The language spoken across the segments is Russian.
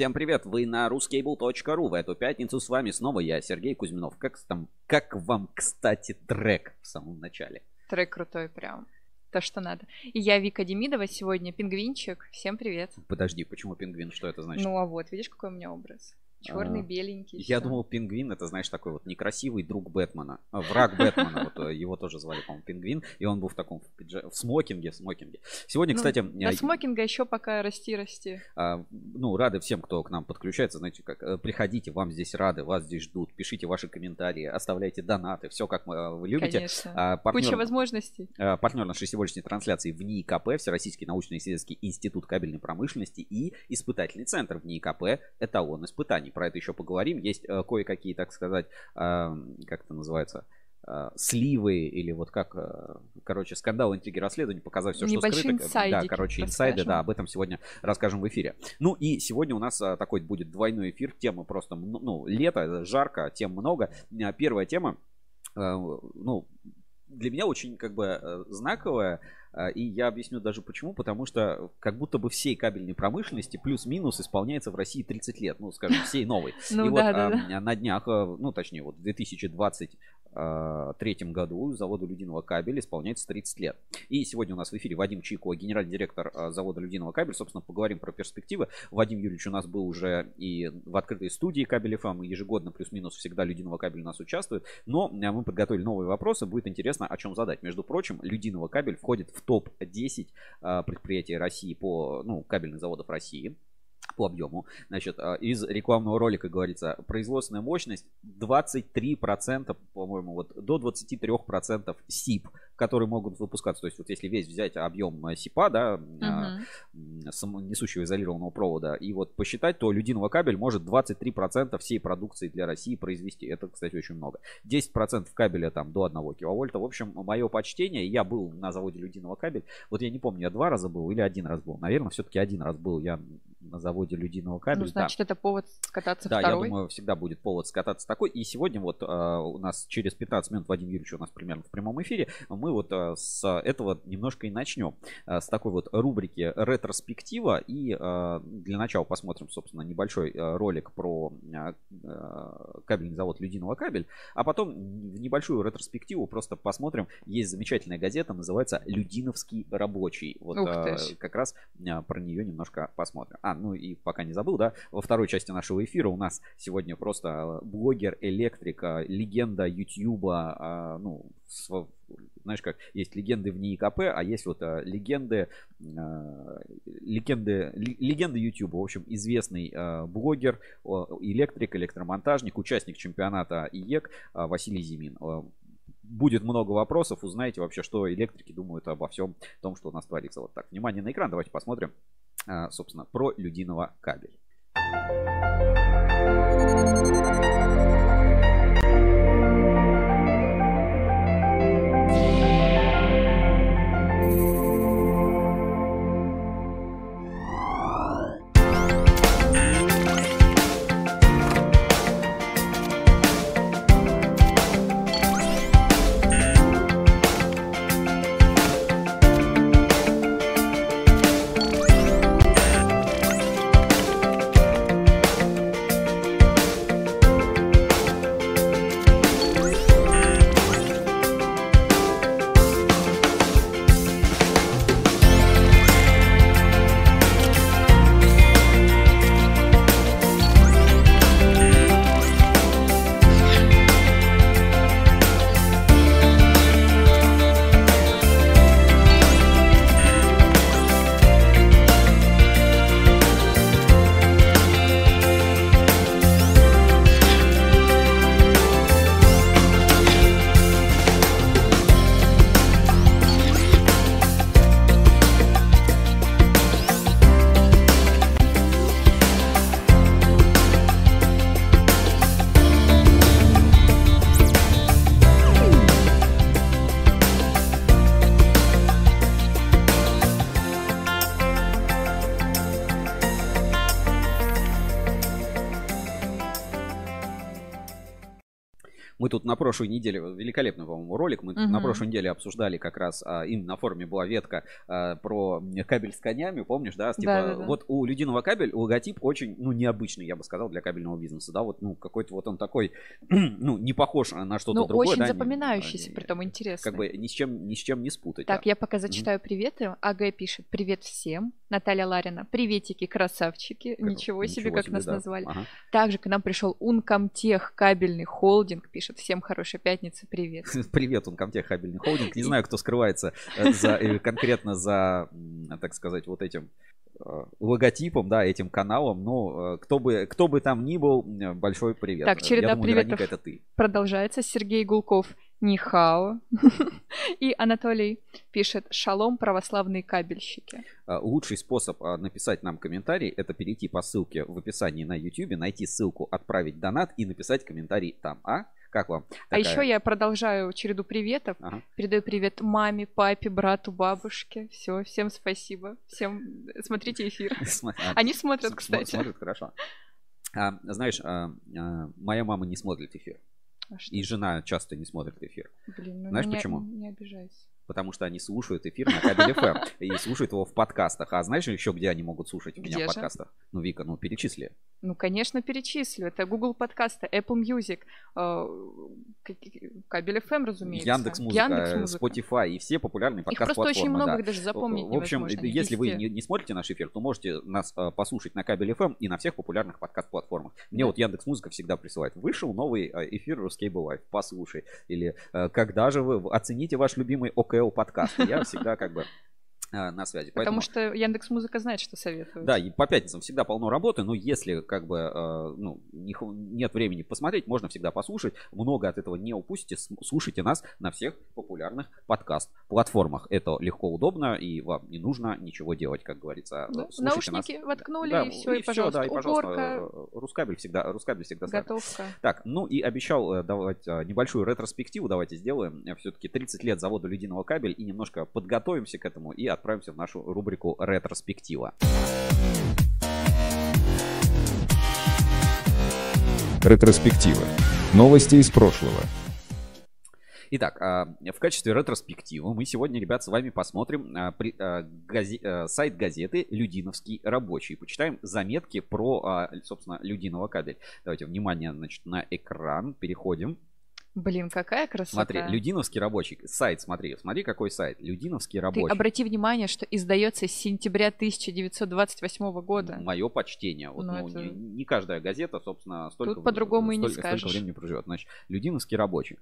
Всем привет! Вы на ruscable.ru. В эту пятницу с вами снова я, Сергей Кузьминов. Как там, как вам, кстати, трек в самом начале? Трек крутой прям. То, что надо. И я Вика Демидова сегодня, пингвинчик. Всем привет. Подожди, почему пингвин? Что это значит? Ну а вот, видишь, какой у меня образ? Черный, а, беленький. Я всё. думал, пингвин это, знаешь, такой вот некрасивый друг Бэтмена. А, враг Бэтмена. Вот э, его тоже звали, по-моему, пингвин. И он был в таком в, смокинге, в смокинге. Сегодня, ну, кстати... До смокинга еще пока расти-расти. А, ну, рады всем, кто к нам подключается. Знаете, как э, приходите, вам здесь рады, вас здесь ждут. Пишите ваши комментарии, оставляйте донаты. Все, как э, вы любите. Конечно. Партнер... Куча возможностей. Партнер нашей сегодняшней трансляции в НИИКП, Всероссийский научно-исследовательский институт кабельной промышленности и испытательный центр в НИИКП «Эталон испытаний». Про это еще поговорим говорим. Есть э, кое-какие, так сказать, э, как это называется, э, сливы или вот как, э, короче, скандал, интриги, расследования, показать все, что скрыто. Да, короче, инсайды, да, об этом сегодня расскажем в эфире. Ну и сегодня у нас такой будет двойной эфир, темы просто, ну, лето, жарко, тем много. Первая тема, ну, для меня очень как бы знаковая, и я объясню даже почему. Потому что как будто бы всей кабельной промышленности плюс-минус исполняется в России 30 лет. Ну, скажем, всей новой. Ну, и да, вот да, на днях, а, ну, точнее, вот в 2023 а, году заводу Людиного кабеля исполняется 30 лет. И сегодня у нас в эфире Вадим Чайко, генеральный директор завода Людиного кабеля. Собственно, поговорим про перспективы. Вадим Юрьевич у нас был уже и в открытой студии кабель ФМ. Ежегодно плюс-минус всегда Людиного кабеля у нас участвует. Но мы подготовили новые вопросы. Будет интересно, о чем задать. Между прочим, Людиного кабель входит в в топ-10 а, предприятий России по, ну, кабельных заводов России по объему. Значит, а, из рекламного ролика говорится, производственная мощность 23%, по-моему, вот до 23% СИП которые могут выпускаться. То есть вот если весь взять объем э, СИПа, да, uh-huh. несущего изолированного провода, и вот посчитать, то людиного кабель может 23% всей продукции для России произвести. Это, кстати, очень много. 10% кабеля там до 1 киловольта. В общем, мое почтение. Я был на заводе людиного кабель. Вот я не помню, я два раза был или один раз был. Наверное, все-таки один раз был я на заводе людиного кабеля. Ну, значит, да. это повод скататься да, второй. я думаю, всегда будет повод скататься такой. И сегодня вот uh, у нас через 15 минут Вадим Юрьевич у нас примерно в прямом эфире. Мы вот э, с этого немножко и начнем. Э, с такой вот рубрики ретроспектива. И э, для начала посмотрим, собственно, небольшой ролик про кабельный завод Людиного кабель. А потом в небольшую ретроспективу просто посмотрим. Есть замечательная газета, называется Людиновский рабочий. Вот как раз про нее немножко посмотрим. А, ну и пока не забыл, да, во второй части нашего эфира у нас сегодня просто блогер, электрика, легенда Ютьюба, ну, знаешь как, есть легенды в НИИКП, а есть вот а, легенды, а, легенды, легенды YouTube. В общем, известный а, блогер, электрик, электромонтажник, участник чемпионата ИЕК а, Василий Зимин. Будет много вопросов, узнаете вообще, что электрики думают обо всем том, что у нас творится. Вот так, внимание на экран, давайте посмотрим, а, собственно, про Людиновокабель. Прошлой неделе, великолепный, по-моему, ролик, мы угу. на прошлой неделе обсуждали как раз, а, им на форуме была ветка а, про кабель с конями, помнишь, да? Типа, да, да, да. Вот у Людиного кабель логотип очень, ну, необычный, я бы сказал, для кабельного бизнеса, да, вот, ну, какой-то вот он такой, ну, не похож на что-то ну, другое. очень да, запоминающийся, при том интересный. Как бы ни с чем, ни с чем не спутать. Так, да. я пока зачитаю угу. приветы. АГ пишет, привет всем. Наталья Ларина, приветики, красавчики. Как, ничего, себе, ничего как себе, нас да. назвали. Ага. Также к нам пришел Ункомтех кабельный холдинг, пишет, всем хорошей пятницы, привет. Привет, Ункомтех кабельный холдинг. Не знаю, кто скрывается э, за, э, конкретно за, так сказать, вот этим э, логотипом, да, этим каналом. Но кто бы, кто бы там ни был, большой привет. Так, череда думаю, приветов это ты. продолжается. Сергей Гулков, Нихао. И Анатолий пишет «Шалом, православные кабельщики». Лучший способ написать нам комментарий – это перейти по ссылке в описании на YouTube, найти ссылку «Отправить донат» и написать комментарий там. А? Как вам? А такая? А еще я продолжаю череду приветов. Ага. Передаю привет маме, папе, брату, бабушке. Все, всем спасибо. Всем смотрите эфир. Они смотрят, кстати. Смотрят, хорошо. А, знаешь, а, а, моя мама не смотрит эфир. А и жена часто не смотрит эфир. Блин, ну Знаешь не, почему? Не обижайся потому что они слушают эфир на кабеле FM и слушают его в подкастах. А знаешь еще, где они могут слушать где меня в подкастах? Ну, Вика, ну перечисли. Ну, конечно, перечислю. Это Google подкасты, Apple Music, э, кабель FM, разумеется. Яндекс Музыка, Spotify и все популярные подкаст-платформы. Их просто очень много, да. даже запомнить В общем, если вы не, не смотрите наш эфир, то можете нас э, послушать на кабеле FM и на всех популярных подкаст-платформах. Мне да. вот Яндекс Музыка всегда присылает. Вышел новый э, эфир Ruscable Live, послушай. Или когда же вы оцените ваш любимый ОКЛ подкаст. Я всегда как бы на связи. Потому Поэтому... что Яндекс Музыка знает, что советует. Да, и по пятницам всегда полно работы, но если как бы э, ну, не, нет времени посмотреть, можно всегда послушать. Много от этого не упустите. Слушайте нас на всех популярных подкаст-платформах. Это легко, удобно, и вам не нужно ничего делать, как говорится. Да, наушники нас. воткнули, да, и все, и, и пожалуйста, да, и, пожалуйста, э, Рускабель всегда, Рускабель всегда Готовка. Так, ну и обещал э, давать небольшую ретроспективу, давайте сделаем. Все-таки 30 лет завода Ледяного кабель, и немножко подготовимся к этому и отправимся в нашу рубрику «Ретроспектива». Ретроспектива. Новости из прошлого. Итак, а, в качестве ретроспективы мы сегодня, ребят, с вами посмотрим а, а, сайт газеты «Людиновский рабочий». Почитаем заметки про, собственно, Людиново кабель. Давайте, внимание, значит, на экран. Переходим. Блин, какая красота. Смотри, Людиновский рабочий. Сайт, смотри, смотри, какой сайт. Людиновский рабочий. Ты обрати внимание, что издается с сентября 1928 года. Мое почтение. Вот, ну, ну, это... не, не каждая газета, собственно, столько, Тут по-другому и не скажешь. столько времени проживет. Значит, Людиновский рабочий.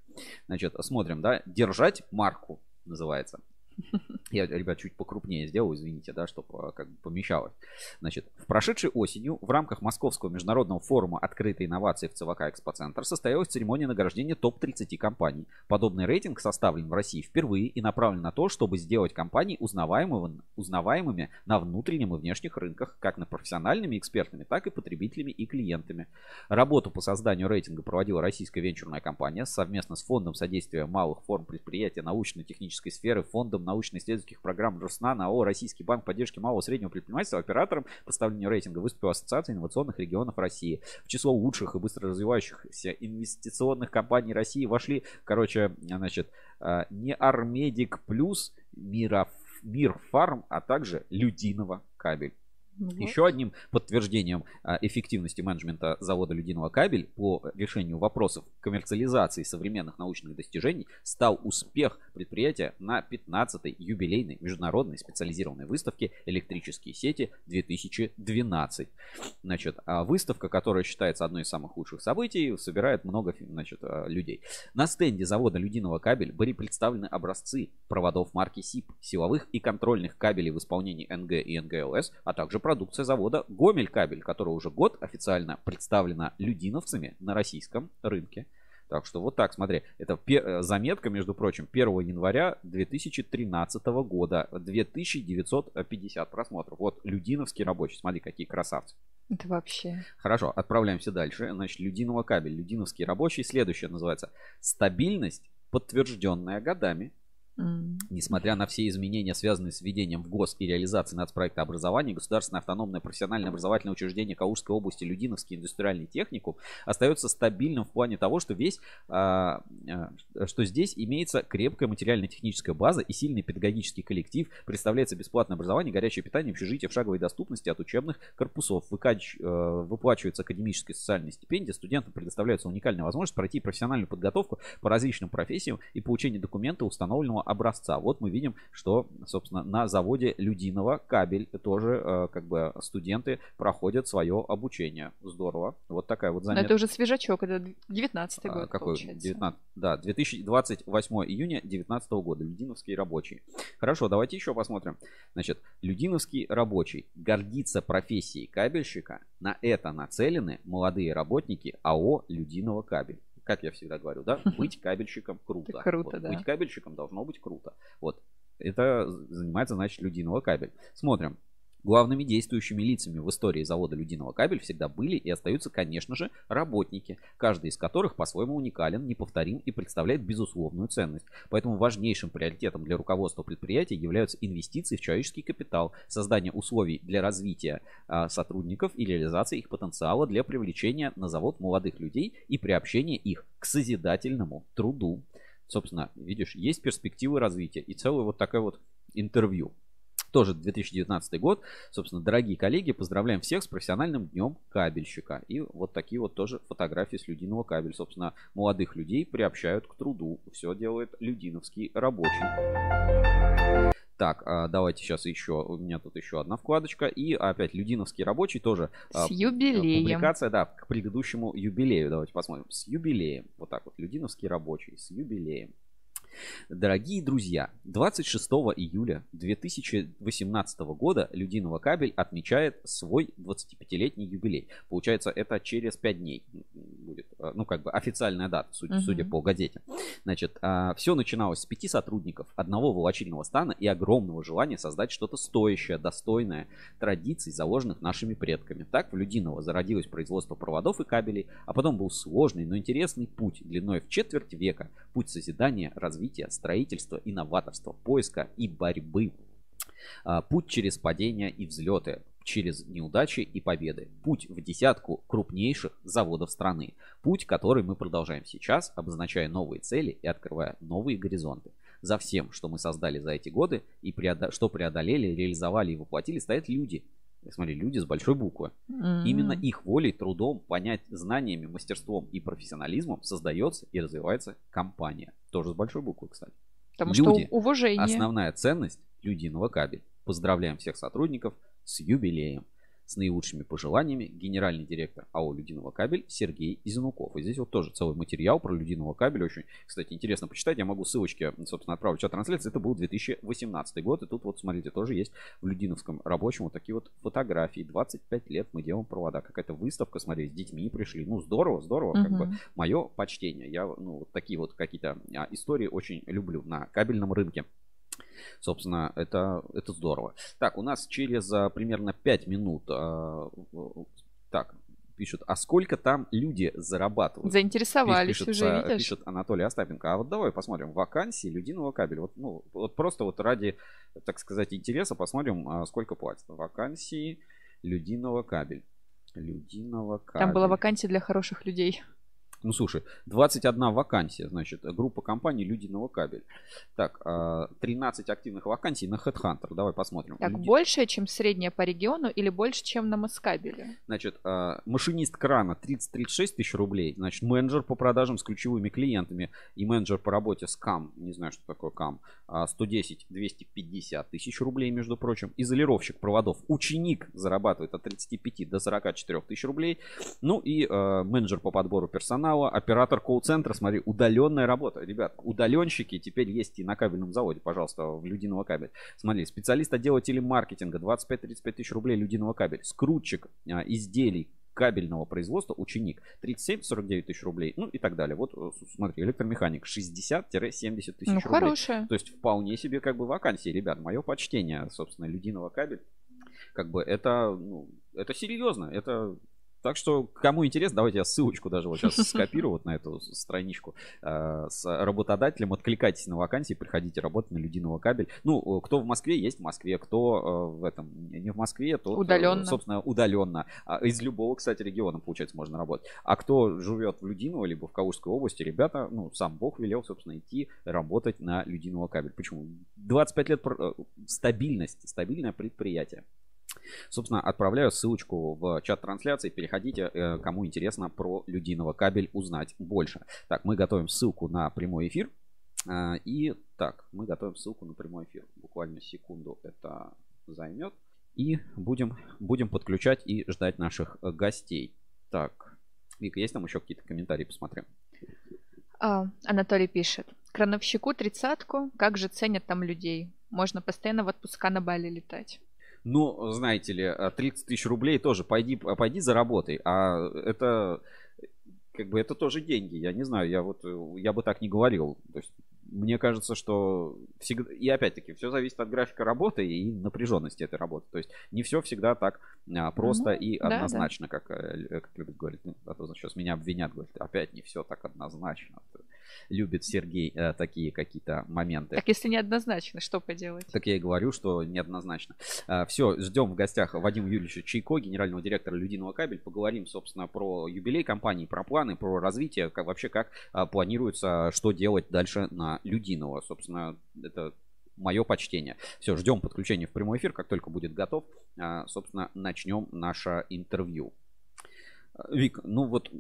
Значит, смотрим, да. Держать марку называется. Я, ребят, чуть покрупнее сделал, извините, да, чтобы как бы помещалось. Значит, в прошедшей осенью в рамках Московского международного форума «Открытые инновации» в ЦВК «Экспоцентр» состоялась церемония награждения топ-30 компаний. Подобный рейтинг составлен в России впервые и направлен на то, чтобы сделать компании узнаваемыми, узнаваемыми на внутреннем и внешних рынках, как на профессиональными экспертами, так и потребителями и клиентами. Работу по созданию рейтинга проводила российская венчурная компания совместно с Фондом содействия малых форм предприятия научно-технической сферы, Фондом научно-исследовательских программ РУСНА, ООО «Российский банк поддержки малого и среднего предпринимательства» оператором по составлению рейтинга выступила Ассоциация инновационных регионов России. В число лучших и быстро развивающихся инвестиционных компаний России вошли, короче, значит, э, не Армедик Плюс, Мир Фарм, а также Людинова кабель. Вот. Еще одним подтверждением а, эффективности менеджмента завода «Людиного кабель» по решению вопросов коммерциализации современных научных достижений стал успех предприятия на 15-й юбилейной международной специализированной выставке «Электрические сети-2012». Значит, а, выставка, которая считается одной из самых лучших событий, собирает много значит, а, людей. На стенде завода «Людиного кабель» были представлены образцы проводов марки СИП, силовых и контрольных кабелей в исполнении НГ и НГЛС, а также продукция завода Гомель кабель, которая уже год официально представлена людиновцами на российском рынке. Так что вот так, смотри, это э, заметка, между прочим, 1 января 2013 года, 2950 просмотров. Вот Людиновский рабочий, смотри, какие красавцы. Это вообще. Хорошо, отправляемся дальше. Значит, Людиново кабель, Людиновский рабочий. Следующее называется «Стабильность, подтвержденная годами». Несмотря на все изменения, связанные с введением в ГОС и реализацией нацпроекта образования, государственное автономное профессиональное образовательное учреждение Калужской области Людиновский индустриальный техникум остается стабильным в плане того, что весь, а, а, что здесь имеется крепкая материально-техническая база и сильный педагогический коллектив, представляется бесплатное образование, горячее питание, общежитие в шаговой доступности от учебных корпусов, э, выплачивается академическая социальная стипендия, студентам предоставляется уникальная возможность пройти профессиональную подготовку по различным профессиям и получение документа установленного образца. Вот мы видим, что, собственно, на заводе Людиного кабель тоже э, как бы студенты проходят свое обучение. Здорово. Вот такая вот заметка. Но это уже свежачок, это 19 год, а, какой? получается. 19, да, 2028 июня 19 года. Людиновский рабочий. Хорошо, давайте еще посмотрим. Значит, Людиновский рабочий гордится профессией кабельщика. На это нацелены молодые работники АО Людиного кабель как я всегда говорю, да, быть кабельщиком круто. Это круто, вот, да. Быть кабельщиком должно быть круто. Вот. Это занимается, значит, Людиного кабель. Смотрим. Главными действующими лицами в истории завода «Людиного кабель» всегда были и остаются, конечно же, работники, каждый из которых по-своему уникален, неповторим и представляет безусловную ценность. Поэтому важнейшим приоритетом для руководства предприятия являются инвестиции в человеческий капитал, создание условий для развития а, сотрудников и реализации их потенциала для привлечения на завод молодых людей и приобщения их к созидательному труду. Собственно, видишь, есть перспективы развития и целое вот такое вот интервью тоже 2019 год. Собственно, дорогие коллеги, поздравляем всех с профессиональным днем кабельщика. И вот такие вот тоже фотографии с Людиного кабель. Собственно, молодых людей приобщают к труду. Все делает Людиновский рабочий. Так, а, давайте сейчас еще, у меня тут еще одна вкладочка. И опять Людиновский рабочий тоже. А, с юбилеем. Публикация, да, к предыдущему юбилею. Давайте посмотрим. С юбилеем. Вот так вот. Людиновский рабочий. С юбилеем. Дорогие друзья, 26 июля 2018 года Людиного кабель отмечает свой 25-летний юбилей. Получается, это через 5 дней будет, э, ну, как бы официальная дата, судя, uh-huh. судя по газете. Значит, а, все начиналось с пяти сотрудников, одного волочильного стана и огромного желания создать что-то стоящее, достойное традиций, заложенных нашими предками. Так в Людиново зародилось производство проводов и кабелей, а потом был сложный, но интересный путь длиной в четверть века, путь созидания, развития развития, строительства, инноваторства, поиска и борьбы. А, путь через падения и взлеты, через неудачи и победы. Путь в десятку крупнейших заводов страны. Путь, который мы продолжаем сейчас, обозначая новые цели и открывая новые горизонты. За всем, что мы создали за эти годы и преодо... что преодолели, реализовали и воплотили, стоят люди. Смотри, люди с большой буквы. Mm-hmm. Именно их волей, трудом, понять знаниями, мастерством и профессионализмом создается и развивается компания. Тоже с большой буквы, кстати. Потому Люди, что уважение. Основная ценность Людиного кабель. Поздравляем всех сотрудников с юбилеем. С наилучшими пожеланиями генеральный директор АО «Людиного кабель» Сергей Изенуков. И здесь вот тоже целый материал про «Людиного кабель». Очень, кстати, интересно почитать. Я могу ссылочки, собственно, отправить в чат трансляции. Это был 2018 год. И тут вот, смотрите, тоже есть в Людиновском рабочем вот такие вот фотографии. 25 лет мы делаем провода. Какая-то выставка, смотри, с детьми пришли. Ну, здорово, здорово. Угу. Как бы мое почтение. Я, ну, вот такие вот какие-то а, истории очень люблю на кабельном рынке. Собственно, это, это здорово. Так, у нас через а, примерно 5 минут... А, так, пишут, а сколько там люди зарабатывают? Заинтересовались пишет, уже, видишь? Пишет Анатолий Остапенко. А вот давай посмотрим вакансии людиного кабеля. Вот, ну, вот просто вот ради, так сказать, интереса посмотрим, а, сколько платят. Вакансии людиного кабель. Людиного кабель. Там была вакансия для хороших людей. Ну, слушай, 21 вакансия, значит, группа компаний Людиного кабель. Так, 13 а, активных вакансий на Headhunter. Давай посмотрим. Так, Люди... больше, чем средняя по региону или больше, чем на Москабеле? Значит, а, машинист крана 30-36 тысяч рублей. Значит, менеджер по продажам с ключевыми клиентами и менеджер по работе с КАМ, не знаю, что такое КАМ, 110-250 тысяч рублей, между прочим. Изолировщик проводов. Ученик зарабатывает от 35 до 44 тысяч рублей. Ну и а, менеджер по подбору персонала персонала, оператор колл-центра, смотри, удаленная работа. Ребят, удаленщики теперь есть и на кабельном заводе, пожалуйста, в Людиного кабель. Смотри, специалист отдела телемаркетинга, 25-35 тысяч рублей Людиного кабель. Скрутчик а, изделий кабельного производства ученик 37-49 тысяч рублей, ну и так далее. Вот э, смотри, электромеханик 60-70 тысяч ну, рублей. Хорошая. То есть вполне себе как бы вакансии, ребят. Мое почтение, собственно, Людиного кабель. Как бы это, ну, это серьезно, это Так что, кому интересно, давайте я ссылочку даже вот сейчас скопирую вот на эту страничку э, с работодателем. Откликайтесь на вакансии, приходите работать на Людиного кабель. Ну, кто в Москве, есть в Москве. Кто э, в этом не в Москве, то, удаленно. собственно, удаленно. А из любого, кстати, региона, получается, можно работать. А кто живет в Людиново, либо в Калужской области, ребята, ну, сам Бог велел, собственно, идти работать на Людиного кабель. Почему? 25 лет э, стабильность, стабильное предприятие. Собственно, отправляю ссылочку в чат трансляции. Переходите, э, кому интересно про Людиного кабель узнать больше. Так, мы готовим ссылку на прямой эфир. А, и так, мы готовим ссылку на прямой эфир. Буквально секунду это займет. И будем, будем подключать и ждать наших э, гостей. Так, Вика, есть там еще какие-то комментарии? Посмотрим. А, Анатолий пишет. Крановщику тридцатку, как же ценят там людей. Можно постоянно в отпуска на Бали летать. Ну, знаете ли, 30 тысяч рублей тоже пойди, пойди заработай. А это как бы это тоже деньги. Я не знаю, я вот я бы так не говорил. То есть мне кажется, что всегда... И опять-таки, все зависит от графика работы и напряженности этой работы. То есть не все всегда так а, просто ну, и однозначно, да. Как, э, как любят говорить. Ну, а то сейчас меня обвинят, говорят, опять не все так однозначно любит Сергей э, такие какие-то моменты. Так если неоднозначно, что поделать? Так я и говорю, что неоднозначно. Э, все, ждем в гостях Вадима Юрьевича Чайко, генерального директора Людиного кабель. Поговорим, собственно, про юбилей компании, про планы, про развитие, как вообще как э, планируется, что делать дальше на Людиного. Собственно, это мое почтение. Все, ждем подключения в прямой эфир. Как только будет готов, э, собственно, начнем наше интервью. Вик, ну вот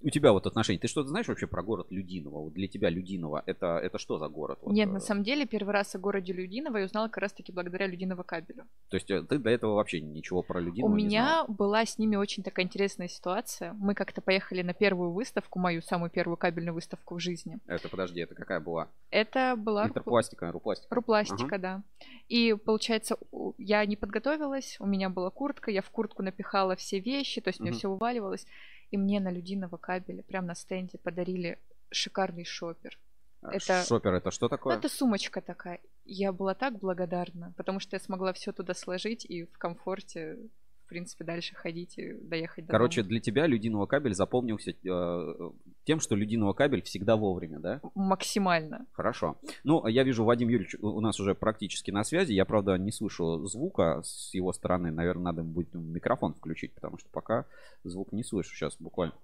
у тебя вот отношения. Ты что-то знаешь вообще про город Людиново? Вот для тебя Людиново это, это что за город? Вот, Нет, на э, самом деле первый раз о городе Людиново я узнала как раз-таки благодаря Людиново кабелю. То есть э, ты до этого вообще ничего про Людиново У меня была с ними очень такая интересная ситуация. Мы как-то поехали на первую выставку, мою самую первую кабельную выставку в жизни. Это, подожди, это какая была? Это была... Интерпластика, рупластика. Рупластика, ага. да. И, получается, я не подготовилась, у меня была куртка, я в куртку напихала все вещи, то есть угу. мне все вываливалось. И мне на Людиного кабеля прямо на стенде подарили шикарный шопер. А это... Шопер это что такое? Ну, это сумочка такая. Я была так благодарна, потому что я смогла все туда сложить и в комфорте в принципе, дальше ходить и доехать до Короче, дома. для тебя Людиного кабель запомнился э, тем, что Людиного кабель всегда вовремя, да? Максимально. Хорошо. Ну, я вижу, Вадим Юрьевич у нас уже практически на связи. Я, правда, не слышу звука с его стороны. Наверное, надо будет микрофон включить, потому что пока звук не слышу. Сейчас буквально.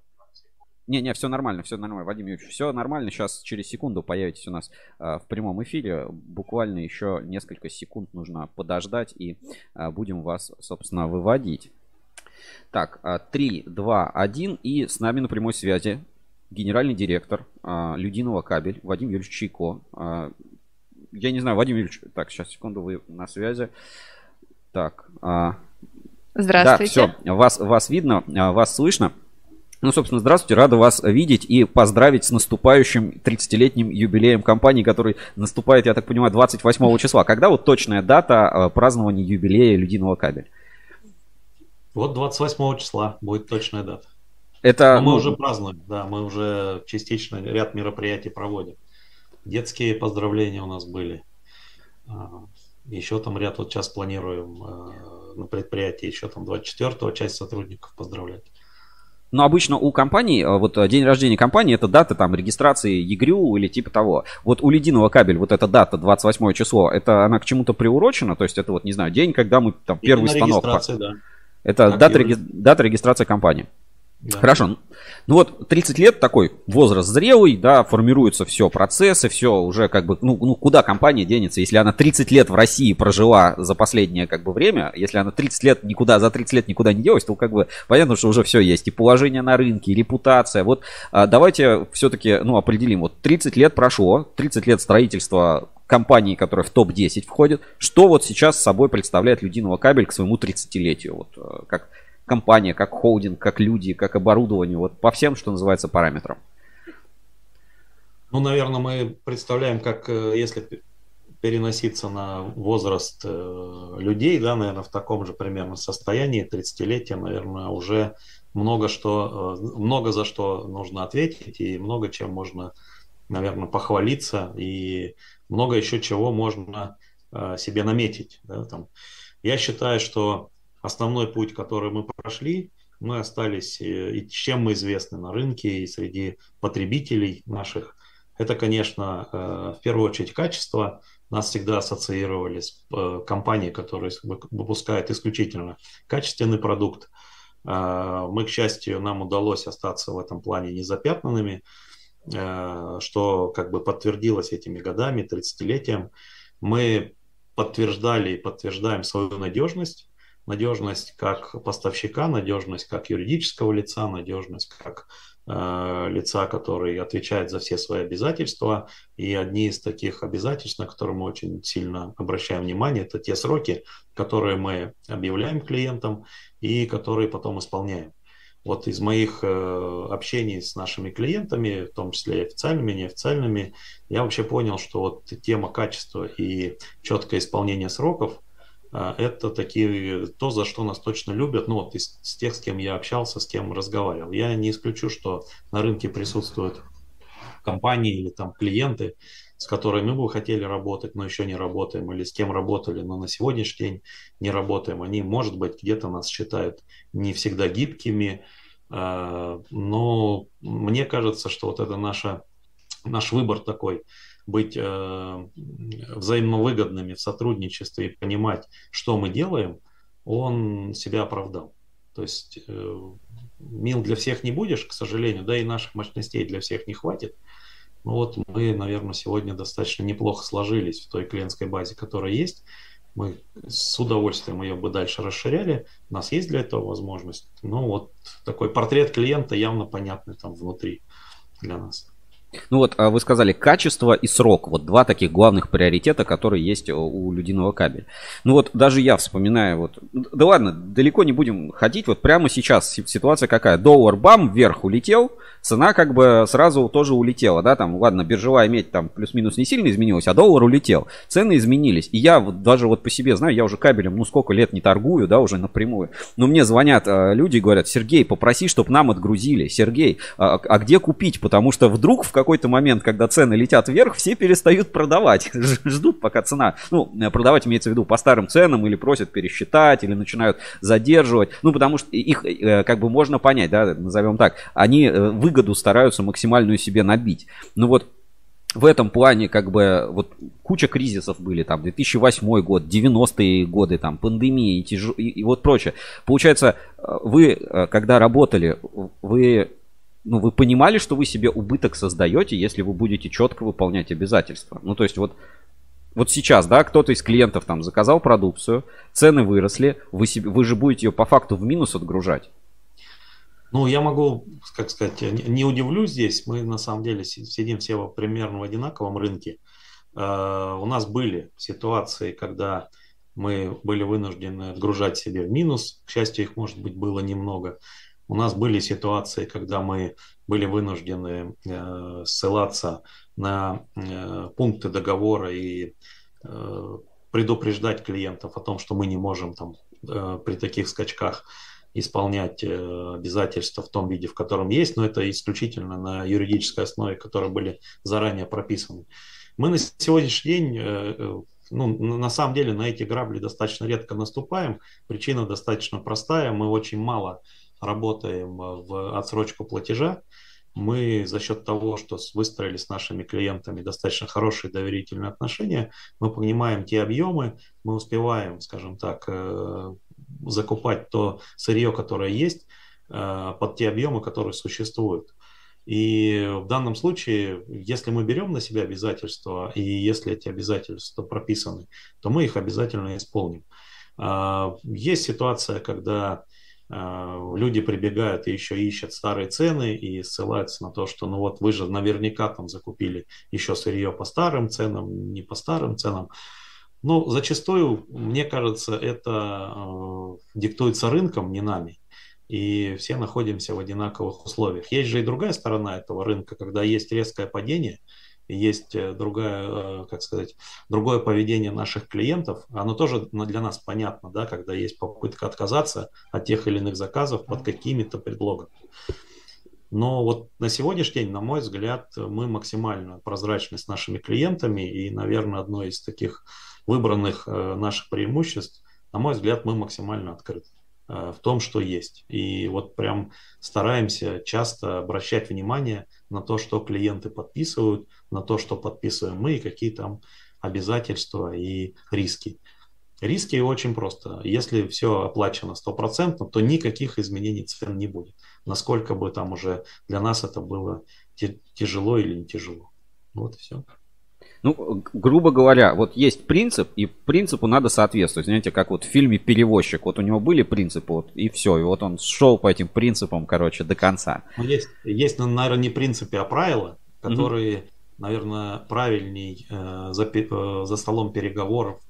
Не, не, все нормально, все нормально, Вадим Юрьевич, все нормально. Сейчас через секунду появитесь у нас э, в прямом эфире. Буквально еще несколько секунд нужно подождать и э, будем вас, собственно, выводить. Так, э, 3, 2, 1 и с нами на прямой связи генеральный директор э, Людиного кабель Вадим Юрьевич Чайко. Э, я не знаю, Вадим Юрьевич, так, сейчас, секунду, вы на связи. Так. Э, Здравствуйте. Да, все, вас, вас видно, вас слышно. Ну, собственно, здравствуйте, рада вас видеть и поздравить с наступающим 30-летним юбилеем компании, который наступает, я так понимаю, 28 числа. Когда вот точная дата э, празднования юбилея Людиного кабеля? Вот 28 числа будет точная дата. Это... Но мы ну, уже празднуем, да, мы уже частично ряд мероприятий проводим. Детские поздравления у нас были. А, еще там ряд вот сейчас планируем э, на предприятии, еще там 24-го часть сотрудников поздравлять. Но обычно у компании, э, вот э, день рождения компании, это дата там регистрации ЕГРЮ или типа того. Вот у лединого кабель вот эта дата, 28 число, это она к чему-то приурочена? То есть это вот, не знаю, день, когда мы там первый станок... Да. Это дата, реги... дата регистрации компании. Да. Хорошо. Ну вот 30 лет такой возраст зрелый, да, формируются все процессы, все уже как бы, ну, ну куда компания денется, если она 30 лет в России прожила за последнее как бы время, если она 30 лет никуда, за 30 лет никуда не делась, то как бы понятно, что уже все есть, и положение на рынке, и репутация. Вот а, давайте все-таки, ну, определим, вот 30 лет прошло, 30 лет строительства компании, которая в топ-10 входит, что вот сейчас собой представляет Людиного кабель к своему 30-летию, вот э, как компания, как холдинг, как люди, как оборудование, вот по всем, что называется, параметрам? Ну, наверное, мы представляем, как э, если переноситься на возраст э, людей, да, наверное, в таком же примерно состоянии, 30-летия, наверное, уже много что, э, много за что нужно ответить и много чем можно, наверное, похвалиться и много еще чего можно себе наметить. Да, там. Я считаю, что основной путь, который мы прошли, мы остались, э, и чем мы известны на рынке и среди потребителей наших, это, конечно, э, в первую очередь качество. Нас всегда ассоциировали с э, компанией, которая выпускает исключительно качественный продукт. Мы, к счастью, нам удалось остаться в этом плане незапятнанными, что как бы подтвердилось этими годами, 30-летием. Мы подтверждали и подтверждаем свою надежность надежность как поставщика, надежность как юридического лица, надежность как э, лица, который отвечает за все свои обязательства. И одни из таких обязательств, на которые мы очень сильно обращаем внимание, это те сроки, которые мы объявляем клиентам и которые потом исполняем. Вот из моих э, общений с нашими клиентами, в том числе и официальными, и неофициальными, я вообще понял, что вот тема качества и четкое исполнение сроков – это такие, то, за что нас точно любят, ну вот из, из тех, с кем я общался, с кем разговаривал. Я не исключу, что на рынке присутствуют компании или там клиенты, с которыми мы бы хотели работать, но еще не работаем, или с кем работали, но на сегодняшний день не работаем. Они, может быть, где-то нас считают не всегда гибкими, а, но мне кажется, что вот это наша, наш выбор такой – быть э, взаимовыгодными в сотрудничестве и понимать, что мы делаем, он себя оправдал. То есть э, мил для всех не будешь, к сожалению, да и наших мощностей для всех не хватит. Ну вот мы, наверное, сегодня достаточно неплохо сложились в той клиентской базе, которая есть. Мы с удовольствием ее бы дальше расширяли. У нас есть для этого возможность. Но вот такой портрет клиента явно понятный там внутри для нас. Ну вот, а вы сказали качество и срок. Вот два таких главных приоритета, которые есть у людиного кабеля. Ну вот, даже я вспоминаю, вот, да ладно, далеко не будем ходить. Вот прямо сейчас ситуация какая? Доллар бам, вверх улетел, цена как бы сразу тоже улетела, да, там, ладно, биржевая медь там плюс-минус не сильно изменилась, а доллар улетел. Цены изменились. И я вот даже вот по себе знаю, я уже кабелем, ну сколько лет не торгую, да, уже напрямую. Но мне звонят э, люди и говорят, Сергей, попроси, чтобы нам отгрузили. Сергей, а, а где купить? Потому что вдруг в какой-то момент, когда цены летят вверх, все перестают продавать. Ждут, пока цена, ну, продавать имеется в виду по старым ценам, или просят пересчитать, или начинают задерживать. Ну, потому что их э, как бы можно понять, да, назовем так. Они э, выгоду стараются максимальную себе набить. Ну вот в этом плане как бы вот куча кризисов были, там 2008 год, 90-е годы, там пандемия и, тяж... и, и вот прочее. Получается, э, вы когда работали, вы ну, вы понимали, что вы себе убыток создаете, если вы будете четко выполнять обязательства. Ну, то есть вот, вот сейчас, да, кто-то из клиентов там заказал продукцию, цены выросли, вы, себе, вы же будете ее по факту в минус отгружать. Ну, я могу, как сказать, не удивлюсь здесь. Мы на самом деле сидим все примерно в одинаковом рынке. Uh, у нас были ситуации, когда мы были вынуждены отгружать себе в минус. К счастью, их, может быть, было немного. У нас были ситуации, когда мы были вынуждены э, ссылаться на э, пункты договора и э, предупреждать клиентов о том, что мы не можем там при таких скачках исполнять обязательства в том виде, в котором есть, но это исключительно на юридической основе, которые были заранее прописаны. Мы на сегодняшний день ну, на самом деле на эти грабли достаточно редко наступаем. Причина достаточно простая. Мы очень мало работаем э, в отсрочку платежа, мы за счет того, что выстроили с нашими клиентами достаточно хорошие доверительные отношения, мы понимаем те объемы, мы успеваем, скажем так, э, закупать то сырье, которое есть, э, под те объемы, которые существуют. И в данном случае, если мы берем на себя обязательства, и если эти обязательства прописаны, то мы их обязательно исполним. Есть ситуация, когда люди прибегают и еще ищут старые цены и ссылаются на то, что ну вот вы же наверняка там закупили еще сырье по старым ценам, не по старым ценам. Но ну, зачастую, мне кажется, это э, диктуется рынком, не нами. И все находимся в одинаковых условиях. Есть же и другая сторона этого рынка, когда есть резкое падение – есть э, другая, э, как сказать, другое поведение наших клиентов, оно тоже для нас понятно, да, когда есть попытка отказаться от тех или иных заказов под какими-то предлогами. Но вот на сегодняшний день, на мой взгляд, мы максимально прозрачны с нашими клиентами, и, наверное, одно из таких выбранных э, наших преимуществ, на мой взгляд, мы максимально открыты. в том, что есть. И вот прям стараемся часто обращать внимание на то, что клиенты подписывают, на то, что подписываем мы, и какие там обязательства и риски. Риски очень просто. Если все оплачено стопроцентно, то никаких изменений цен не будет. Насколько бы там уже для нас это было тяжело или не тяжело. Вот и все. Ну, грубо говоря, вот есть принцип, и принципу надо соответствовать. Знаете, как вот в фильме «Перевозчик». Вот у него были принципы, вот, и все. И вот он шел по этим принципам, короче, до конца. Ну, есть, есть наверное, не принципы, а правила, которые, mm-hmm. Наверное, правильней э, за, э, за столом переговоров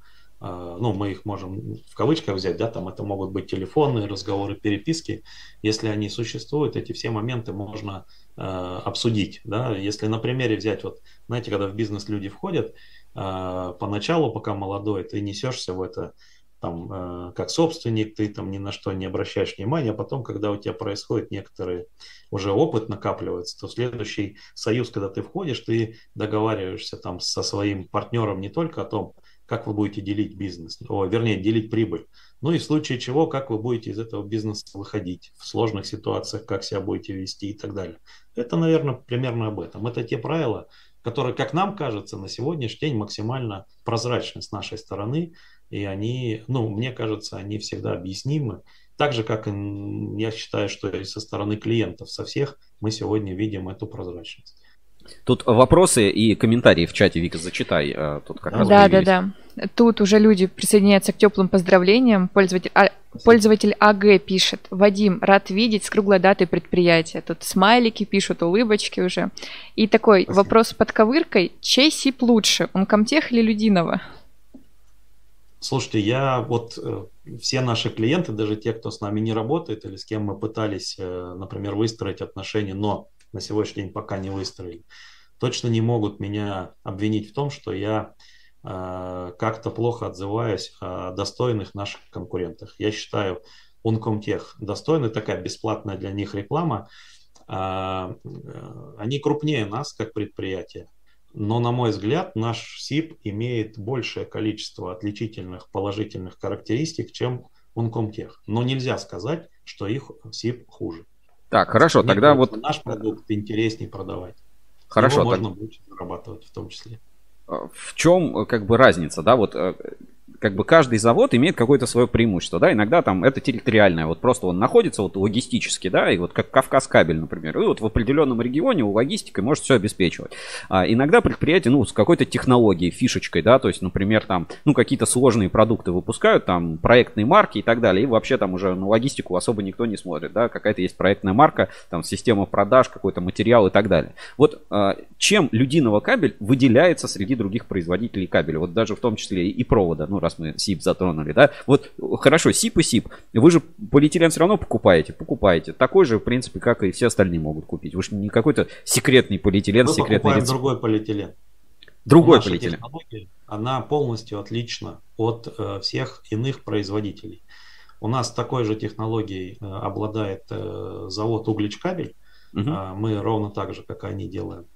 а, ну, мы их можем в кавычках взять, да, там это могут быть телефонные разговоры, переписки. Если они существуют, эти все моменты можно э, обсудить, да. Если на примере взять, вот, знаете, когда в бизнес люди входят, э, поначалу, пока молодой, ты несешься в это, там, э, как собственник, ты там ни на что не обращаешь внимания, а потом, когда у тебя происходит некоторый уже опыт накапливается, то следующий союз, когда ты входишь, ты договариваешься там со своим партнером не только о том, как вы будете делить бизнес, о, вернее, делить прибыль. Ну и в случае чего, как вы будете из этого бизнеса выходить в сложных ситуациях, как себя будете вести и так далее. Это, наверное, примерно об этом. Это те правила, которые, как нам кажется, на сегодняшний день максимально прозрачны с нашей стороны, и они, ну, мне кажется, они всегда объяснимы. Так же, как и я считаю, что и со стороны клиентов, со всех мы сегодня видим эту прозрачность. Тут вопросы и комментарии в чате, Вика, зачитай. А, тут как раз да, да, да. Тут уже люди присоединяются к теплым поздравлениям. Пользователь, а, пользователь АГ пишет. Вадим, рад видеть с круглой датой предприятия. Тут смайлики пишут, улыбочки уже. И такой Спасибо. вопрос под ковыркой. Чей СИП лучше, Uncomtech или Людинова? Слушайте, я вот э, все наши клиенты, даже те, кто с нами не работает или с кем мы пытались, э, например, выстроить отношения, но на сегодняшний день пока не выстроили, точно не могут меня обвинить в том, что я э, как-то плохо отзываюсь о достойных наших конкурентах. Я считаю, Uncomtech достойный, такая бесплатная для них реклама. Э, они крупнее нас как предприятие, но, на мой взгляд, наш СИП имеет большее количество отличительных положительных характеристик, чем Uncomtech. Но нельзя сказать, что их СИП хуже. Так, хорошо, Мне тогда вот... Наш продукт интереснее продавать. Хорошо. Его можно больше зарабатывать в том числе. А, в чем как бы разница, да, вот э, как бы каждый завод имеет какое-то свое преимущество, да, иногда там это территориальное, вот просто он находится вот логистически, да, и вот как Кавказ кабель, например, и вот в определенном регионе у логистики может все обеспечивать. А иногда предприятие, ну, с какой-то технологией, фишечкой, да, то есть, например, там, ну, какие-то сложные продукты выпускают, там, проектные марки и так далее, и вообще там уже на логистику особо никто не смотрит, да, какая-то есть проектная марка, там, система продаж, какой-то материал и так далее. Вот а, чем людиного кабель выделяется среди других производителей кабеля, вот даже в том числе и провода, ну, раз мы СИП затронули, да, вот хорошо, СИП и СИП, вы же полиэтилен все равно покупаете, покупаете, такой же, в принципе, как и все остальные могут купить, вы же не какой-то секретный полиэтилен, мы секретный рецепт. другой полиэтилен. Другой Наша полиэтилен. Она полностью отлична от э, всех иных производителей. У нас такой же технологией э, обладает э, завод Угличкабель. Угу. Э, мы ровно так же, как они делаем,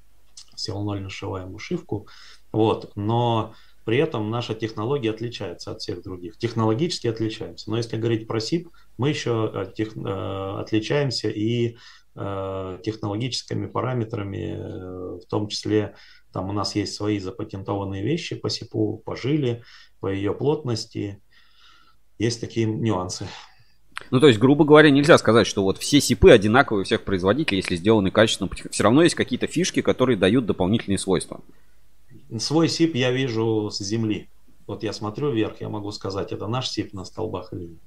силонольно нашиваем ушивку. Вот. Но при этом наша технология отличается от всех других. Технологически отличаемся. Но если говорить про СИП, мы еще э, тех, э, отличаемся и э, технологическими параметрами, в том числе там у нас есть свои запатентованные вещи по СИПу, по жиле, по ее плотности. Есть такие нюансы. Ну, то есть, грубо говоря, нельзя сказать, что вот все СИПы одинаковые у всех производителей, если сделаны качественно. Все равно есть какие-то фишки, которые дают дополнительные свойства. Свой СИП я вижу с земли. Вот я смотрю вверх, я могу сказать, это наш СИП на столбах или нет.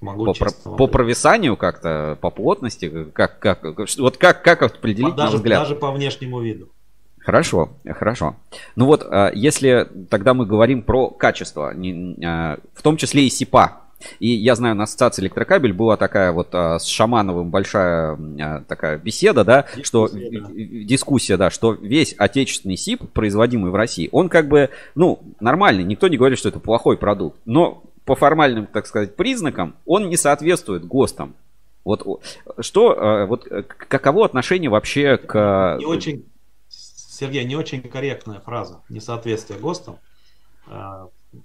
Могу по, про, по провисанию как-то, по плотности, как, как, вот как, как определить даже, на взгляд? Даже по внешнему виду. Хорошо, хорошо. Ну вот, а, если тогда мы говорим про качество, а, в том числе и СИПа, и я знаю, на ассоциации электрокабель была такая вот а, с Шамановым большая а, такая беседа, да, дискуссия, что да. дискуссия, да, что весь отечественный СИП, производимый в России, он как бы, ну, нормальный, никто не говорит, что это плохой продукт, но по формальным, так сказать, признакам он не соответствует ГОСТам. Вот что, а, вот каково отношение вообще к... Не очень, Сергей, не очень корректная фраза, несоответствие ГОСТам.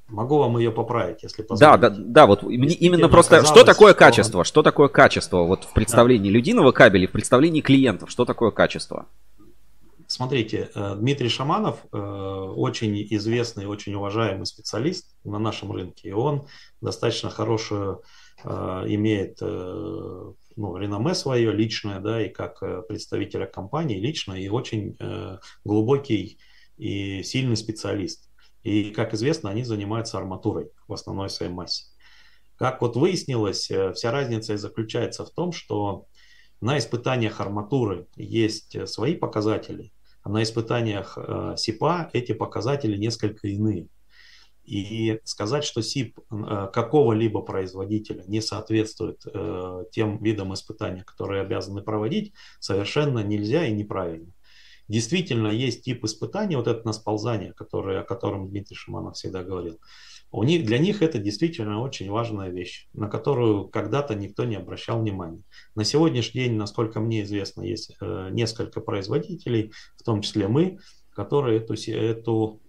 Могу вам ее поправить, если позволите. Да, да, да, вот мне именно просто, что такое качество? Что такое качество вот в представлении да. людиного кабеля, в представлении клиентов, что такое качество? Смотрите, э, Дмитрий Шаманов э, очень известный, очень уважаемый специалист на нашем рынке, и он достаточно хорошую э, имеет ну, реноме свое личное, да, и как представителя компании лично, и очень глубокий и сильный специалист. И, как известно, они занимаются арматурой в основной своей массе. Как вот выяснилось, вся разница и заключается в том, что на испытаниях арматуры есть свои показатели, а на испытаниях э, СИПа эти показатели несколько иные. И сказать, что СИП э, какого-либо производителя не соответствует э, тем видам испытаний, которые обязаны проводить, совершенно нельзя и неправильно. Действительно, есть тип испытаний, вот это на сползание, о котором Дмитрий Шиманов всегда говорил. У них, для них это действительно очень важная вещь, на которую когда-то никто не обращал внимания. На сегодняшний день, насколько мне известно, есть э, несколько производителей, в том числе мы, которые эту, эту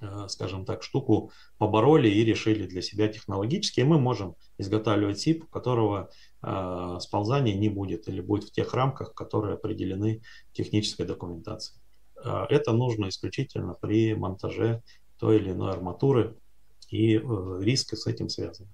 э, скажем так, штуку побороли и решили для себя технологически. И мы можем изготавливать СИП, у которого э, сползания не будет или будет в тех рамках, которые определены технической документацией. Э, это нужно исключительно при монтаже той или иной арматуры и э, риски с этим связаны.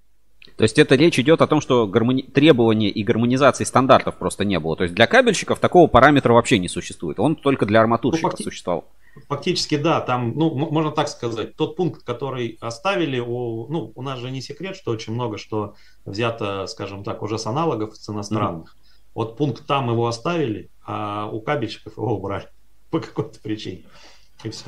То есть это речь идет о том, что гармони... требований и гармонизации стандартов просто не было. То есть для кабельщиков такого параметра вообще не существует. Он только для арматурщиков ну, факти... существовал. Фактически, да, там, ну, можно так сказать, тот пункт, который оставили, у, ну, у нас же не секрет, что очень много что взято, скажем так, уже с аналогов с иностранных. Mm-hmm. Вот пункт там его оставили, а у кабельщиков его убрали по какой-то причине. И все.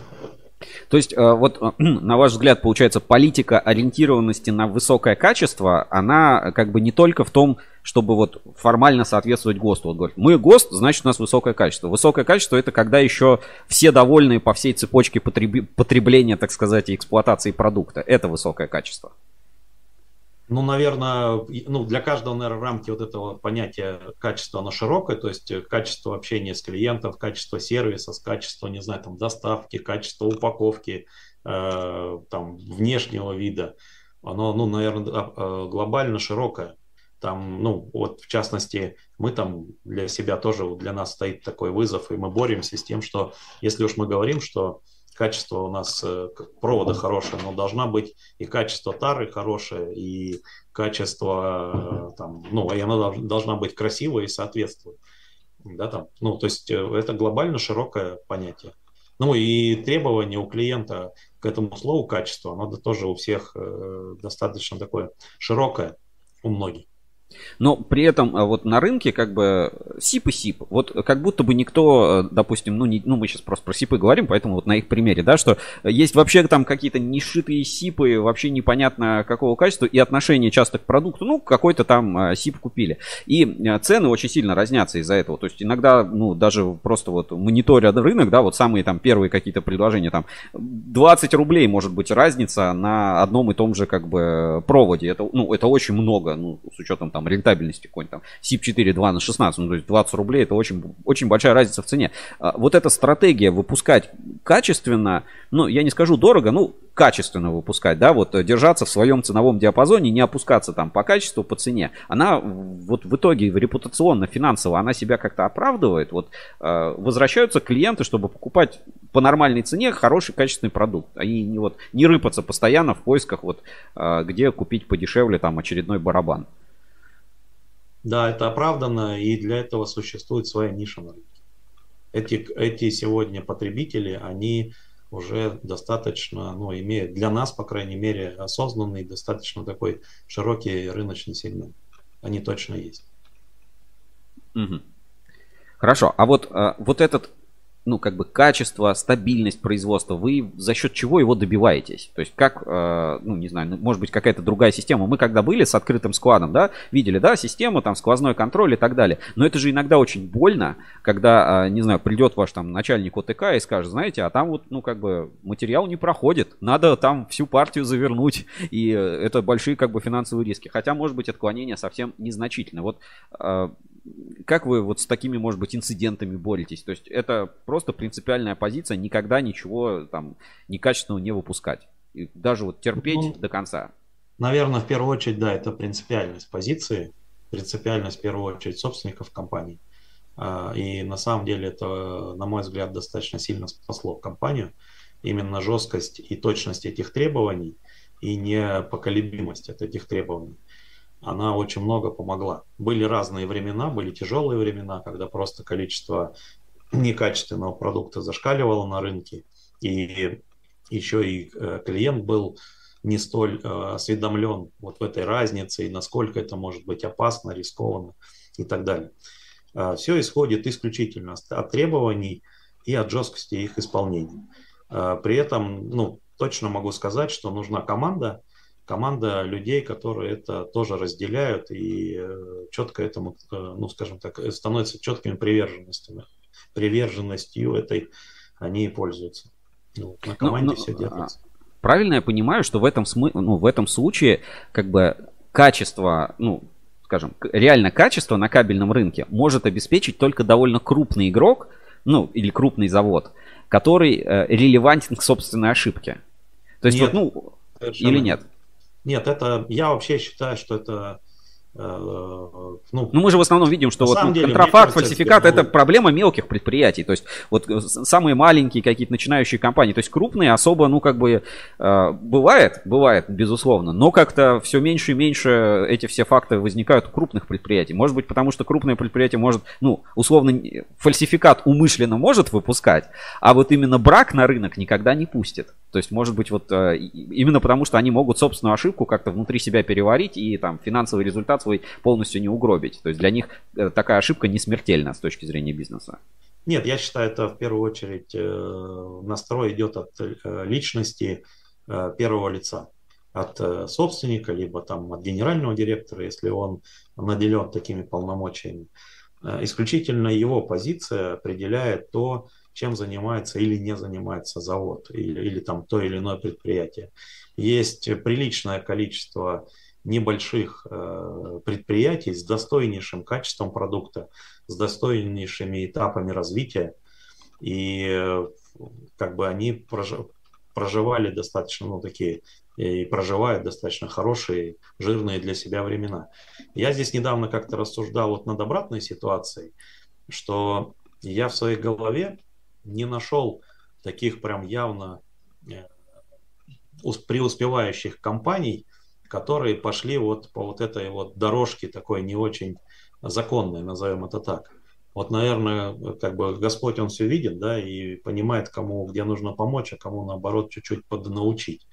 То есть, э, вот, э, на ваш взгляд, получается, политика ориентированности на высокое качество, она как бы не только в том, чтобы вот формально соответствовать ГОСТу. Вот говорит, мы ГОСТ, значит у нас высокое качество. Высокое качество это когда еще все довольны по всей цепочке потребления, так сказать, эксплуатации продукта. Это высокое качество. Ну, наверное, ну, для каждого, наверное, в рамке вот этого понятия качества, оно широкое, то есть э, качество общения с клиентом, качество сервиса, качество, не знаю, там, доставки, качество упаковки, э, там, внешнего вида, оно, ну, наверное, а, глобально широкое. Там, ну, вот, в частности, мы там для себя тоже, для нас стоит такой вызов, и мы боремся с тем, что, если уж мы говорим, что качество у нас э, провода хорошее, но должна быть и качество тары хорошее, и качество, э, там, ну, и она должна быть красивая и соответствовать. Да, там, ну, то есть э, это глобально широкое понятие. Ну и требования у клиента к этому слову качество, оно тоже у всех достаточно такое широкое, у многих. Но при этом а, вот на рынке как бы СИП и СИП. Вот как будто бы никто, э, допустим, ну, не, ну мы сейчас просто про СИПы говорим, поэтому вот на их примере, да, что есть вообще там какие-то нешитые СИПы, вообще непонятно какого качества и отношение часто к продукту, ну какой-то там а, СИП купили. И а, цены очень сильно разнятся из-за этого. То есть иногда, ну даже просто вот мониторя рынок, да, вот самые там первые какие-то предложения, там 20 рублей может быть разница на одном и том же как бы проводе. Это, ну, это очень много, ну, с учетом там там рентабельности какой-нибудь там SIP 4 2 на 16, ну, то есть 20 рублей это очень, очень большая разница в цене. А, вот эта стратегия выпускать качественно, ну, я не скажу дорого, ну, качественно выпускать, да, вот держаться в своем ценовом диапазоне, не опускаться там по качеству, по цене, она вот в итоге репутационно, финансово, она себя как-то оправдывает, вот э, возвращаются клиенты, чтобы покупать по нормальной цене хороший качественный продукт, они не вот не рыпаться постоянно в поисках вот э, где купить подешевле там очередной барабан. Да, это оправдано, и для этого существует своя ниша на рынке. Эти, эти сегодня потребители, они уже достаточно, ну, имеют для нас, по крайней мере, осознанный, достаточно такой широкий рыночный сегмент. Они точно есть. Хорошо, а вот, а, вот этот ну, как бы качество, стабильность производства, вы за счет чего его добиваетесь? То есть как, э, ну, не знаю, ну, может быть какая-то другая система. Мы когда были с открытым складом, да, видели, да, систему, там, сквозной контроль и так далее. Но это же иногда очень больно, когда, э, не знаю, придет ваш там начальник ОТК и скажет, знаете, а там вот, ну, как бы материал не проходит, надо там всю партию завернуть, и это большие, как бы, финансовые риски. Хотя, может быть, отклонение совсем незначительное. Вот э, как вы вот с такими, может быть, инцидентами боретесь? То есть это просто принципиальная позиция, никогда ничего там некачественного не выпускать. И даже вот терпеть ну, до конца. Наверное, в первую очередь, да, это принципиальность позиции, принципиальность в первую очередь собственников компании. А, и на самом деле это, на мой взгляд, достаточно сильно спасло компанию. Именно жесткость и точность этих требований и непоколебимость от этих требований. Она очень много помогла. Были разные времена, были тяжелые времена, когда просто количество некачественного продукта зашкаливало на рынке. И еще и э, клиент был не столь э, осведомлен вот в этой разнице и насколько это может быть опасно, рискованно и так далее. Э, все исходит исключительно от требований и от жесткости их исполнения. Э, при этом, ну, точно могу сказать, что нужна команда, команда людей, которые это тоже разделяют и э, четко этому, э, ну, скажем так, становятся четкими приверженностями. Приверженностью этой они и пользуются. Ну, на команде но, но, все держится. Правильно я понимаю, что в этом, смы... ну, в этом случае как бы качество, ну, скажем, реально качество на кабельном рынке может обеспечить только довольно крупный игрок, ну, или крупный завод, который э, релевантен к собственной ошибке. То есть нет, вот, ну, совершенно. или нет? Нет, это я вообще считаю, что это ну, ну, мы же в основном видим, что вот деле, контрафакт, фальсификат это проблема мелких предприятий. То есть вот э, самые маленькие какие-то начинающие компании, то есть крупные особо, ну как бы э, бывает, бывает, безусловно, но как-то все меньше и меньше эти все факты возникают у крупных предприятий. Может быть, потому что крупное предприятие может, ну, условно, фальсификат умышленно может выпускать, а вот именно брак на рынок никогда не пустит. То есть, может быть, вот именно потому, что они могут собственную ошибку как-то внутри себя переварить и там финансовый результат свой полностью не угробить. То есть для них э, такая ошибка не смертельна с точки зрения бизнеса. Нет, я считаю, это в первую очередь э, настрой идет от э, личности первого лица, от собственника, либо там от генерального директора, если он наделен такими полномочиями. Исключительно его позиция определяет то, чем занимается или не занимается завод или, или там то или иное предприятие. Есть приличное количество небольших э, предприятий с достойнейшим качеством продукта, с достойнейшими этапами развития. И э, как бы они проживали достаточно, ну, такие, и проживают достаточно хорошие, жирные для себя времена. Я здесь недавно как-то рассуждал вот над обратной ситуацией, что я в своей голове не нашел таких прям явно э, преуспевающих компаний, которые пошли вот по вот этой вот дорожке такой не очень законной, назовем это так. Вот, наверное, как бы Господь, Он все видит, да, и понимает, кому где нужно помочь, а кому, наоборот, чуть-чуть поднаучить.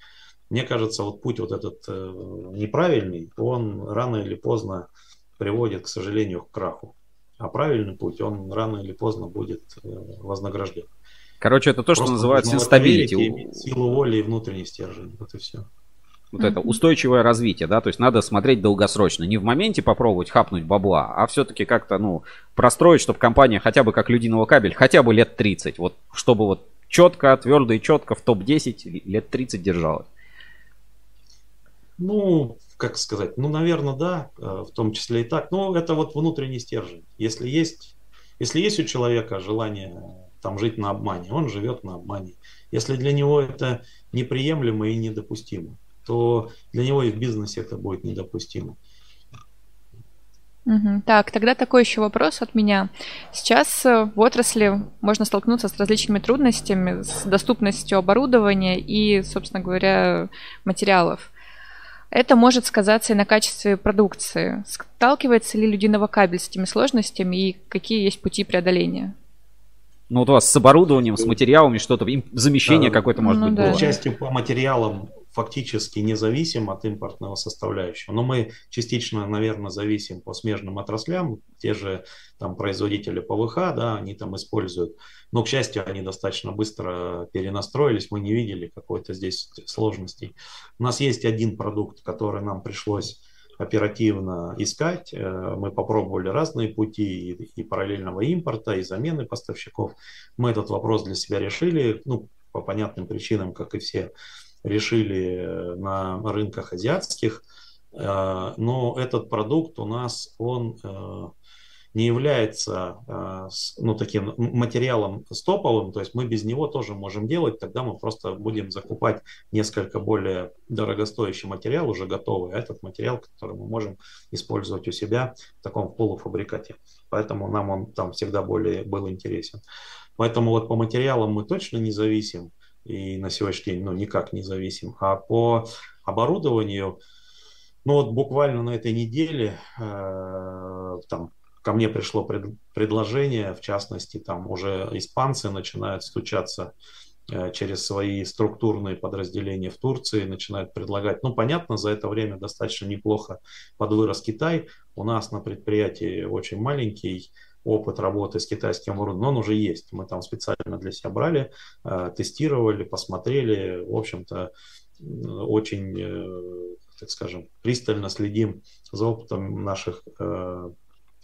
Мне кажется, вот путь вот этот э, неправильный, он рано или поздно приводит, к сожалению, к краху. А правильный путь, он рано или поздно будет э, вознагражден. Короче, это то, что Просто называется sustainability. Силу воли и внутренний стержень. Вот и все вот mm-hmm. это устойчивое развитие, да, то есть надо смотреть долгосрочно, не в моменте попробовать хапнуть бабла, а все-таки как-то, ну, простроить, чтобы компания хотя бы как Людиновокабель, хотя бы лет 30, вот, чтобы вот четко, твердо и четко в топ-10 лет 30 держалась. Ну, как сказать, ну, наверное, да, э, в том числе и так. Но это вот внутренний стержень. Если есть, если есть у человека желание там жить на обмане, он живет на обмане. Если для него это неприемлемо и недопустимо, то для него и в бизнесе это будет недопустимо. Угу. Так, тогда такой еще вопрос от меня. Сейчас э, в отрасли можно столкнуться с различными трудностями, с доступностью оборудования и, собственно говоря, материалов. Это может сказаться и на качестве продукции. Сталкивается ли Людиного кабель с этими сложностями и какие есть пути преодоления? Ну, вот у вас с оборудованием, с материалами что-то, замещение да, какое-то может ну, быть да. было. Части по материалам фактически не зависим от импортного составляющего. Но мы частично, наверное, зависим по смежным отраслям. Те же там производители ПВХ, да, они там используют. Но, к счастью, они достаточно быстро перенастроились. Мы не видели какой-то здесь сложностей. У нас есть один продукт, который нам пришлось оперативно искать. Э, мы попробовали разные пути и, параллельного импорта, и замены поставщиков. Мы этот вопрос для себя решили, ну, по понятным причинам, как и все решили э, на рынках азиатских, э, но этот продукт у нас, он э, не является ну, таким материалом стоповым, то есть мы без него тоже можем делать, тогда мы просто будем закупать несколько более дорогостоящий материал, уже готовый, а этот материал, который мы можем использовать у себя в таком полуфабрикате. Поэтому нам он там всегда более был интересен. Поэтому вот по материалам мы точно не зависим, и на сегодняшний день ну, никак не зависим. А по оборудованию, ну вот буквально на этой неделе э, там ко мне пришло пред, предложение, в частности, там уже испанцы начинают стучаться э, через свои структурные подразделения в Турции, начинают предлагать. Ну, понятно, за это время достаточно неплохо подвырос Китай. У нас на предприятии очень маленький опыт работы с китайским оборудованием, но он уже есть. Мы там специально для себя брали, э, тестировали, посмотрели. В общем-то, очень, э, так скажем, пристально следим за опытом наших э,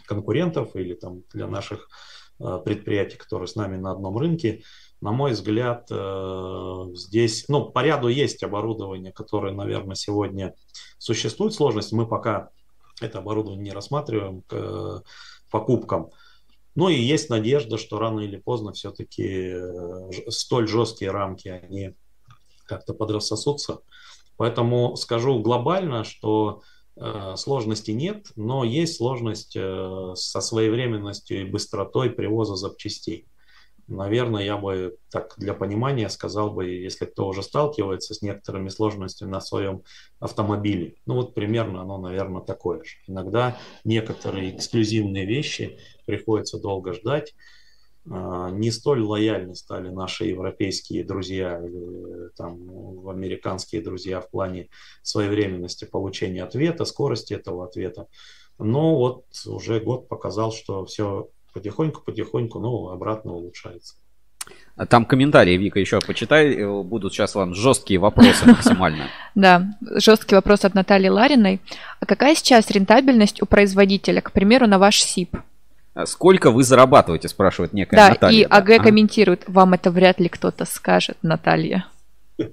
конкурентов или там для наших предприятий, которые с нами на одном рынке. На мой взгляд, здесь, ну, по ряду есть оборудование, которое, наверное, сегодня существует сложность. Мы пока это оборудование не рассматриваем к покупкам. Ну и есть надежда, что рано или поздно все-таки э, столь жесткие рамки, они как-то подрассосутся. Поэтому скажу глобально, что э, сложностей нет, но есть сложность э, со своевременностью и быстротой привоза запчастей. Наверное, я бы так для понимания сказал бы, если кто уже сталкивается с некоторыми сложностями на своем автомобиле, ну вот примерно оно, наверное, такое же. Иногда некоторые эксклюзивные вещи приходится долго ждать. А, не столь лояльны стали наши европейские друзья или там, американские друзья в плане своевременности получения ответа, скорости этого ответа. Но вот уже год показал, что все потихоньку-потихоньку, ну, обратно улучшается. А там комментарии, Вика, еще почитай. Э, будут сейчас вам жесткие вопросы максимально. Да, жесткий вопрос от Натальи Лариной. А какая сейчас рентабельность у производителя, к примеру, на ваш СИП? А сколько вы зарабатываете, спрашивает некая да, Наталья. И АГ да, комментирует, вам это вряд ли кто-то скажет, Наталья.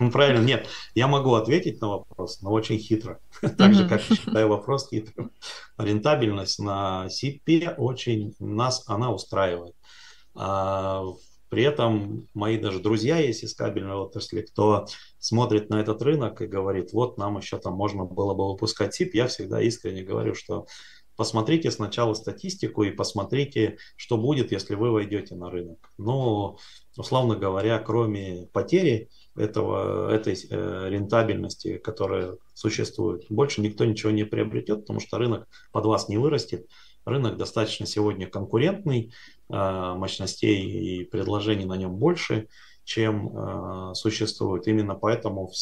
Ну, правильно, нет. Я могу ответить на вопрос, но очень хитро. Так же, как считаю вопрос хитрым. Рентабельность на СИПе очень нас, она устраивает. А, при этом мои даже друзья есть из кабельной отрасли, кто смотрит на этот рынок и говорит, вот нам еще там можно было бы выпускать СИП, я всегда искренне говорю, что посмотрите сначала статистику и посмотрите, что будет, если вы войдете на рынок. Но, условно говоря, кроме потери этого, этой э, рентабельности, которая существует, больше никто ничего не приобретет, потому что рынок под вас не вырастет. Рынок достаточно сегодня конкурентный, э, мощностей и предложений на нем больше, чем э, существует. Именно поэтому в,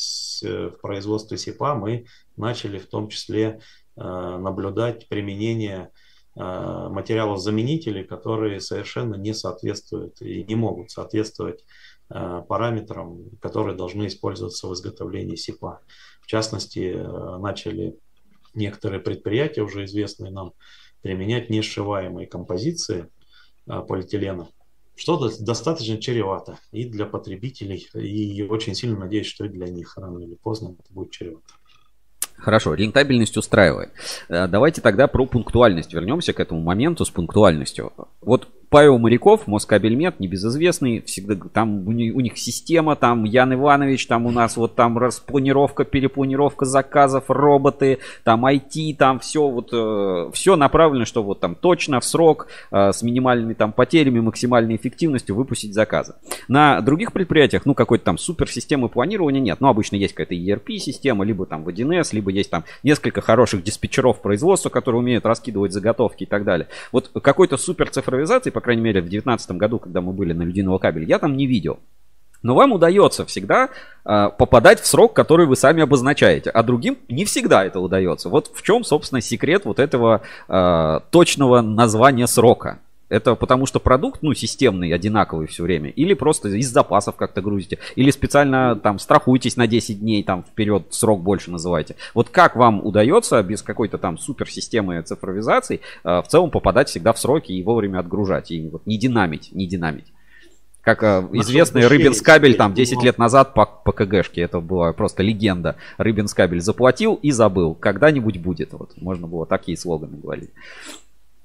в производстве СИПа мы начали в том числе Э, наблюдать применение э, материалов-заменителей, которые совершенно не соответствуют и не могут соответствовать э, параметрам, которые должны использоваться в изготовлении СИПа. В частности, начали некоторые предприятия, уже известные нам, применять несшиваемые композиции полиэтилена, что достаточно чревато и для потребителей, и очень сильно надеюсь, что и для них рано или поздно это будет чревато. Хорошо, рентабельность устраивает. Э, давайте тогда про пунктуальность вернемся к этому моменту с пунктуальностью. Вот Павел Моряков, Москабельмет, небезызвестный, всегда там у них, у них система, там Ян Иванович, там у нас вот там распланировка, перепланировка заказов, роботы, там IT, там все вот, э, все направлено, что вот там точно в срок, э, с минимальными там потерями, максимальной эффективностью выпустить заказы. На других предприятиях, ну, какой-то там суперсистемы планирования нет, ну, обычно есть какая-то ERP-система, либо там в 1С, либо есть там несколько хороших диспетчеров производства, которые умеют раскидывать заготовки и так далее. Вот какой-то супер цифровизации по крайней мере, в 2019 году, когда мы были на Людиного кабеля, я там не видел. Но вам удается всегда э, попадать в срок, который вы сами обозначаете, а другим не всегда это удается. Вот в чем, собственно, секрет вот этого э, точного названия срока. Это потому что продукт, ну, системный, одинаковый все время, или просто из запасов как-то грузите, или специально там страхуйтесь на 10 дней, там вперед срок больше называйте. Вот как вам удается без какой-то там суперсистемы цифровизации э, в целом попадать всегда в сроки и вовремя отгружать, и вот не динамить, не динамить. Как э, известный Рыбинскабель там 10 лет назад по, по КГшке, это была просто легенда. Рыбинскабель заплатил и забыл, когда-нибудь будет. Вот можно было такие слоганы говорить.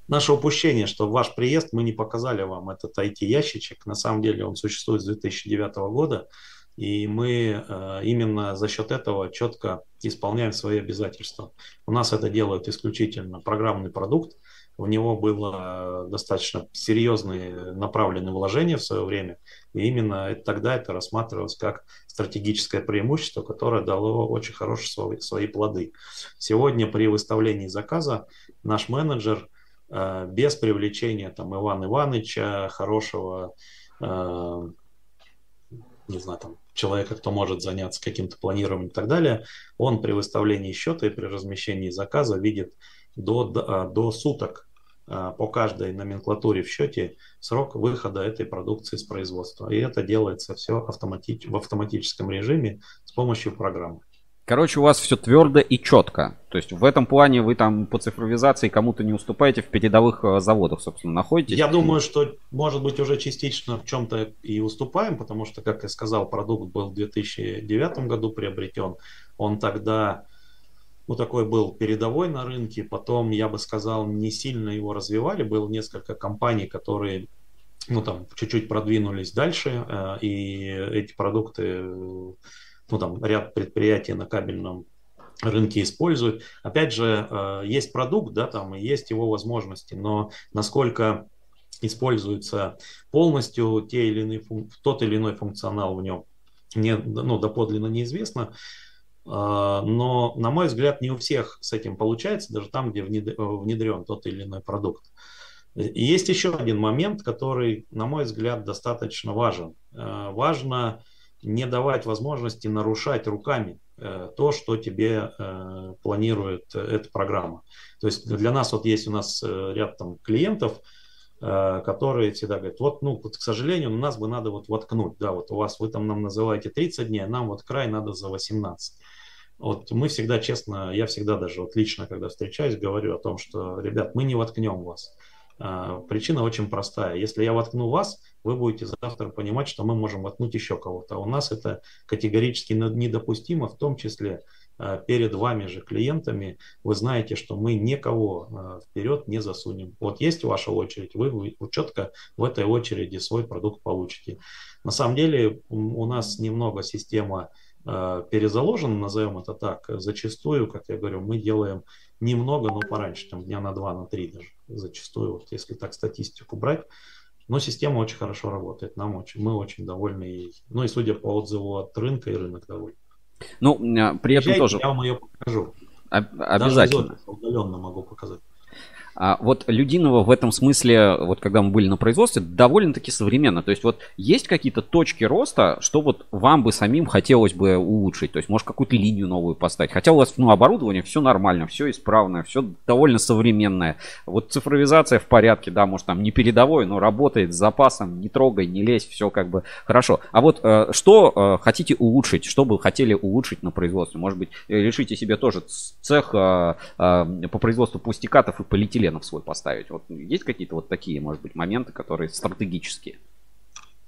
Наше упущение, что ваш приезд мы не показали вам этот IT-ящичек. На самом деле он существует с 2009 года. И мы э, именно за счет этого четко исполняем свои обязательства. У нас это делают исключительно программный продукт. В него было достаточно серьезные направленные вложения в свое время. И именно тогда это рассматривалось как стратегическое преимущество, которое дало очень хорошие свои, плоды. Сегодня при выставлении заказа наш менеджер э, без привлечения там, Ивана Ивановича, хорошего э, не знаю, там, человека, кто может заняться каким-то планированием и так далее, он при выставлении счета и при размещении заказа видит до, до, а, до суток по каждой номенклатуре в счете срок выхода этой продукции с производства. И это делается все автомати- в автоматическом режиме с помощью программы. Короче, у вас все твердо и четко. То есть в этом плане вы там по цифровизации кому-то не уступаете в передовых э, заводах, собственно, находитесь. Я думаю, что, может быть, уже частично в чем-то и уступаем, потому что, как я сказал, продукт был в 2009 году приобретен. Он тогда ну, такой был передовой на рынке. Потом, я бы сказал, не сильно его развивали. Было несколько компаний, которые ну, там, чуть-чуть продвинулись дальше, э, и эти продукты ну, там, ряд предприятий на кабельном рынке используют. Опять же, э, есть продукт, да, там, и есть его возможности, но насколько используется полностью те или иные, тот или иной функционал в нем, не, ну, доподлинно неизвестно. Э, но, на мой взгляд, не у всех с этим получается, даже там, где внедрен тот или иной продукт. Есть еще один момент, который, на мой взгляд, достаточно важен. Э, важно не давать возможности нарушать руками э, то, что тебе э, планирует эта программа. То есть для нас вот есть у нас э, ряд там клиентов, которые всегда говорят, вот, ну, вот, к сожалению, у нас бы надо вот воткнуть, да, вот у вас, вы там нам называете 30 дней, а нам вот край надо за 18. Вот мы всегда честно, я всегда даже вот лично, когда встречаюсь, говорю о том, что, ребят, мы не воткнем вас. Причина очень простая. Если я воткну вас, вы будете завтра понимать, что мы можем воткнуть еще кого-то. А у нас это категорически недопустимо, в том числе а, перед вами же клиентами. Вы знаете, что мы никого вперед не засунем. Вот есть ваша очередь, вы четко в этой очереди свой продукт получите. На самом деле у нас немного система перезаложена, назовем это так. Зачастую, как я говорю, мы делаем немного, но пораньше, там дня на два, на три даже зачастую, вот если так статистику брать. Но система очень хорошо работает, нам очень, мы очень довольны ей. Ну и судя по отзыву от рынка, и рынок доволен. Ну, а, при этом тоже... Я вам ее покажу. Обязательно. Даже удаленно могу показать. А вот Людинова в этом смысле, вот когда мы были на производстве, довольно-таки современно. То есть вот есть какие-то точки роста, что вот вам бы самим хотелось бы улучшить. То есть может какую-то линию новую поставить. Хотя у вас ну, оборудование все нормально, все исправно, все довольно современное. Вот цифровизация в порядке, да, может там не передовой, но работает с запасом, не трогай, не лезь, все как бы хорошо. А вот э, что э, хотите улучшить, что бы хотели улучшить на производстве? Может быть, решите себе тоже цех э, э, по производству пустикатов и полиэтилена членов свой поставить. Вот есть какие-то вот такие, может быть, моменты, которые стратегические?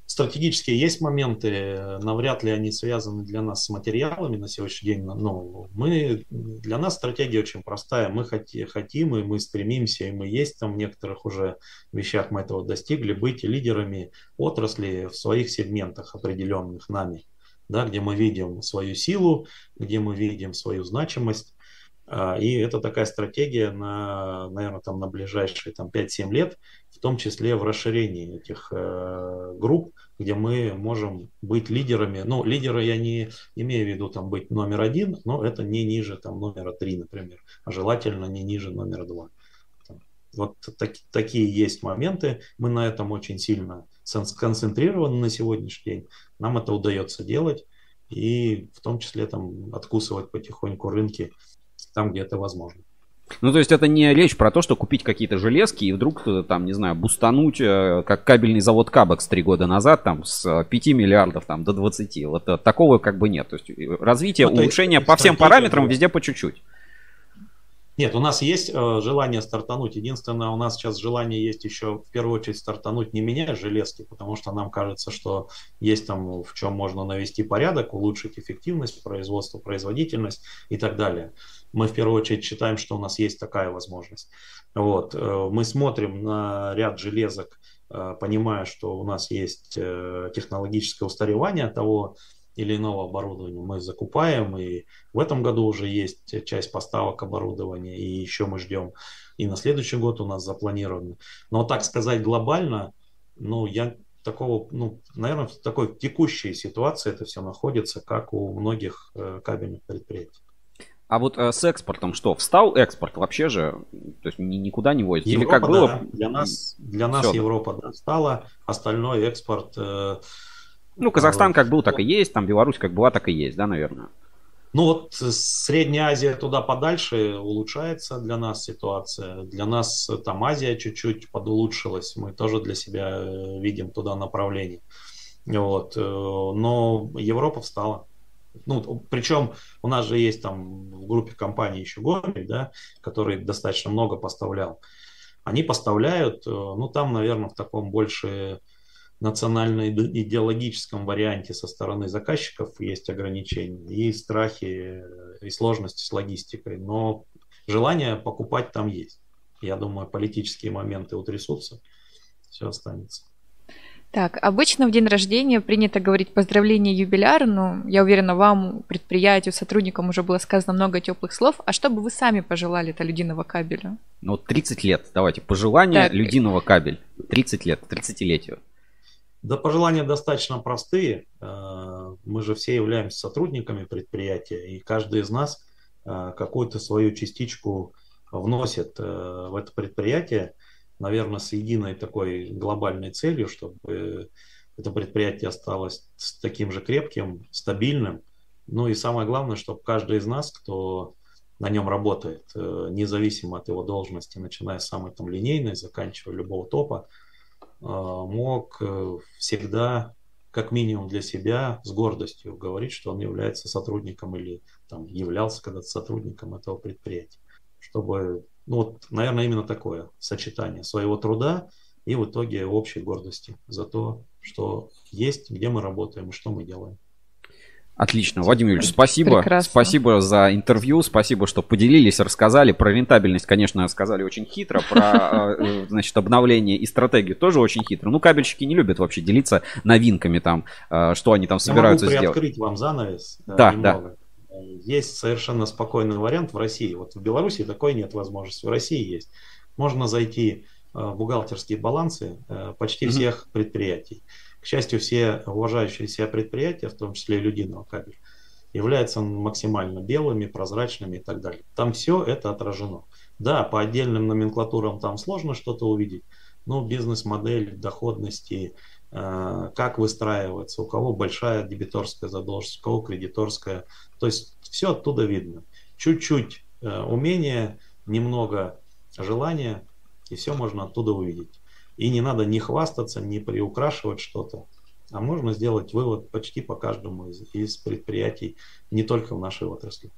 Стратегические есть моменты, навряд ли они связаны для нас с материалами на сегодняшний день. Но мы, для нас стратегия очень простая. Мы хотим, и мы стремимся, и мы есть там в некоторых уже вещах мы этого достигли, быть лидерами отрасли в своих сегментах, определенных нами, да, где мы видим свою силу, где мы видим свою значимость и это такая стратегия на, наверное, там на ближайшие там, 5-7 лет, в том числе в расширении этих э, групп, где мы можем быть лидерами. Ну, лидера я не имею в виду там быть номер один, но это не ниже там номера три, например, а желательно не ниже номера два. Вот так, такие есть моменты. Мы на этом очень сильно сконцентрированы на сегодняшний день. Нам это удается делать и в том числе там откусывать потихоньку рынки там, где это возможно. Ну, то есть это не речь про то, что купить какие-то железки и вдруг, э, там, не знаю, бустануть, э, как кабельный завод Кабекс три года назад, там, с 5 миллиардов там, до 20. Вот э, такого как бы нет. То есть развитие, ну, улучшение по всем параметрам везде по чуть-чуть. Нет, у нас есть э, желание стартануть. Единственное, у нас сейчас желание есть еще в первую очередь стартануть, не меняя железки, потому что нам кажется, что есть там в чем можно навести порядок, улучшить эффективность производства, производительность и так далее мы в первую очередь считаем, что у нас есть такая возможность. Вот. Э, мы смотрим на ряд железок, э, понимая, что у нас есть э, технологическое устаревание того или иного оборудования. Мы закупаем, и в этом году уже есть часть поставок оборудования, и еще мы ждем. И на следующий год у нас запланировано. Но так сказать глобально, ну, я такого, ну, наверное, в такой текущей ситуации это все находится, как у многих кабельных предприятий. А вот э, с экспортом что? Встал экспорт вообще же? То есть ни, никуда не возит? Европа, Или как было? Да. Для нас, для нас Все. Европа да, встала, остальной экспорт... Э, ну, Казахстан э, как был, так и есть, там Беларусь как была, так и есть, да, наверное? Ну вот Средняя Азия туда подальше улучшается для нас ситуация. Для нас там Азия чуть-чуть подулучшилась. Мы тоже для себя э, видим туда направление. Вот. Э, но Европа встала. Ну, причем у нас же есть там в группе компаний еще Гомель, да, который достаточно много поставлял. Они поставляют, э, ну, там, наверное, в таком больше национально-идеологическом варианте со стороны заказчиков есть ограничения и страхи, и сложности с логистикой. Но желание покупать там есть. Я думаю, политические моменты утрясутся, все останется. Так, обычно в день рождения принято говорить поздравление юбиляру, но я уверена, вам, предприятию, сотрудникам уже было сказано много теплых слов. А что бы вы сами пожелали это людиного кабеля? Ну, 30 лет. Давайте, пожелания так. людиного кабель. 30 лет, 30-летию. Да, пожелания достаточно простые. Э, мы же все являемся сотрудниками предприятия, и каждый из нас э, какую-то свою частичку вносит э, в это предприятие наверное, с единой такой глобальной целью, чтобы это предприятие осталось таким же крепким, стабильным. Ну и самое главное, чтобы каждый из нас, кто на нем работает, независимо от его должности, начиная с самой там линейной, заканчивая любого топа, мог э, всегда, как минимум для себя, с гордостью говорить, что он является сотрудником или там, являлся когда-то сотрудником этого предприятия. Чтобы ну вот, наверное, именно такое сочетание своего труда и в итоге общей гордости за то, что есть, где мы работаем и что мы делаем. Отлично, Вадим Юрьевич, спасибо. Прекрасно. Спасибо за интервью, спасибо, что поделились, рассказали. Про рентабельность, конечно, сказали очень хитро, про э, значит, обновление и стратегию тоже очень хитро. Ну, кабельщики не любят вообще делиться новинками там, э, что они там собираются Я могу сделать. открыть вам занавес. Да, да есть совершенно спокойный вариант в России. Вот в Беларуси такой нет возможности, в России есть. Можно зайти э, в бухгалтерские балансы э, почти mm-hmm. всех предприятий. К счастью, все уважающие себя предприятия, в том числе и Людиного кабеля, являются максимально белыми, прозрачными и так далее. Там все это отражено. Да, по отдельным номенклатурам там сложно что-то увидеть, но бизнес-модель доходности, э, как выстраивается, у кого большая дебиторская задолженность, у кого кредиторская, то есть все оттуда видно. Чуть-чуть э, умения, немного желания, и все можно оттуда увидеть. И не надо ни хвастаться, ни приукрашивать что-то. А можно сделать вывод почти по каждому из, из предприятий, не только в нашей отрасли.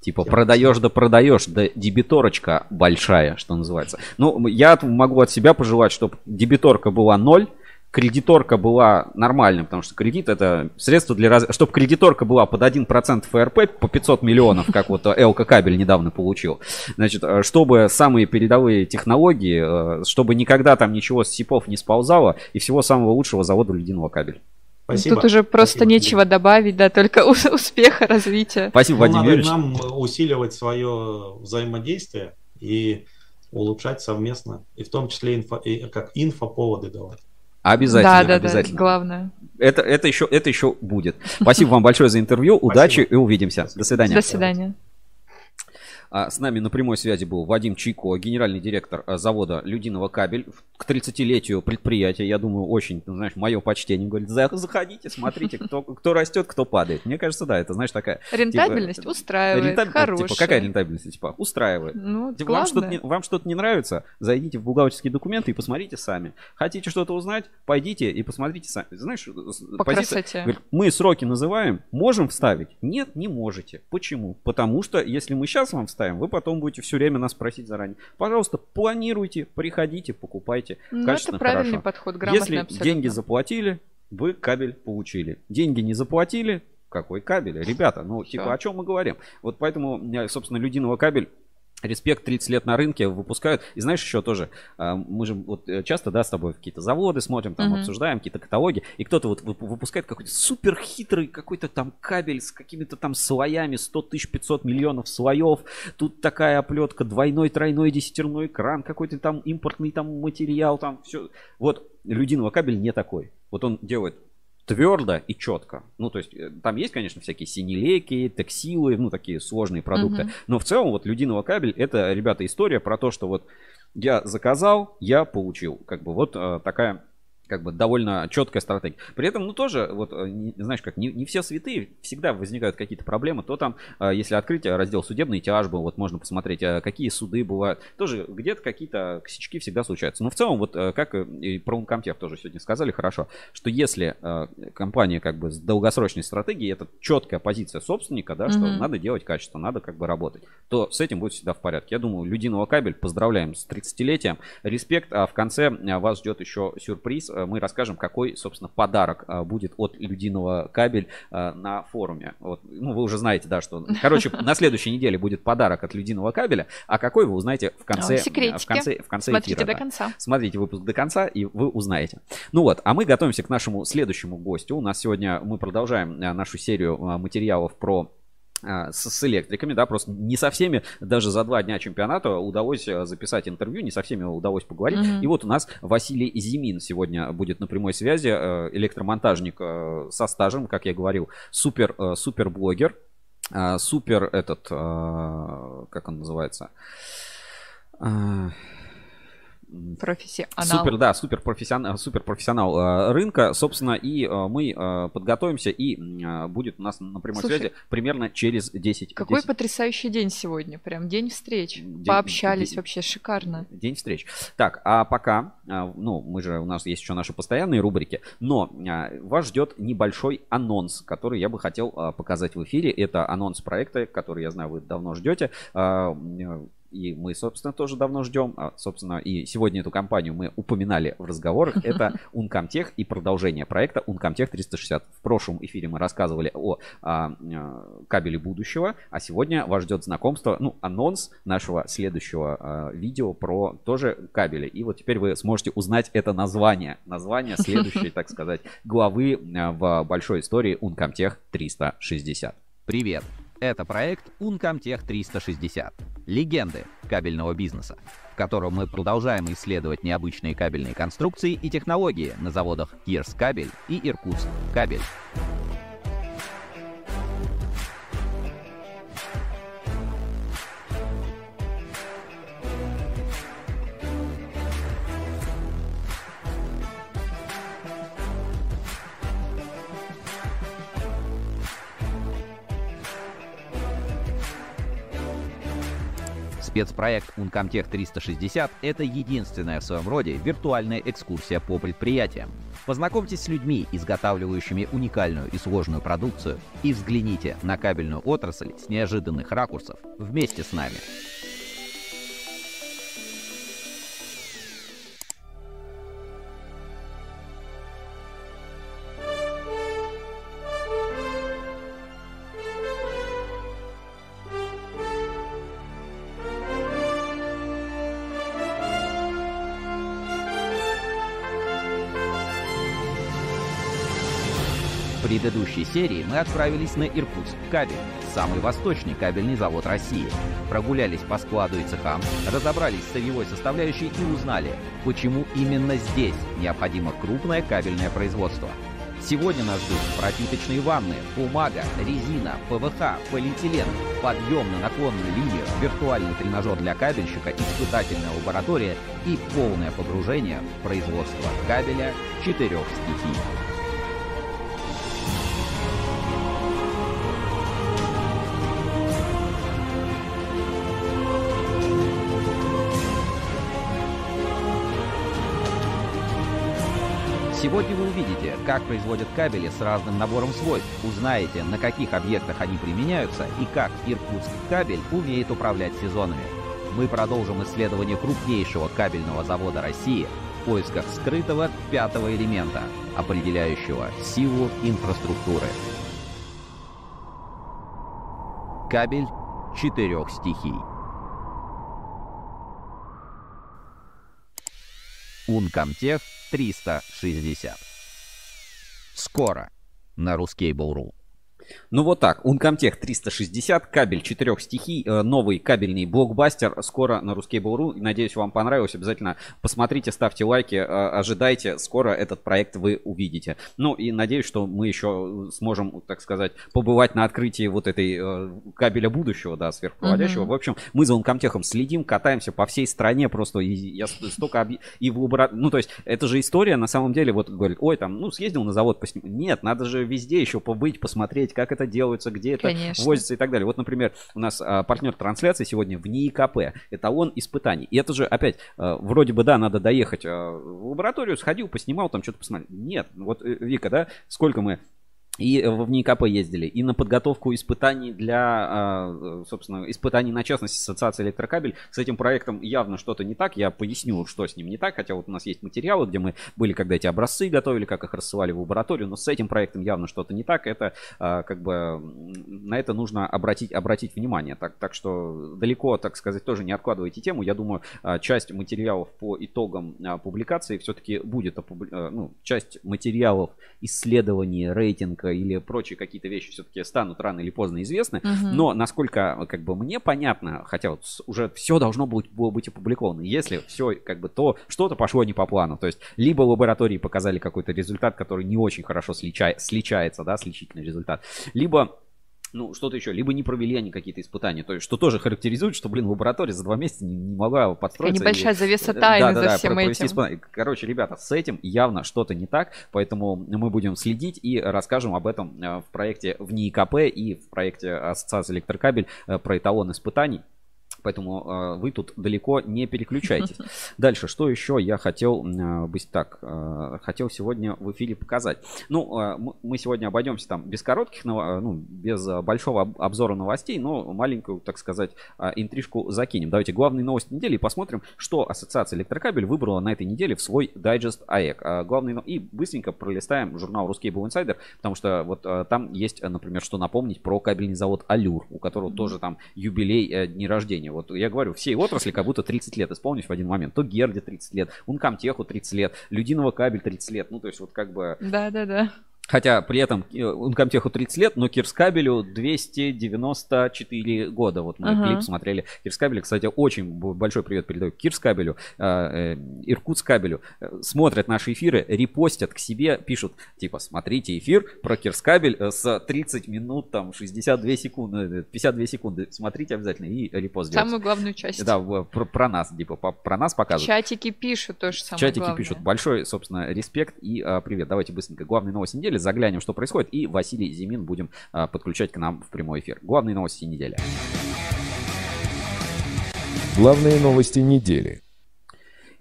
Типа продаешь да продаешь, да дебиторочка большая, что называется. Ну, я могу от себя пожелать, чтобы дебиторка была ноль, кредиторка была нормальным, потому что кредит это средство для раз... чтобы кредиторка была под 1% ФРП по 500 миллионов, как вот ЛК кабель недавно получил. Значит, э, чтобы самые передовые технологии, э, чтобы никогда там ничего с СИПов не сползало и всего самого лучшего завода ледяного кабеля. Спасибо. Тут уже просто Спасибо. нечего добавить, да, только успеха, развития. Спасибо, Вадим ну, Юрьевич. Нам усиливать свое взаимодействие и улучшать совместно, и в том числе инфо, и как инфоповоды давать. Обязательно, да, да, обязательно. Да, главное. Это, это, еще, это еще будет. Спасибо вам большое за интервью. Удачи и увидимся. До свидания. До свидания. А, с нами на прямой связи был Вадим Чайко, генеральный директор а, завода «Людиного кабель». К 30-летию предприятия, я думаю, очень, ну, знаешь, мое почтение. Говорит, заходите, смотрите, кто, кто растет, кто падает. Мне кажется, да, это, знаешь, такая... Типа, рентабельность типа, устраивает, рентаб... хорошая. Типа, какая рентабельность? Типа, устраивает. Ну, типа, вам, что-то не, вам что-то не нравится, зайдите в бухгалтерские документы и посмотрите сами. Хотите что-то узнать, пойдите и посмотрите сами. Знаешь, По позиция... красоте. Говорит, мы сроки называем, можем вставить? Нет, не можете. Почему? Потому что, если мы сейчас вам вставим, оставим. Вы потом будете все время нас просить заранее. Пожалуйста, планируйте, приходите, покупайте. Ну, это правильный хорошо. подход, грамотный Если абсолютно. деньги заплатили, вы кабель получили. Деньги не заплатили, какой кабель? Ребята, ну, типа, Все. о чем мы говорим? Вот поэтому, собственно, людиного кабель Респект 30 лет на рынке выпускают. И знаешь, еще тоже, а, мы же вот э, часто, да, с тобой какие-то заводы смотрим, там uh-huh. обсуждаем какие-то каталоги, и кто-то вот выпускает какой-то супер хитрый какой-то там кабель с какими-то там слоями, 100 тысяч 500 миллионов слоев, тут такая оплетка, двойной, тройной, десятерной экран, какой-то там импортный там материал, там все. Вот людиного кабель не такой. Вот он делает твердо и четко. Ну, то есть, э, там есть, конечно, всякие синелейки, тексилы, ну, такие сложные продукты. Uh-huh. Но в целом, вот, Людиного кабель, это, ребята, история про то, что вот я заказал, я получил. Как бы вот э, такая как бы довольно четкая стратегия. При этом, ну тоже, вот, э, не, знаешь, как не, не все святые, всегда возникают какие-то проблемы. То там, э, если открыть раздел судебный тяжбы, вот можно посмотреть, какие суды бывают. Тоже где-то какие-то косячки всегда случаются. Но в целом, вот как и про Uncomtech тоже сегодня сказали хорошо, что если компания как бы с долгосрочной стратегией, это четкая позиция собственника, да, mm-hmm. что надо делать качество, надо как бы работать, то с этим будет всегда в порядке. Я думаю, Людиного кабель поздравляем с 30-летием. Респект, а в конце вас ждет еще сюрприз Э, мы расскажем, какой, собственно, подарок э, будет от Людиного кабель э, на форуме. Вот. Ну, вы уже знаете, да, что... Короче, на следующей неделе будет подарок от Людиного кабеля, а какой вы узнаете в конце, в конце, в конце Смотрите эфира. до конца. Смотрите выпуск до конца, и вы узнаете. Ну вот, а мы готовимся к нашему следующему гостю. У нас сегодня мы продолжаем нашу серию материалов про с, с электриками, да, просто не со всеми, даже за два дня чемпионата удалось э, записать интервью, не со всеми удалось поговорить. Mm-hmm. И вот у нас Василий Зимин сегодня будет на прямой связи, э, электромонтажник со стажем, как я говорил, супер, супер блогер, супер этот, как он называется, Профессионал. Супер, да, супер профессионал, супер профессионал э, рынка, собственно, и э, мы э, подготовимся, и будет у нас на прямой Слушай, связи примерно через 10 Какой 10... потрясающий день сегодня, прям день встреч. День, Пообщались день, вообще шикарно. День встреч. Так, а пока, ну, мы же, у нас есть еще наши постоянные рубрики, но вас ждет небольшой анонс, который я бы хотел показать в эфире. Это анонс проекта, который, я знаю, вы давно ждете и мы, собственно, тоже давно ждем. А, собственно, и сегодня эту компанию мы упоминали в разговорах. Это Uncomtech и продолжение проекта Uncomtech 360. В прошлом эфире мы рассказывали о, о, а, о а, кабеле будущего, а сегодня вас ждет знакомство, ну, анонс нашего следующего а, видео про тоже кабели. И вот теперь вы сможете узнать это название, название следующей, так сказать, главы в большой истории Uncomtech 360. Привет! Это проект Uncomtech 360. Легенды кабельного бизнеса, в котором мы продолжаем исследовать необычные кабельные конструкции и технологии на заводах Кирс Кабель и Иркутск Кабель. Спецпроект Uncomtech 360 — это единственная в своем роде виртуальная экскурсия по предприятиям. Познакомьтесь с людьми, изготавливающими уникальную и сложную продукцию, и взгляните на кабельную отрасль с неожиданных ракурсов вместе с нами. Предыдущей серии мы отправились на Иркутск кабель, самый восточный кабельный завод России. Прогулялись по складу и цехам, разобрались с сырьевой составляющей и узнали, почему именно здесь необходимо крупное кабельное производство. Сегодня нас ждут пропиточные ванны, бумага, резина, ПВХ, полиэтилен, подъем на наклонную линию, виртуальный тренажер для кабельщика, испытательная лаборатория и полное погружение в производство кабеля четырех стихий. Сегодня вы увидите, как производят кабели с разным набором свойств, узнаете, на каких объектах они применяются и как Иркутск кабель умеет управлять сезонами. Мы продолжим исследование крупнейшего кабельного завода России в поисках скрытого пятого элемента, определяющего силу инфраструктуры. Кабель четырех стихий. Uncomtech 360. Скоро на Ruskable.ru. Ну вот так, Uncomtech 360, кабель четырех стихий, э, новый кабельный блокбастер скоро на Ruskable.ru. Надеюсь, вам понравилось. Обязательно посмотрите, ставьте лайки, э, ожидайте. Скоро этот проект вы увидите. Ну и надеюсь, что мы еще сможем, так сказать, побывать на открытии вот этой э, кабеля будущего, да, сверхпроводящего. Mm-hmm. В общем, мы за Uncomtech следим, катаемся по всей стране просто. И я столько объ... и в лаборатории. Ну, то есть, это же история, на самом деле, вот говорит, ой, там, ну, съездил на завод, поснимать. Нет, надо же везде еще побыть, посмотреть, как это делается, где это Конечно. возится и так далее. Вот, например, у нас а, партнер трансляции сегодня в НИИКП. Это он испытаний. И это же опять, а, вроде бы, да, надо доехать а, в лабораторию, сходил, поснимал, там что-то посмотрел. Нет, вот, э, Вика, да, сколько мы и в НИКП ездили, и на подготовку испытаний для, а, собственно, испытаний на частность Ассоциации Электрокабель. С этим проектом явно что-то не так. Я поясню, что с ним не так. Хотя вот у нас есть материалы, где мы были, когда эти образцы готовили, как их рассылали в лабораторию. Но с этим проектом явно что-то не так. Это а, как бы на это нужно обратить, обратить внимание. Так, так что далеко, так сказать, тоже не откладывайте тему. Я думаю, а, часть материалов по итогам публикации все-таки будет, ну, часть материалов исследований, рейтинг или прочие какие-то вещи все-таки станут рано или поздно известны. Угу. Но насколько как бы мне понятно, хотя вот уже все должно быть, было быть опубликовано. Если все как бы то что-то пошло не по плану, то есть либо лаборатории показали какой-то результат, который не очень хорошо слича, сличается, да, сличительный результат, либо ну, что-то еще, либо не провели они какие-то испытания, то есть, что тоже характеризует, что, блин, лаборатория за два месяца не, не могла подстроиться. Такая небольшая и... завеса тайны да, да, за всем этим. Испытания. Короче, ребята, с этим явно что-то не так, поэтому мы будем следить и расскажем об этом э, в проекте в НИИКП и в проекте Ассоциации Электрокабель э, про эталон испытаний. Поэтому э, вы тут далеко не переключайтесь. Дальше, что еще я хотел э, быть так, э, хотел сегодня в эфире показать. Ну, мы сегодня обойдемся там без коротких, ну, без большого обзора новостей, но маленькую, так сказать, интрижку закинем. Давайте главные новости недели и посмотрим, что Ассоциация Электрокабель выбрала на этой неделе в свой дайджест АЭК. Главные, и быстренько пролистаем журнал Русский был инсайдер, потому что вот там есть, например, что напомнить про кабельный завод Алюр, у которого тоже там юбилей э, дни рождения. Вот я говорю, всей отрасли как будто 30 лет исполнились в один момент. То Герде 30 лет, Ункомтеху 30 лет, Людиного кабель 30 лет. Ну, то есть вот как бы... Да-да-да. Хотя при этом Ункомтеху 30 лет, но Кирскабелю 294 года. Вот мы ага. клип смотрели. Кирскабелю, кстати, очень большой привет передаю Кирскабелю, э, э, Иркутскабелю. Смотрят наши эфиры, репостят к себе, пишут, типа, смотрите эфир про Кирскабель э, с 30 минут, там, 62 секунды, 52 секунды. Смотрите обязательно и репост Самую главную часть. Да, про, про нас, типа, по, про нас показывают. Чатики пишут тоже самое Чатики главное. пишут. Большой, собственно, респект и а, привет. Давайте быстренько главные новости недели. Заглянем, что происходит. И Василий Зимин будем а, подключать к нам в прямой эфир. Главные новости недели. Главные новости недели.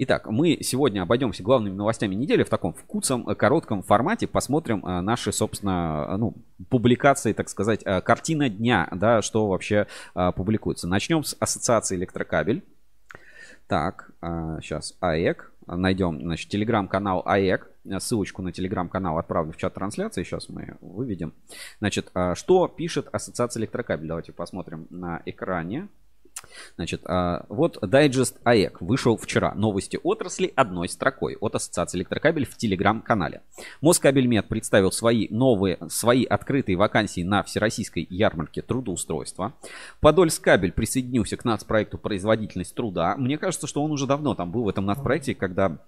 Итак, мы сегодня обойдемся главными новостями недели в таком вкусном, э, коротком формате. Посмотрим э, наши, собственно, э, ну, публикации, так сказать, картина дня, да, что вообще публикуется. Начнем с Ассоциации Электрокабель. Так, сейчас АЭК. Найдем, значит, телеграм-канал АЭК. Ссылочку на телеграм-канал отправлю в чат трансляции. Сейчас мы выведем. Значит, а, что пишет Ассоциация электрокабель? Давайте посмотрим на экране. Значит, а, вот дайджест АЭК вышел вчера. Новости отрасли одной строкой от Ассоциации электрокабель в телеграм-канале. Москабельмет представил свои новые, свои открытые вакансии на Всероссийской ярмарке трудоустройства. Подольскабель присоединился к нацпроекту «Производительность труда». Мне кажется, что он уже давно там был в этом нацпроекте, когда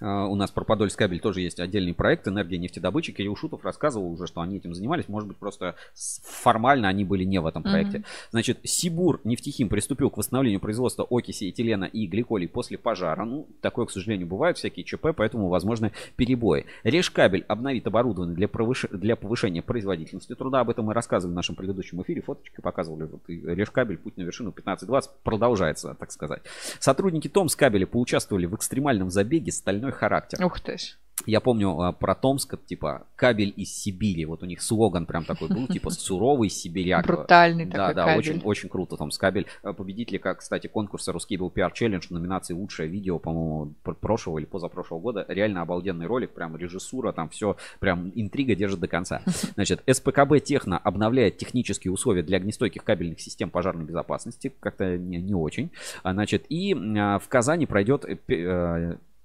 у нас про Подольск кабель тоже есть отдельный проект «Энергия нефтедобычи». Кирилл Шутов рассказывал уже, что они этим занимались. Может быть, просто формально они были не в этом проекте. Mm-hmm. Значит, Сибур нефтехим приступил к восстановлению производства окиси этилена и гликолей после пожара. Ну, такое, к сожалению, бывает, всякие ЧП, поэтому возможны перебои. Решкабель обновит оборудование для, повыш... для повышения производительности труда. Об этом мы рассказывали в нашем предыдущем эфире. Фоточки показывали. Вот, Решкабель, путь на вершину 15-20 продолжается, так сказать. Сотрудники Томскабеля поучаствовали в экстремальном забеге стальной двойной характер. Ух ты ж. Я помню а, про Томск, типа, кабель из Сибири. Вот у них слоган прям такой был, типа, суровый сибиряк. Брутальный да, такой да, кабель. очень, очень круто Томск кабель. А, победители, как, кстати, конкурса Русский был пиар челлендж, номинации лучшее видео, по-моему, прошлого или позапрошлого года. Реально обалденный ролик, прям режиссура, там все, прям интрига держит до конца. Значит, СПКБ Техно обновляет технические условия для огнестойких кабельных систем пожарной безопасности. Как-то не, не очень. А, значит, и в Казани пройдет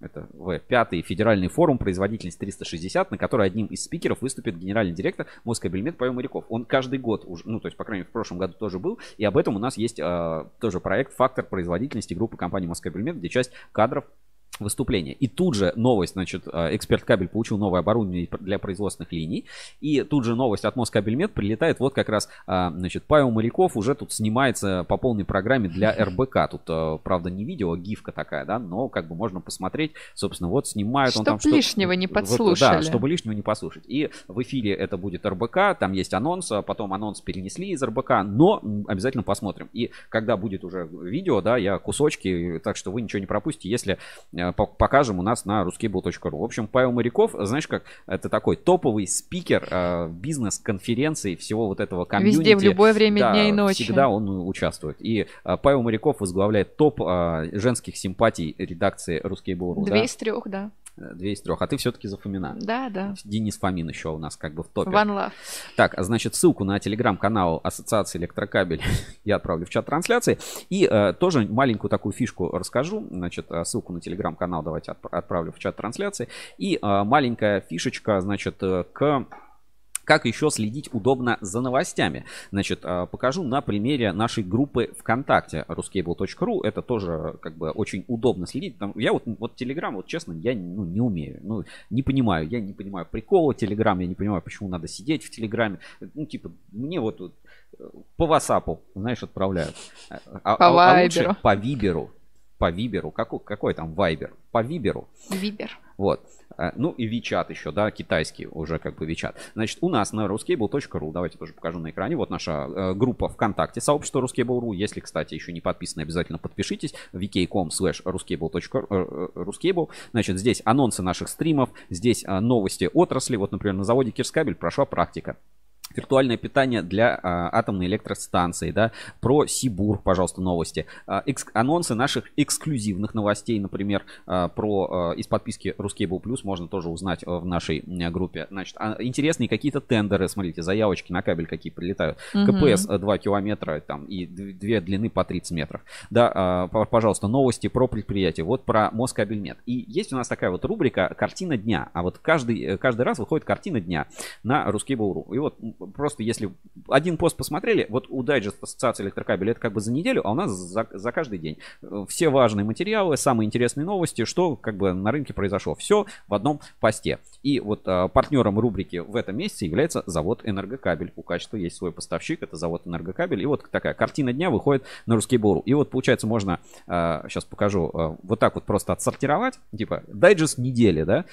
это В, пятый федеральный форум производительность 360, на который одним из спикеров выступит генеральный директор Москабельмет Павел Моряков. Он каждый год, уже, ну, то есть, по крайней мере, в прошлом году тоже был, и об этом у нас есть э, тоже проект «Фактор производительности» группы компании Москабельмет, где часть кадров выступление. И тут же новость, значит, э, эксперт кабель получил новое оборудование для производственных линий. И тут же новость от Москабельмет прилетает. Вот как раз, а, значит, Павел Моряков уже тут снимается по полной программе для РБК. Тут, э, правда, не видео, а гифка такая, да, но как бы можно посмотреть. Собственно, вот снимают Чтоб он там... лишнего не подслушали. Вот, да, чтобы лишнего не послушать. И в эфире это будет РБК, там есть анонс, а потом анонс перенесли из РБК, но обязательно посмотрим. И когда будет уже видео, да, я кусочки, так что вы ничего не пропустите, если покажем у нас на ruskable.ru. В общем, Павел Моряков, знаешь как, это такой топовый спикер э, бизнес-конференции всего вот этого комьюнити. Везде, в любое время да, дня и ночи. Всегда он участвует. И э, Павел Моряков возглавляет топ э, женских симпатий редакции Ruskable.ru. Две да? из трех, да. Две из трех. А ты все-таки за Фомина. Да, да. Денис Фомин еще у нас как бы в топе. One love. Так, а значит, ссылку на телеграм-канал Ассоциации Электрокабель я отправлю в чат трансляции. И э, тоже маленькую такую фишку расскажу. Значит, э, ссылку на телеграм-канал давайте отправлю в чат трансляции. И э, маленькая фишечка, значит, э, к как еще следить удобно за новостями? Значит, а, покажу на примере нашей группы ВКонтакте ruscable.ru. Это тоже как бы очень удобно следить. Там, я вот, вот Telegram, вот честно, я ну, не умею. Ну, не понимаю. Я не понимаю прикола Telegram. Я не понимаю, почему надо сидеть в Телеграме. Ну, типа, мне вот э, по WhatsApp, знаешь, отправляют. А, по а, а лучше по Виберу. По Виберу. Какой, какой там Вайбер? По Виберу. Вибер. Вот. А, ну и Вичат еще, да, китайский уже как бы Вичат. Значит, у нас на ruscable.ru, давайте тоже покажу на экране, вот наша э, группа ВКонтакте, сообщество ruscable.ru. Если, кстати, еще не подписаны, обязательно подпишитесь. vk.com slash ruscable. Значит, здесь анонсы наших стримов, здесь э, новости отрасли. Вот, например, на заводе Кирскабель прошла практика виртуальное питание для а, атомной электростанции, да, про Сибур, пожалуйста, новости, а, экс, анонсы наших эксклюзивных новостей, например, а, про а, из подписки Ruskable Plus можно тоже узнать а, в нашей а, группе. Значит, а, интересные какие-то тендеры, смотрите, заявочки на кабель какие прилетают, угу. КПС 2 километра там и две длины по 30 метров, да, а, пожалуйста, новости про предприятие, вот про Москабельмет. И есть у нас такая вот рубрика «Картина дня», а вот каждый, каждый раз выходит картина дня на Ruskable.ru. И вот просто если один пост посмотрели, вот у Дайджест Ассоциации электрокабеля это как бы за неделю, а у нас за, за каждый день. Все важные материалы, самые интересные новости, что как бы на рынке произошло. Все в одном посте. И вот а, партнером рубрики в этом месяце является завод Энергокабель. У качества есть свой поставщик, это завод Энергокабель. И вот такая картина дня выходит на русский бору. И вот получается можно, а, сейчас покажу, а, вот так вот просто отсортировать, типа дайджест недели, да,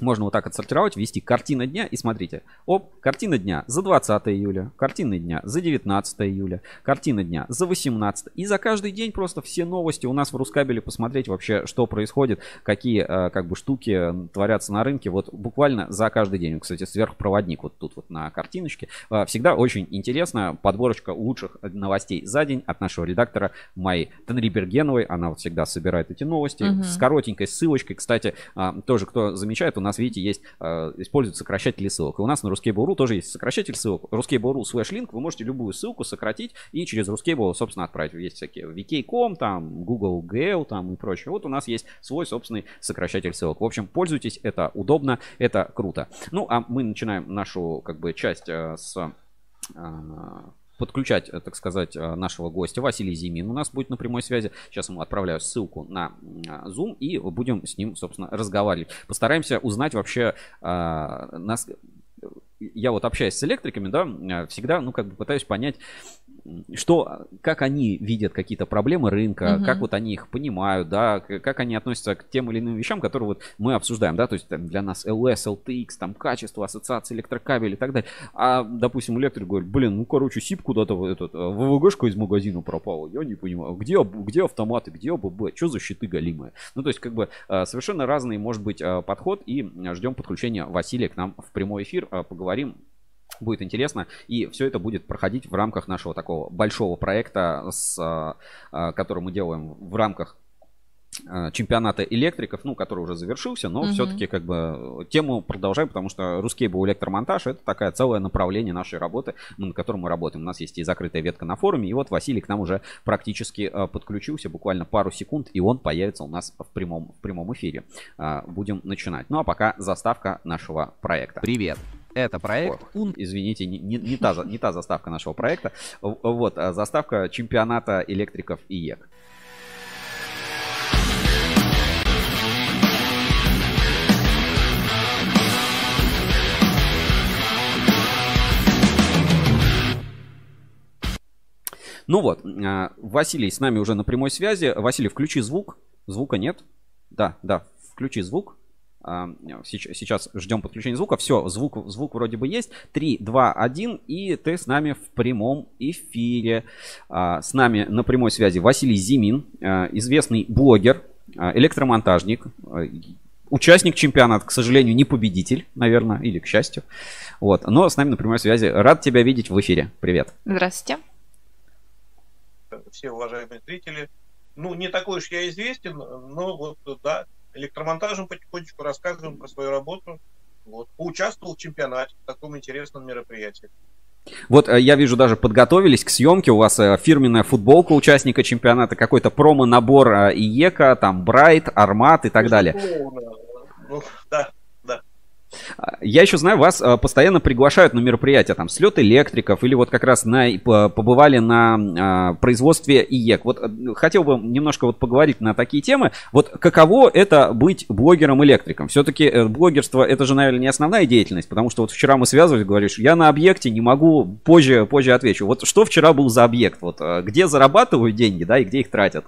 можно вот так отсортировать, ввести картина дня и смотрите. Оп, картина дня за 20 июля, картина дня за 19 июля, картина дня за 18. И за каждый день просто все новости у нас в Рускабеле посмотреть вообще, что происходит, какие э, как бы штуки творятся на рынке. Вот буквально за каждый день. Кстати, сверхпроводник вот тут вот на картиночке. Э, всегда очень интересно подборочка лучших новостей за день от нашего редактора Майи Тенрибергеновой. Она вот всегда собирает эти новости угу. с коротенькой ссылочкой. Кстати, э, тоже кто замечает, нас, видите, есть, э, используют сокращатели ссылок. И у нас на Ruskable.ru тоже есть сокращатель ссылок. Ruskable.ru слэш линк, вы можете любую ссылку сократить и через Ruskable, собственно, отправить. Есть всякие vk.com, там, Google GL, там и прочее. Вот у нас есть свой собственный сокращатель ссылок. В общем, пользуйтесь, это удобно, это круто. Ну, а мы начинаем нашу, как бы, часть э, с э, подключать, э, так сказать, э, нашего гостя. Василий Зимин у нас будет на прямой связи. Сейчас ему отправляю ссылку на Zoom и будем с ним, собственно, разговаривать. Постараемся узнать вообще, нас, я вот общаюсь с электриками, да, э, всегда, ну, как бы пытаюсь понять, что, как они видят какие-то проблемы рынка, угу. как вот они их понимают, да, как они относятся к тем или иным вещам, которые вот мы обсуждаем, да, то есть там, для нас LS, LTX, там качество, ассоциация электрокабель и так далее. А, допустим, электрик говорит, блин, ну, короче, СИП куда-то, этот, ВВГшка из магазина пропала, я не понимаю, где, где автоматы, где АББ, что за щиты галимые? Ну, то есть, как бы, э, совершенно разный может быть подход, и ждем подключения Василия к нам в прямой эфир, поговорим. Будет интересно. И все это будет проходить в рамках нашего такого большого проекта, с, а, а, который мы делаем в рамках Э, чемпионата электриков, ну, который уже завершился, но угу. все-таки как бы тему продолжаем, потому что русский был электромонтаж это такая целое направление нашей работы, на котором мы работаем. У нас есть и закрытая ветка на форуме, и вот Василий к нам уже практически подключился, буквально пару секунд, и он появится у нас в прямом, в прямом эфире. Будем начинать. Ну, а пока заставка нашего проекта. Привет! Это проект. Ой, извините, не, не, не, та, не та заставка нашего проекта. Вот, заставка чемпионата электриков и ЕК. Ну вот, а, Василий с нами уже на прямой связи. Василий, включи звук. Звука нет. Да, да, включи звук. А, сейчас ждем подключения звука. Все, звук, звук вроде бы есть. 3, 2, 1. И ты с нами в прямом эфире. А, с нами на прямой связи Василий Зимин, известный блогер, электромонтажник, участник чемпионата, к сожалению, не победитель, наверное, или к счастью. Вот. Но с нами на прямой связи. Рад тебя видеть в эфире. Привет. Здравствуйте все уважаемые зрители. Ну, не такой уж я известен, но вот, да, электромонтажем потихонечку рассказываем про свою работу. Вот, поучаствовал в чемпионате, в таком интересном мероприятии. Вот э, я вижу, даже подготовились к съемке. У вас э, фирменная футболка участника чемпионата, какой-то промо-набор э, ИЕКа, там Брайт, Armat и так далее. Ну, да, я еще знаю, вас а, постоянно приглашают на мероприятия, там, слет электриков, или вот как раз на, побывали на а, производстве ИЕК. Вот э, хотел бы немножко вот поговорить на такие темы. Вот каково это быть блогером-электриком? Все-таки э, блогерство, это же, наверное, не основная деятельность, потому что вот вчера мы связывались, говоришь, я на объекте не могу, позже, позже отвечу. Вот что вчера был за объект? Вот э, где зарабатывают деньги, да, и где их тратят?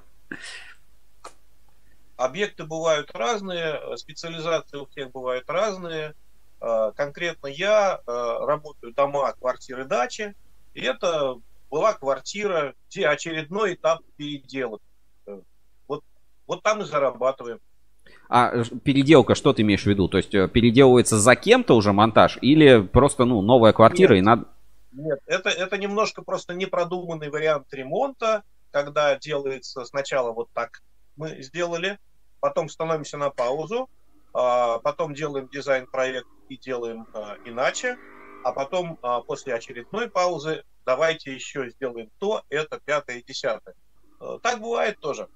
Объекты бывают разные, специализации у всех бывают разные. Э, конкретно я э, работаю дома, квартиры, дачи. И это была квартира, где очередной этап переделок. Э, вот, вот там и зарабатываем. А переделка, что ты имеешь в виду? То есть переделывается за кем-то уже монтаж или просто ну, новая квартира нет, и надо... Нет, это, это немножко просто непродуманный вариант ремонта, когда делается сначала вот так мы сделали, потом становимся на паузу, а потом делаем дизайн-проект и делаем а, иначе, а потом а, после очередной паузы давайте еще сделаем то, это, пятое, десятое. Так бывает тоже.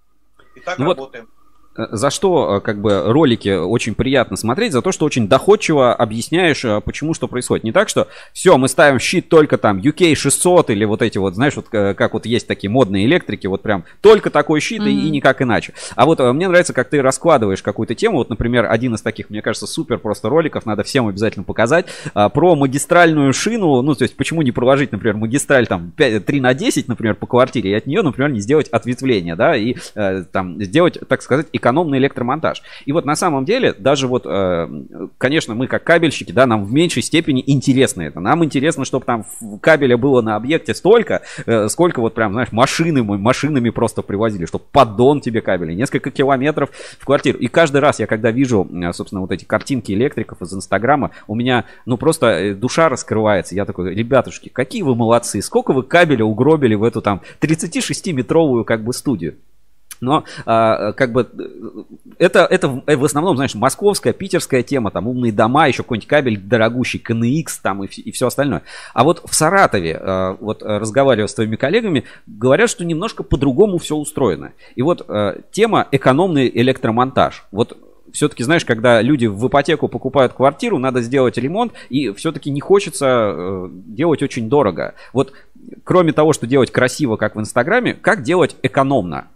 И так ну работаем. Вот Э, за что э, как бы ролики очень приятно смотреть, за то, что очень доходчиво объясняешь, э, почему что происходит. Не так, что все, мы ставим щит только там UK 600 или вот эти вот, знаешь, вот как вот есть такие модные электрики, вот прям только такой щит mm-hmm. и, и никак иначе. А вот мне нравится, как ты раскладываешь какую-то тему. Вот, например, один из таких, мне кажется, супер просто роликов, надо всем обязательно показать, про магистральную шину, ну, то есть почему не проложить, например, магистраль там 5, 3 на 10, например, по квартире, и от нее, например, не сделать ответвление, да, и там сделать, так сказать, экономию экономный электромонтаж. И вот на самом деле, даже вот, э, конечно, мы как кабельщики, да, нам в меньшей степени интересно это. Нам интересно, чтобы там кабеля было на объекте столько, э, сколько вот прям, знаешь, машины машинами просто привозили, чтобы поддон тебе кабеля, несколько километров в квартиру. И каждый раз я, когда вижу, э, собственно, вот эти картинки электриков из Инстаграма, у меня, ну, просто душа раскрывается. Я такой, ребятушки, какие вы молодцы, сколько вы кабеля угробили в эту там 36-метровую как бы студию. Но а, как бы это, это в основном, знаешь, московская, питерская тема, там умные дома, еще какой-нибудь кабель дорогущий, KNX там и, и все остальное. А вот в Саратове, а, вот разговаривая с твоими коллегами, говорят, что немножко по-другому все устроено. И вот а, тема экономный электромонтаж. Вот все-таки, знаешь, когда люди в ипотеку покупают квартиру, надо сделать ремонт, и все-таки не хочется э, делать очень дорого. Вот кроме того, что делать красиво, как в Инстаграме, как делать экономно?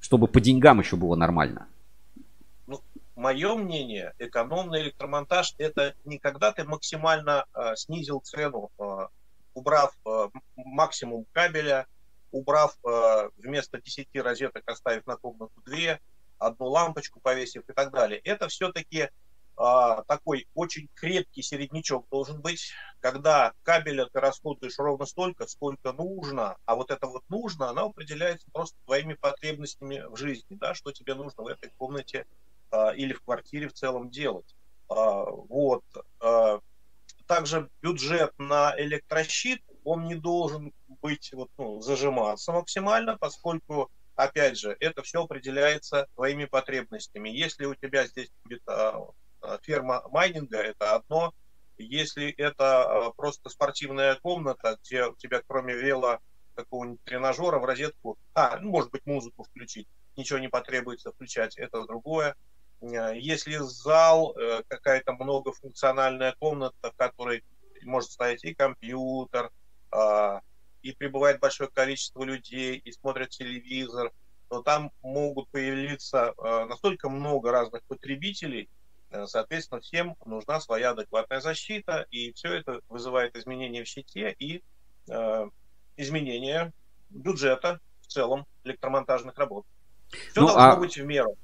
Чтобы по деньгам еще было нормально? Ну, мое мнение, экономный электромонтаж это не когда ты максимально э, снизил цену, э, убрав э, максимум кабеля, убрав э, вместо 10 розеток, оставив на комнату 2, одну лампочку повесив и так далее. Это все-таки такой очень крепкий середнячок должен быть, когда кабеля ты расходуешь ровно столько, сколько нужно, а вот это вот нужно, оно определяется просто твоими потребностями в жизни, да, что тебе нужно в этой комнате а, или в квартире в целом делать. А, вот. А, также бюджет на электрощит, он не должен быть вот, ну, зажиматься максимально, поскольку опять же, это все определяется твоими потребностями. Если у тебя здесь будет а, а, ферма майнинга, это одно. Если это а, просто спортивная комната, где у тебя кроме вела какого-нибудь тренажера в розетку, а, ну, может быть, музыку включить, ничего не потребуется включать, это другое. Если зал, э, какая-то многофункциональная комната, в которой может стоять и компьютер, и прибывает большое количество людей, и смотрят телевизор, то там могут появиться э, настолько много разных потребителей, э, соответственно, всем нужна своя адекватная защита, и все это вызывает изменения в щите и э, изменения бюджета в целом электромонтажных работ. Все ну, должно а... быть в меру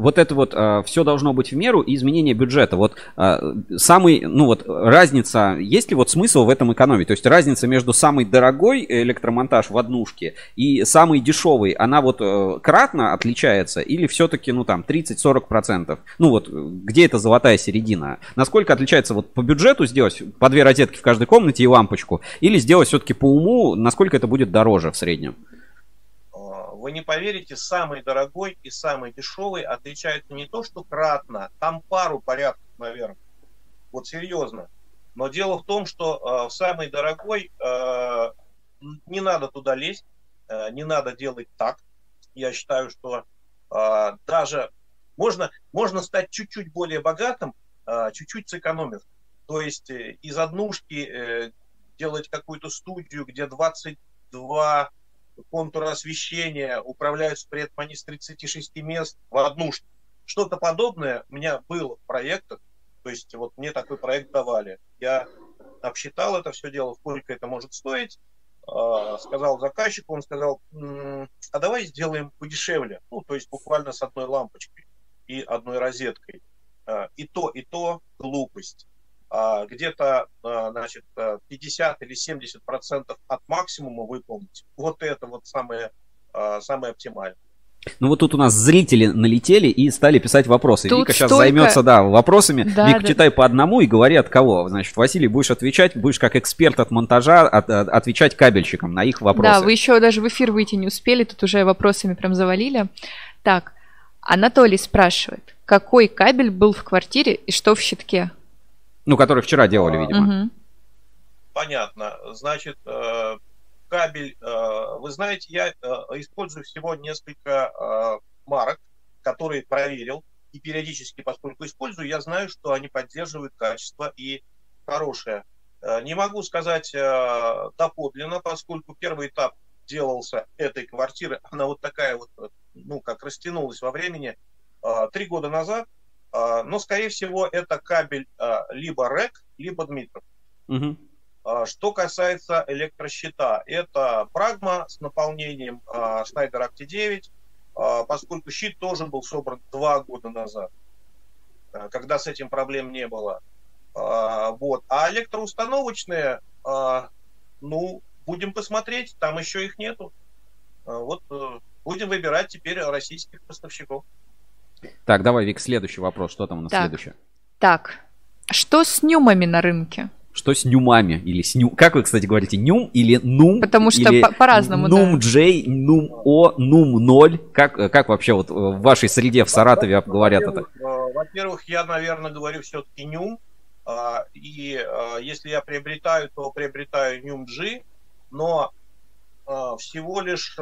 вот это вот э, все должно быть в меру и изменение бюджета. Вот э, самый, ну вот разница, есть ли вот смысл в этом экономить? То есть разница между самой дорогой электромонтаж в однушке и самой дешевой, она вот э, кратно отличается или все-таки, ну там, 30-40%? Ну вот, где эта золотая середина? Насколько отличается вот по бюджету сделать по две розетки в каждой комнате и лампочку? Или сделать все-таки по уму, насколько это будет дороже в среднем? Вы не поверите, самый дорогой и самый дешевый отличаются не то, что кратно, там пару порядков, наверное. Вот серьезно. Но дело в том, что э, самый дорогой, э, не надо туда лезть, э, не надо делать так. Я считаю, что э, даже можно, можно стать чуть-чуть более богатым, э, чуть-чуть сэкономив. То есть э, из однушки э, делать какую-то студию, где 22 контур освещения, управляются при этом они с 36 мест в одну. Что-то подобное у меня было в проектах, то есть вот мне такой проект давали. Я обсчитал это все дело, сколько это может стоить, а, сказал заказчику, он сказал, а давай сделаем подешевле, ну, то есть буквально с одной лампочкой и одной розеткой. А, и то, и то глупость. А, где-то а, значит, 50 э, или 70 процентов от максимума выполнить. Вот это вот самое, а, самое оптимальное. Ну вот тут у нас зрители налетели и стали писать вопросы. Тут Вика сейчас столько... займется, да, вопросами. Да, Вика, да. читай по одному и говори от кого. Значит, Василий, будешь отвечать, будешь как эксперт от монтажа от, от, отвечать кабельщикам на их вопросы. Да, вы еще даже в эфир выйти не успели, тут уже вопросами прям завалили. Так, Анатолий спрашивает, какой кабель был в квартире и что в щитке? Ну, который вчера делали, видимо. Угу. Понятно. Значит, э, кабель, э, вы знаете, я э, использую всего несколько марок, которые проверил, и периодически, поскольку использую, я знаю, что они поддерживают качество и хорошее. Не могу сказать доподлинно, поскольку первый этап делался этой квартиры, она вот такая вот, ну, как растянулась во времени, три года назад, а, но, скорее всего, это кабель а, либо РЭК, либо Дмитров. Угу. Что касается электрощита, это Прагма с наполнением Schneider Acti 9, поскольку щит тоже был собран два года назад, когда с этим проблем не было. Вот. А электроустановочные, ну, будем посмотреть, там еще их нету. Вот э, будем выбирать теперь российских поставщиков. Так, давай, Вик, следующий вопрос. Что там у нас так. следующее? Так, что с нюмами на рынке? Что с нюмами? Или с ню... Как вы, кстати, говорите, нюм или нум? Потому что по- по-разному, Нум да. J, нум О, нум 0. Как, как вообще вот в вашей среде в Саратове говорят это? Э, во-первых, я, наверное, говорю все-таки нюм. А, и а, если я приобретаю, то приобретаю нюм G. Но а, всего лишь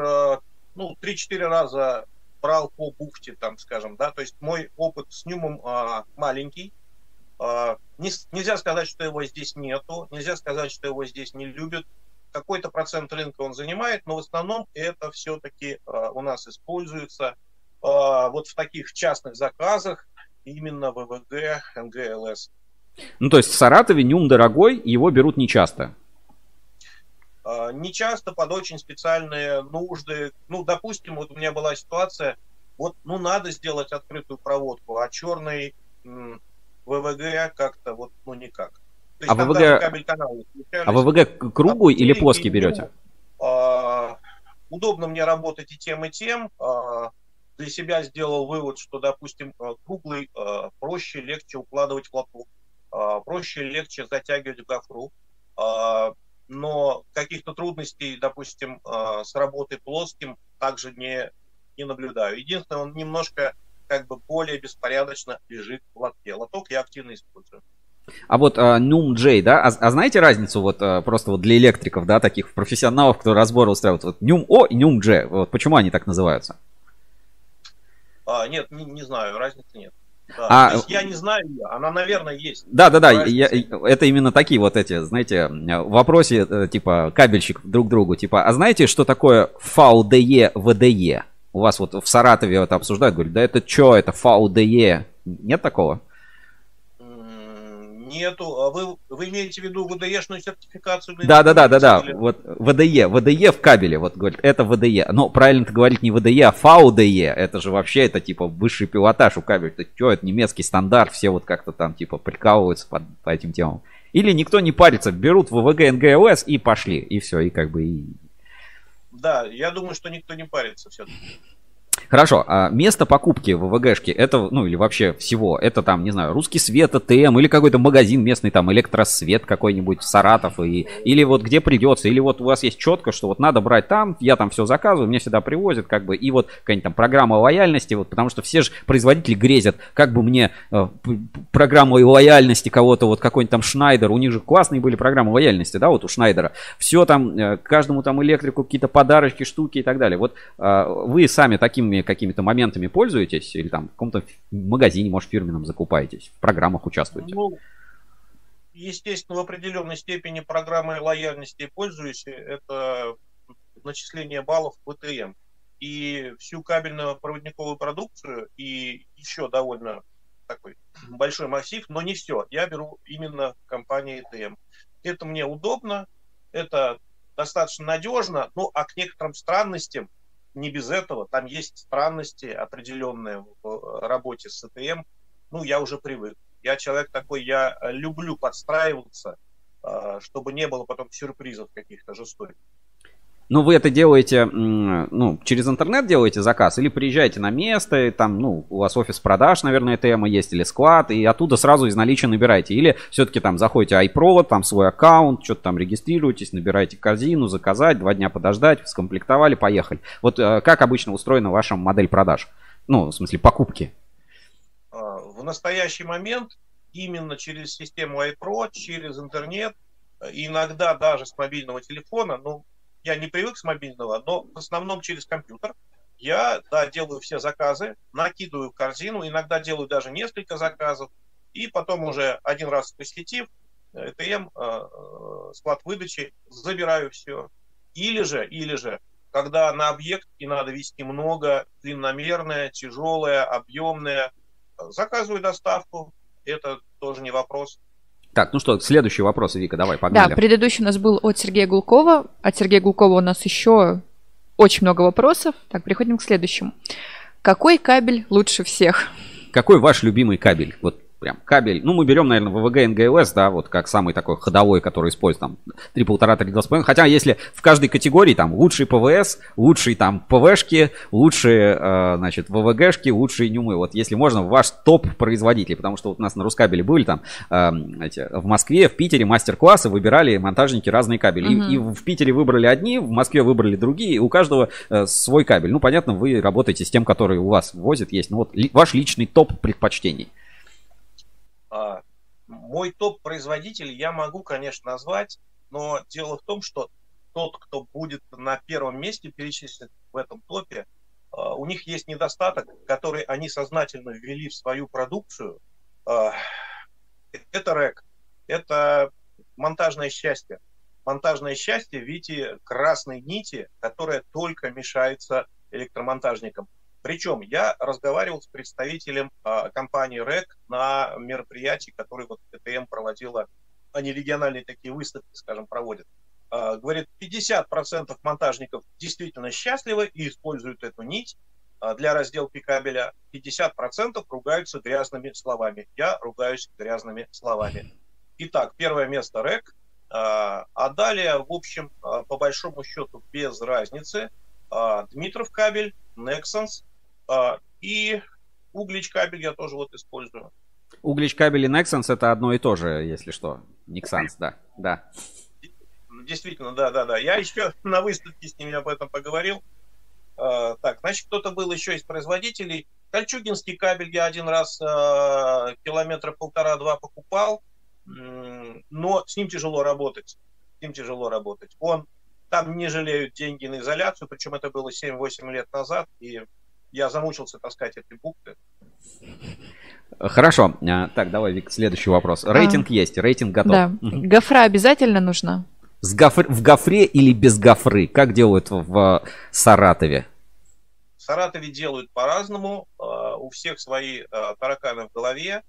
ну, 3-4 раза брал по бухте, там, скажем, да, то есть мой опыт с Нюмом а, маленький, а, не, нельзя сказать, что его здесь нету, нельзя сказать, что его здесь не любят, какой-то процент рынка он занимает, но в основном это все-таки а, у нас используется а, вот в таких частных заказах именно ВВГ, НГЛС. Ну, то есть в Саратове Нюм дорогой, его берут нечасто. А, не часто под очень специальные нужды. Ну, допустим, вот у меня была ситуация, вот, ну, надо сделать открытую проводку, а черный ВВГ как-то вот, ну, никак. а ВВГ, а ВВГ круглый или плоский берете? А, удобно мне работать и тем, и тем. А, для себя сделал вывод, что, допустим, а, круглый а, проще, легче укладывать в а, проще, легче затягивать в гофру. А, но каких-то трудностей, допустим, а, с работой плоским также не, не наблюдаю. Единственное, он немножко как бы более беспорядочно лежит в лотке. Лоток я активно использую. А вот uh, Num J, да, а, а знаете разницу вот uh, просто вот для электриков, да, таких профессионалов, кто разборы устраивает, вот Num O и Num J, вот почему они так называются? А, нет, не, не знаю, разницы нет. Да. А, я не знаю ее, она, наверное, есть. Да, да, да, я, это именно такие вот эти, знаете, в вопросе, э, типа, кабельщик друг другу, типа, а знаете, что такое VDE, VDE? У вас вот в Саратове это обсуждают, говорят, да это что, это VDE? Нет такого? Нету. А вы, вы имеете в виду ВДЕшную сертификацию? Да, да, да, да, да. Вот ВДЕ, ВДЕ в кабеле, вот говорит, это ВДЕ. Но правильно ты говорить не ВДЕ, а ФАУДЕ. Это же вообще, это типа высший пилотаж у кабеля. Это что, это немецкий стандарт, все вот как-то там типа прикалываются по, по этим темам. Или никто не парится, берут ВВГ НГЛС и пошли, и все, и как бы и... Да, я думаю, что никто не парится все-таки. Хорошо, а место покупки в ВВГшке, это, ну или вообще всего, это там, не знаю, Русский Свет, ТМ или какой-то магазин местный, там, Электросвет какой-нибудь, Саратов, и, или вот где придется, или вот у вас есть четко, что вот надо брать там, я там все заказываю, мне всегда привозят, как бы, и вот какая-нибудь там программа лояльности, вот, потому что все же производители грезят, как бы мне э, программу лояльности кого-то, вот какой-нибудь там Шнайдер, у них же классные были программы лояльности, да, вот у Шнайдера, все там, э, каждому там электрику какие-то подарочки, штуки и так далее. Вот э, вы сами такими какими-то моментами пользуетесь или там в каком-то магазине, может, фирменном закупаетесь, в программах участвуете? Ну, естественно, в определенной степени программой лояльности пользуюсь. Это начисление баллов в ВТМ. И всю кабельно-проводниковую продукцию и еще довольно такой большой массив, но не все. Я беру именно компании ТМ. Это мне удобно, это достаточно надежно, ну а к некоторым странностям не без этого. Там есть странности определенные в работе с ЭТМ. Ну, я уже привык. Я человек такой, я люблю подстраиваться, а, чтобы не было потом сюрпризов каких-то жестоких. Ну, вы это делаете, ну, через интернет делаете заказ или приезжаете на место, и там, ну, у вас офис продаж, наверное, тема есть, или склад, и оттуда сразу из наличия набираете. Или все-таки там заходите iProvod, там свой аккаунт, что-то там регистрируетесь, набираете корзину, заказать, два дня подождать, скомплектовали, поехали. Вот э, как обычно устроена ваша модель продаж? Ну, в смысле, покупки. А, в настоящий момент именно через систему iPro, через интернет, э, иногда даже с мобильного телефона, ну, я не привык с мобильного, но в основном через компьютер. Я, да, делаю все заказы, накидываю в корзину, иногда делаю даже несколько заказов, и потом уже один раз посетив ЭТМ, э, э, склад выдачи, забираю все. Или же, или же, когда на объект и надо вести много, длинномерное, тяжелое, объемное, заказываю доставку, это тоже не вопрос. Так, ну что, следующий вопрос, Вика, давай, погнали. Да, предыдущий у нас был от Сергея Гулкова. От Сергея Гулкова у нас еще очень много вопросов. Так, переходим к следующему. Какой кабель лучше всех? Какой ваш любимый кабель? Вот прям кабель. Ну, мы берем, наверное, ВВГ НГЛС, да, вот как самый такой ходовой, который использует там 3,5, 3,2,5. Хотя, если в каждой категории там лучший ПВС, лучший там ПВшки, лучшие, э, значит, ВВГшки, лучшие нюмы. Вот если можно, ваш топ производителей, потому что вот у нас на Рускабеле были там э, эти, в Москве, в Питере мастер-классы, выбирали монтажники разные кабели. Mm-hmm. И, и в Питере выбрали одни, в Москве выбрали другие, у каждого э, свой кабель. Ну, понятно, вы работаете с тем, который у вас возит, есть. Ну, вот ли, ваш личный топ предпочтений. А, мой топ-производитель я могу, конечно, назвать, но дело в том, что тот, кто будет на первом месте перечислен в этом топе, а, у них есть недостаток, который они сознательно ввели в свою продукцию. А, это рэк, это монтажное счастье. Монтажное счастье в виде красной нити, которая только мешается электромонтажникам. Причем я разговаривал с представителем э, компании РЭК на мероприятии, которое вот ТТМ проводила, они региональные такие выставки, скажем, проводят. Э, говорит, 50% монтажников действительно счастливы и используют эту нить э, для разделки кабеля, 50% ругаются грязными словами. Я ругаюсь грязными словами. Итак, первое место РЭК, а далее, в общем, по большому счету, без разницы, Дмитров кабель, Nexans, и углич кабель я тоже вот использую. Углич кабель и Nexans это одно и то же, если что. Nexans, да. да. Действительно, да, да, да. Я еще на выставке с ними об этом поговорил. Э, так, значит, кто-то был еще из производителей. Кольчугинский кабель я один раз э, километра полтора-два покупал, но с ним тяжело работать. С ним тяжело работать. Он там не жалеют деньги на изоляцию, причем это было 7-8 лет назад, и я замучился таскать эти буквы. Хорошо. А, так, давай, Вик, следующий вопрос. Рейтинг а, есть, рейтинг готов. Да. Гофра обязательно нужна? С гофр... В гофре или без гофры? Как делают в, в Саратове? В Саратове делают по-разному. А, у всех свои тараканы в голове.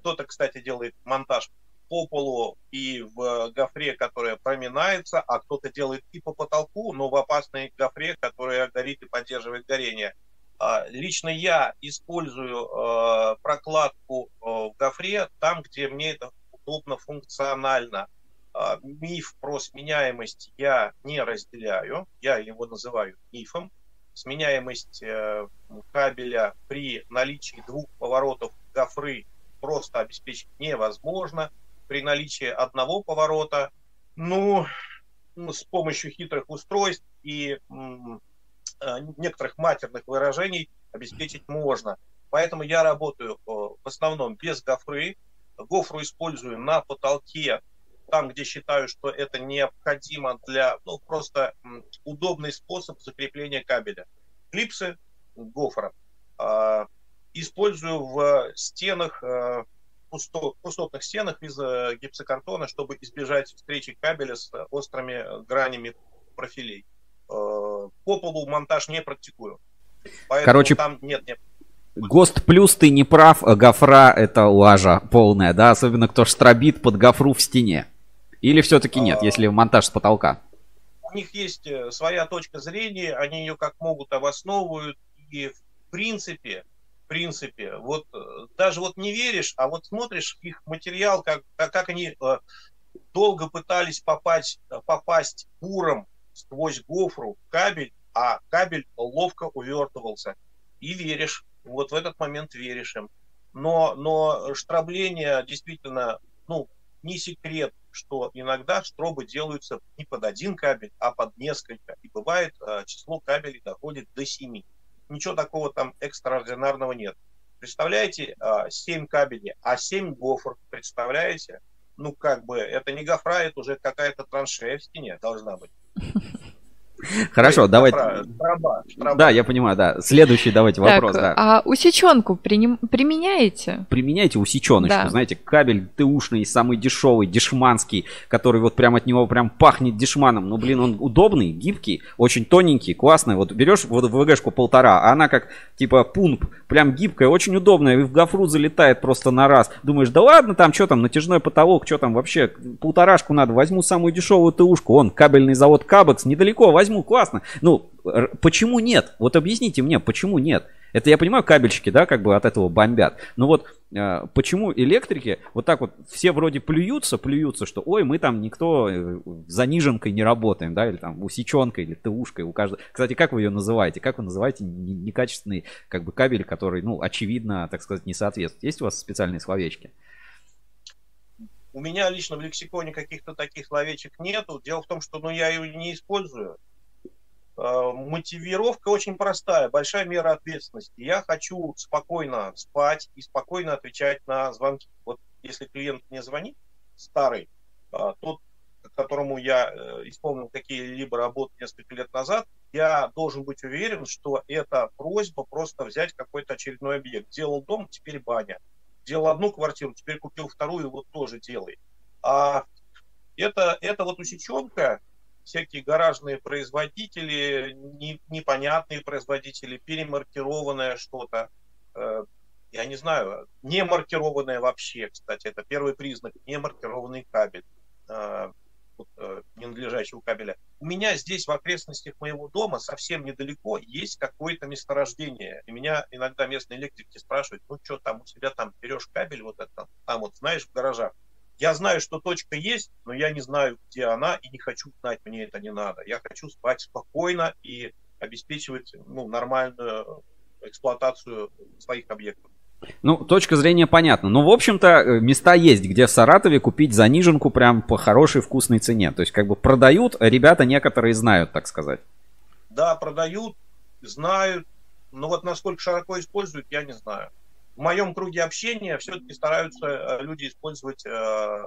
Кто-то, кстати, делает монтаж по полу и в гофре, которая проминается, а кто-то делает и по потолку, но в опасной гофре, которая горит и поддерживает горение. А, лично я использую а, прокладку а, в гофре там, где мне это удобно функционально. Миф про сменяемость я не разделяю, я его называю мифом. Сменяемость э, кабеля при наличии двух поворотов гофры просто обеспечить невозможно при наличии одного поворота, ну, с помощью хитрых устройств и э, некоторых матерных выражений обеспечить можно. Поэтому я работаю э, в основном без гофры. Гофру использую на потолке, там, где считаю, что это необходимо для, ну, просто удобный способ закрепления кабеля. Клипсы гофра. А, использую в стенах э, пусто, пустотных стенах из э, гипсокартона, чтобы избежать встречи кабеля с острыми гранями профилей. Э, по полу монтаж не практикую. Поэтому Короче, там нет, нет. ГОСТ плюс ты не прав, гофра это лажа полная, да? Особенно кто штробит под гофру в стене. Или все-таки нет, а... если монтаж с потолка? У них есть э, своя точка зрения, они ее как могут обосновывают. И в принципе, принципе. Вот э, даже вот не веришь, а вот смотришь их материал, как, как они э, долго пытались попасть, попасть буром сквозь гофру кабель, а кабель ловко увертывался. И веришь, вот в этот момент веришь им. Но, но штрабление действительно, ну, не секрет, что иногда штробы делаются не под один кабель, а под несколько. И бывает э, число кабелей доходит до семи ничего такого там экстраординарного нет. Представляете, 7 а, кабелей, а 7 гофр, представляете? Ну, как бы, это не гофра, это уже какая-то траншея в стене должна быть. Хорошо, штраба. Да, я понимаю, да. Следующий давайте так, вопрос. Да. А усеченку приним... применяете? Применяете усеченочку, да. знаете, кабель ТУшный, самый дешевый, дешманский, который вот прям от него прям пахнет дешманом. Ну, блин, он удобный, гибкий, очень тоненький, классный. Вот берешь вот в ВГшку полтора, а она как типа пунп, прям гибкая, очень удобная, и в гофру залетает просто на раз. Думаешь, да ладно, там что там, натяжной потолок, что там вообще, полторашку надо, возьму самую дешевую ТУшку, он, кабельный завод Кабекс, недалеко возьму возьму, классно. Ну, почему нет? Вот объясните мне, почему нет? Это я понимаю, кабельщики, да, как бы от этого бомбят. Но вот э, почему электрики вот так вот все вроде плюются, плюются, что ой, мы там никто э, заниженкой не работаем, да, или там усеченкой, или ТУшкой у каждого. Кстати, как вы ее называете? Как вы называете некачественный как бы кабель, который, ну, очевидно, так сказать, не соответствует? Есть у вас специальные словечки? У меня лично в лексиконе каких-то таких словечек нету. Дело в том, что ну, я ее не использую. Э, мотивировка очень простая, большая мера ответственности. Я хочу спокойно спать и спокойно отвечать на звонки. Вот если клиент мне звонит, старый, э, тот, которому я э, исполнил какие-либо работы несколько лет назад, я должен быть уверен, что это просьба просто взять какой-то очередной объект. Делал дом, теперь баня. Делал одну квартиру, теперь купил вторую, вот тоже делай. А это, это вот усеченка, всякие гаражные производители, не, непонятные производители, перемаркированное что-то. Э, я не знаю, не маркированное вообще, кстати, это первый признак, не маркированный кабель э, э, ненадлежащего кабеля. У меня здесь в окрестностях моего дома совсем недалеко есть какое-то месторождение. И меня иногда местные электрики спрашивают, ну что там у тебя там берешь кабель вот это, там вот знаешь в гаражах. Я знаю, что точка есть, но я не знаю, где она, и не хочу знать, мне это не надо. Я хочу спать спокойно и обеспечивать ну, нормальную эксплуатацию своих объектов. Ну, точка зрения понятна. Но, в общем-то, э, места есть, где в Саратове купить заниженку прям по хорошей вкусной цене. То есть, как бы продают, ребята некоторые знают, так сказать. Да, продают, знают, но вот насколько широко используют, я не знаю. В моем круге общения все-таки стараются э, люди использовать э,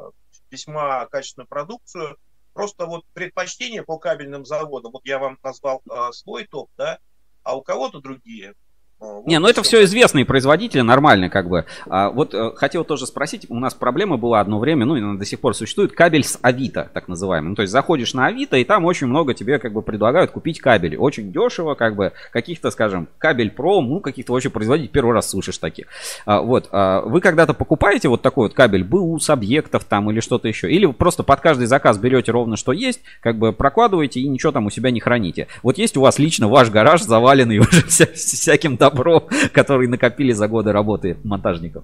весьма качественную продукцию. Просто вот предпочтение по кабельным заводам, вот я вам назвал э, свой топ, да, а у кого-то другие. Вот не, ну это все известные производители, нормально как бы. А, вот э, хотел тоже спросить, у нас проблема была одно время, ну и она до сих пор существует, кабель с Авито, так называемый. Ну, то есть заходишь на Авито, и там очень много тебе как бы предлагают купить кабели. Очень дешево, как бы, каких-то, скажем, кабель Pro, ну, каких-то очень производителей, первый раз слышишь таких. А, вот, а, вы когда-то покупаете вот такой вот кабель, БУ с объектов там или что-то еще? Или вы просто под каждый заказ берете ровно что есть, как бы прокладываете и ничего там у себя не храните? Вот есть у вас лично ваш гараж заваленный уже вся, всяким добро, который накопили за годы работы монтажников?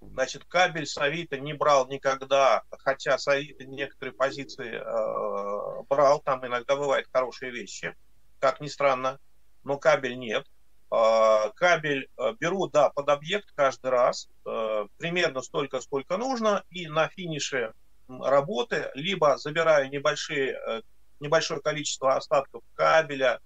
Значит, кабель с Авито не брал никогда, хотя с Авито некоторые позиции э, брал, там иногда бывают хорошие вещи, как ни странно, но кабель нет. Э, кабель э, беру, да, под объект каждый раз, э, примерно столько, сколько нужно, и на финише работы либо забираю небольшие, э, небольшое количество остатков кабеля,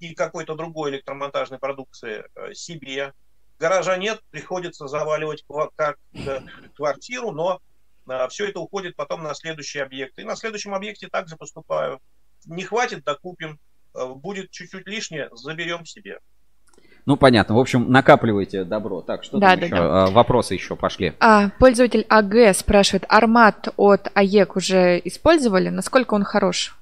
и какой-то другой электромонтажной продукции э, себе. Гаража нет, приходится заваливать как э, квартиру, но э, все это уходит потом на следующий объект. И на следующем объекте также поступаю. Не хватит, докупим. Будет чуть-чуть лишнее, заберем себе. Ну, понятно. В общем, накапливайте добро. Так, что да, там да, еще? Да. Вопросы еще пошли. А, пользователь АГ спрашивает, Armat от ИЕК уже использовали? Насколько он хорош?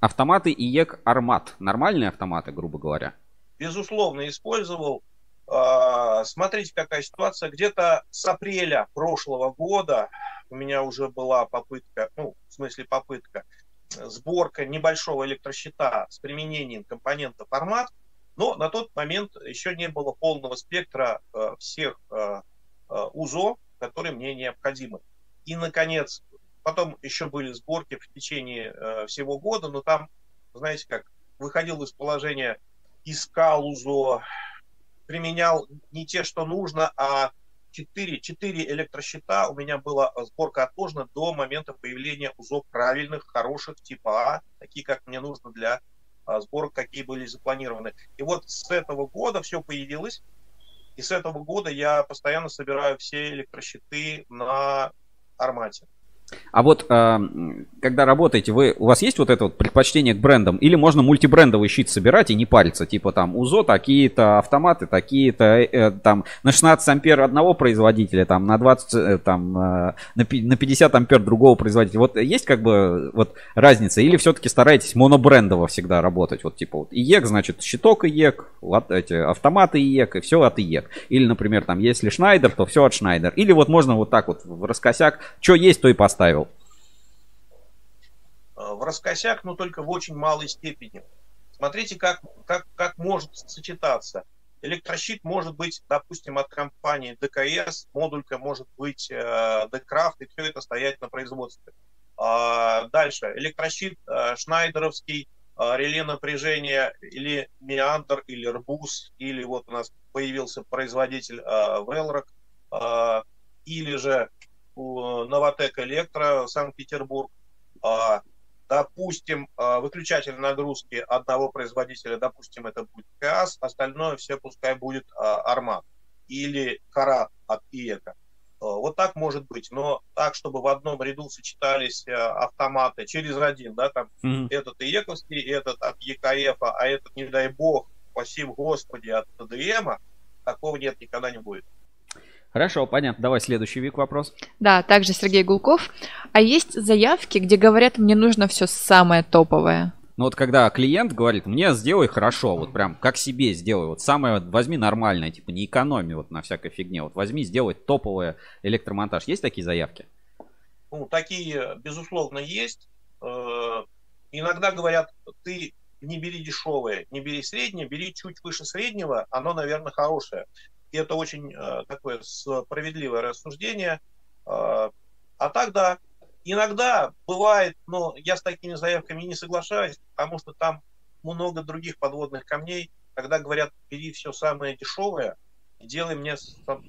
Автоматы ИЕК Armat. Нормальные автоматы, грубо говоря? Безусловно, использовал. А, смотрите, какая ситуация. Где-то с апреля прошлого года у меня уже была попытка, ну, в смысле попытка, сборка небольшого электрощита с применением компонента формат, но на тот момент еще не было полного спектра а, всех а, УЗО, которые мне необходимы. И, наконец, Потом еще были сборки в течение э, всего года, но там, знаете как, выходил из положения, искал УЗО, применял не те, что нужно, а 4, 4 электрощита у меня была сборка отложена до момента появления УЗО правильных, хороших, типа А, такие, как мне нужно для а, сборок, какие были запланированы. И вот с этого года все появилось, и с этого года я постоянно собираю все электрощиты на Армате. А вот э, когда работаете, вы, у вас есть вот это вот предпочтение к брендам? Или можно мультибрендовый щит собирать и не париться? Типа там УЗО такие-то, автоматы такие-то, э, э там на 16 ампер одного производителя, там на 20, э, там на 50 ампер другого производителя. Вот есть как бы вот разница? Или все-таки стараетесь монобрендово всегда работать? Вот типа вот ИЕК, значит щиток ИЕК, вот эти автоматы ИЕК и все от ИЕК. Или, например, там если Шнайдер, то все от Шнайдер. Или вот можно вот так вот в раскосяк, что есть, то и поставить поставил? Э, в раскосяк, но только в очень малой степени. Смотрите, как, как, как может сочетаться. Электрощит может быть, допустим, от компании ДКС, модулька может быть э, Декрафт, и все это стоять на производстве. А, дальше. Электрощит э, шнайдеровский, э, реле напряжения или Меандр, или Рбус, или вот у нас появился производитель Велрок, или же Новотек Электро, Санкт-Петербург. А, допустим, а, выключатель нагрузки одного производителя, допустим, это будет КАС, остальное все пускай будет а, Армат или Карат от ИЭКа. Вот так может быть, но так, чтобы в одном ряду сочетались автоматы через один, да, там mm-hmm. этот ИЕКовский, этот от ЕКФ, а этот, не дай бог, спасибо Господи, от ТДМа, такого нет, никогда не будет. Хорошо, понятно. Давай следующий вик вопрос. Да, также Сергей Гулков. А есть заявки, где говорят, мне нужно все самое топовое? Ну вот когда клиент говорит, мне сделай хорошо, вот прям как себе сделай, вот самое, возьми нормальное, типа не экономи вот на всякой фигне, вот возьми, сделай топовое электромонтаж. Есть такие заявки? Ну, такие, безусловно, есть. Э, иногда говорят, ты не бери дешевое, не бери среднее, бери чуть выше среднего, оно, наверное, хорошее. И это очень э, такое справедливое рассуждение. Э, а так, да, иногда бывает, но я с такими заявками не соглашаюсь, потому что там много других подводных камней. Когда говорят, бери все самое дешевое, делай мне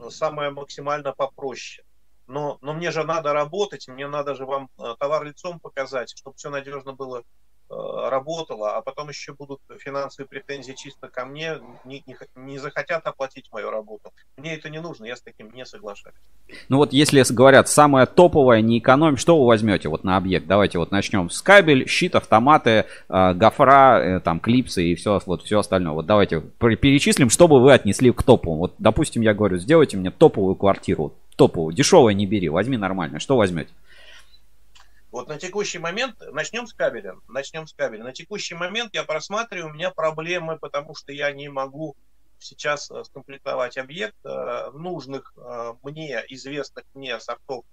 самое максимально попроще. Но, но мне же надо работать, мне надо же вам э, товар лицом показать, чтобы все надежно было работала, а потом еще будут финансовые претензии чисто ко мне, не, не, не захотят оплатить мою работу. Мне это не нужно, я с таким не соглашаюсь. Ну вот если говорят, самое топовое, не экономим, что вы возьмете вот на объект? Давайте вот начнем с кабель, щит, автоматы, э, гофра, э, там клипсы и все, вот все остальное. Вот давайте перечислим, что бы вы отнесли к топовому. Вот, допустим, я говорю, сделайте мне топовую квартиру, топовую, дешевое не бери, возьми нормально. Что возьмете? Вот на текущий момент, начнем с кабеля, начнем с кабеля. На текущий момент я просматриваю, у меня проблемы, потому что я не могу сейчас э, скомплектовать объект э, нужных э, мне, известных мне сортов,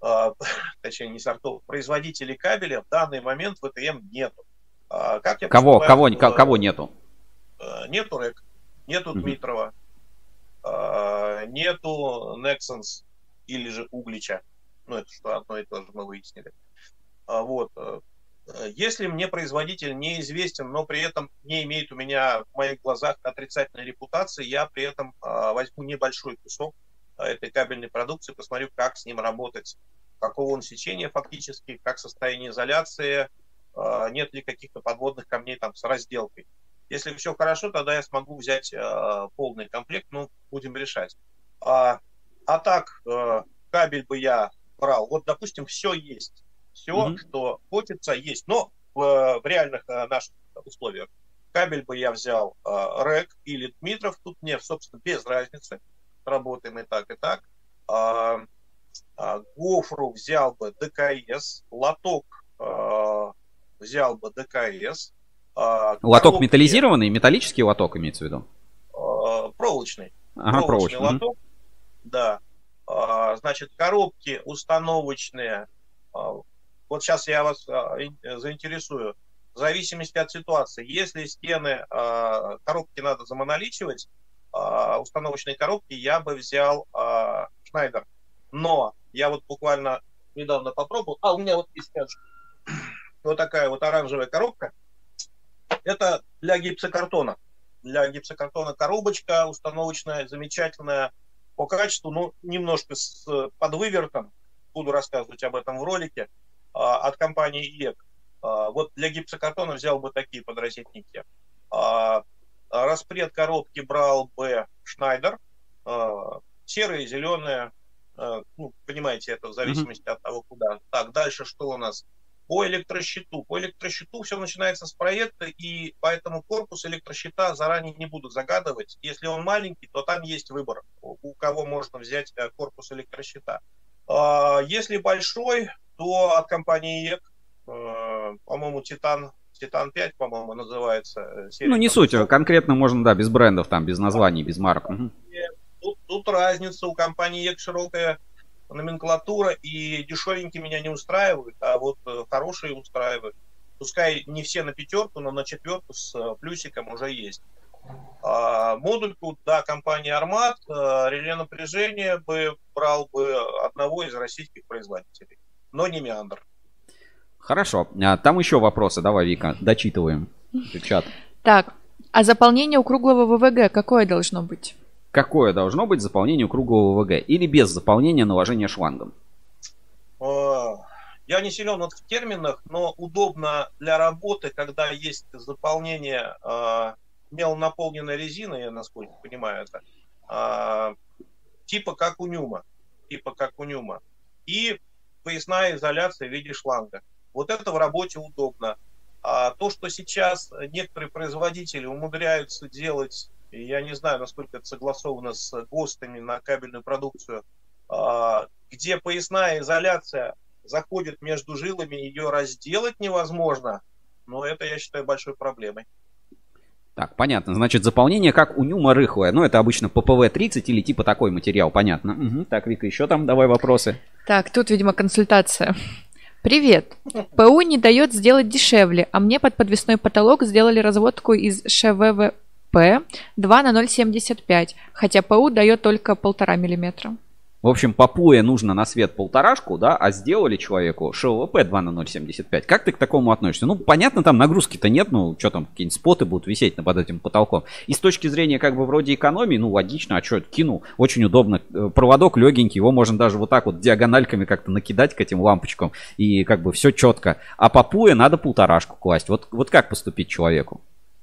точнее не сортов, производителей кабеля в данный момент в ВТМ нету. А как я кого, кого, в, кого нету? Нету РЭК, нету угу. Дмитрова, нету Nexans или же Углича ну это что одно и то же мы выяснили. А, вот. Э, если мне производитель неизвестен, но при этом не имеет у меня в моих глазах отрицательной репутации, я при этом а, возьму небольшой кусок а, этой кабельной продукции, посмотрю, как с ним работать, какого он сечения фактически, как состояние изоляции, нет ли каких-то подводных камней там с разделкой. Если все хорошо, тогда я смогу взять полный комплект, ну, будем решать. А, а так, э, кабель бы я брал. Вот, допустим, все есть. Все, mm-hmm. что хочется, есть. Но в, в реальных а, наших условиях кабель бы я взял а, РЭК или Дмитров. Тут мне, собственно, без разницы. Работаем и так, и так. А, а, гофру взял бы ДКС. Лоток а, взял бы ДКС. А, лоток коробки, металлизированный? Металлический лоток имеется в виду? А, проволочный. Ага, проволочный, проволочный лоток. Mm-hmm. Да. А, значит, коробки установочные. А, вот сейчас я вас а, заинтересую. В зависимости от ситуации, если стены, коробки надо замоноличивать, установочные коробки, я бы взял Шнайдер. Но я вот буквально недавно попробовал. А, у меня вот есть вот такая вот оранжевая коробка. Это для гипсокартона. Для гипсокартона коробочка установочная, замечательная по качеству, ну, немножко с подвывертом, буду рассказывать об этом в ролике, а, от компании ЕК. А, вот для гипсокартона взял бы такие подрозетники. А, распред коробки брал бы Шнайдер, серые, зеленые, ну, понимаете, это в зависимости mm-hmm. от того, куда. Так, дальше что у нас? По электрощиту. По электрощиту все начинается с проекта, и поэтому корпус электрощита заранее не буду загадывать. Если он маленький, то там есть выбор, у кого можно взять э, корпус электрощита. А, если большой, то от компании ЕК, э, по-моему, Титан Титан 5, по-моему, называется. Э, серия, ну, не суть, конкретно можно, да, без брендов, там, без названий, без марок. Тут, тут разница, у компании ЕК широкая номенклатура, и дешевенькие меня не устраивают, а вот э, хорошие устраивают. Пускай не все на пятерку, но на четверку с э, плюсиком уже есть. А, модульку, да, компания Армат, а, реле напряжения бы брал бы одного из российских производителей, но не Меандр. Хорошо. А, там еще вопросы. Давай, Вика, дочитываем. Чат. Так, а заполнение у круглого ВВГ какое должно быть? Какое должно быть заполнение круглого ВГ или без заполнения наложения шлангом? Я не силен в терминах, но удобно для работы, когда есть заполнение э, мелонаполненной резины, я насколько понимаю это, э, типа как у Нюма, типа как у Нюма, и поясная изоляция в виде шланга. Вот это в работе удобно. А то, что сейчас некоторые производители умудряются делать я не знаю, насколько это согласовано с ГОСТами на кабельную продукцию, а, где поясная изоляция заходит между жилами, ее разделать невозможно, но это, я считаю, большой проблемой. Так, понятно. Значит, заполнение как у Нюма рыхлое. Ну, это обычно ППВ-30 или типа такой материал, понятно. Угу. Так, Вика, еще там давай вопросы. Так, тут, видимо, консультация. Привет. ПУ не дает сделать дешевле, а мне под подвесной потолок сделали разводку из ШВВ П 2 на 0,75, хотя ПУ дает только 1,5 мм. В общем, по ПУЭ нужно на свет полторашку, да, а сделали человеку ШЛП 2 на 0,75. Как ты к такому относишься? Ну, понятно, там нагрузки-то нет, ну, что там, какие-нибудь споты будут висеть под этим потолком. И с точки зрения, как бы, вроде экономии, ну, логично, а что это кинул? Очень удобно. Э, проводок легенький, его можно даже вот так вот диагональками как-то накидать к этим лампочкам, и как бы все четко. А по ПУЭ надо полторашку класть. Вот, вот как поступить человеку?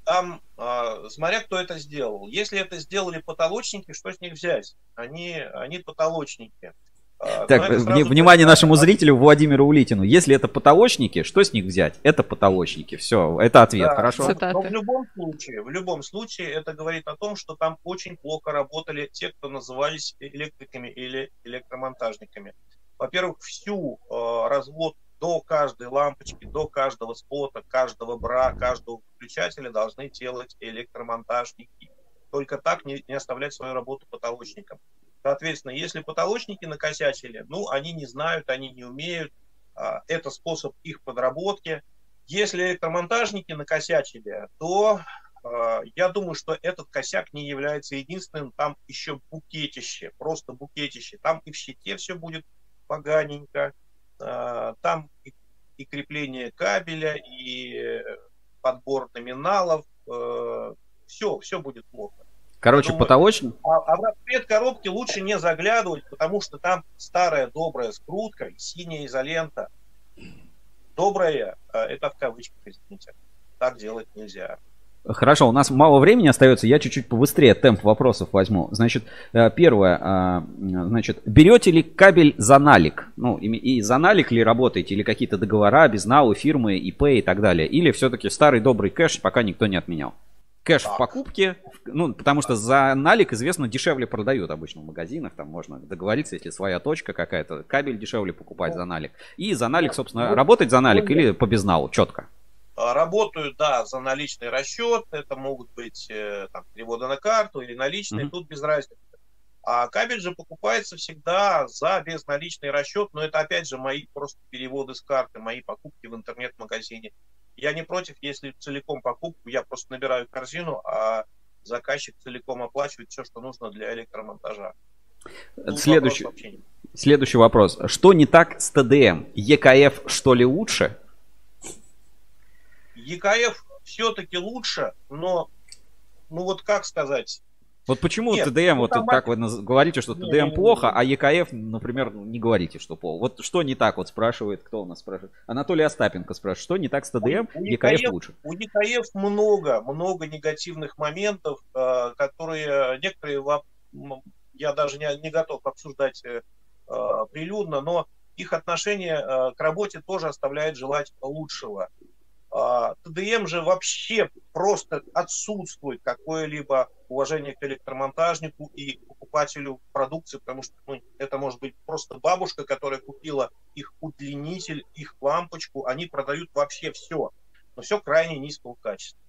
Там, э, смотря кто это сделал. Если это сделали потолочники, что с них взять? Они, они потолочники. А, так, внимание нашему зрителю Владимиру Улитину. Если это потолочники, что с них взять? Это потолочники. Все, это ответ, да, хорошо? Но в любом случае, в любом случае, это говорит о том, что там очень плохо работали те, кто назывались электриками или электромонтажниками. Во-первых, всю э, развод до каждой лампочки, до каждого спота, каждого бра, каждого включателя должны делать электромонтажники. Только так не, не оставлять свою работу потолочникам. Соответственно, если потолочники накосячили, ну, они не знают, они не умеют, а, это способ их подработки. Если электромонтажники накосячили, то а, я думаю, что этот косяк не является единственным, там еще букетище, просто букетище. Там и в щите все будет поганенько, там и, крепление кабеля, и подбор номиналов, все, все будет плохо. Короче, думаю, потолочный? А, а в рассвет коробки лучше не заглядывать, потому что там старая добрая скрутка, синяя изолента. Добрая, а, это в кавычках, извините. Так делать нельзя. Хорошо, у нас мало времени остается, я чуть-чуть побыстрее темп вопросов возьму. Значит, э, первое, а, значит, берете ли кабель за налик? Ну, и за налик ли работаете, или какие-то договора, безналы, фирмы, ИП и так далее? Или все-таки старый добрый кэш пока никто не отменял? Кэш так. в покупке, ну, потому что за налик, известно, дешевле продают обычно в магазинах, там можно договориться, если своя точка какая-то, кабель дешевле покупать за налик. И за налик, собственно, работать за налик или по безналу, четко? А, работаю, да, за наличный расчет. Это могут быть э, там, переводы на карту или наличные, mm-hmm. тут без разницы. А кабель же покупается всегда за безналичный расчет, но это опять же мои просто переводы с карты, мои покупки в интернет-магазине. Я не против, если целиком покупку, я просто набираю корзину, а заказчик целиком оплачивает все, что нужно для электромонтажа. Следующий, вопрос следующий вопрос. Что не так с ТДМ? ЕКФ что ли лучше? ЕКФ все-таки лучше, но, ну вот как сказать, вот почему Нет, ТДМ, ну, вот там... так вы говорите, что ТДМ не, плохо, не, не. а ЕКФ, например, не говорите, что плохо. Вот что не так, вот спрашивает, кто у нас спрашивает? Анатолий Остапенко спрашивает, что не так с ТДМ, у, ЕКФ, ЕКФ лучше? У ЕКФ много, много негативных моментов, э, которые некоторые, я даже не, не готов обсуждать э, прилюдно, но их отношение э, к работе тоже оставляет желать лучшего. А, ТДМ же вообще просто отсутствует какое-либо уважение к электромонтажнику и покупателю продукции, потому что ну, это может быть просто бабушка, которая купила их удлинитель, их лампочку, они продают вообще все, но все крайне низкого качества.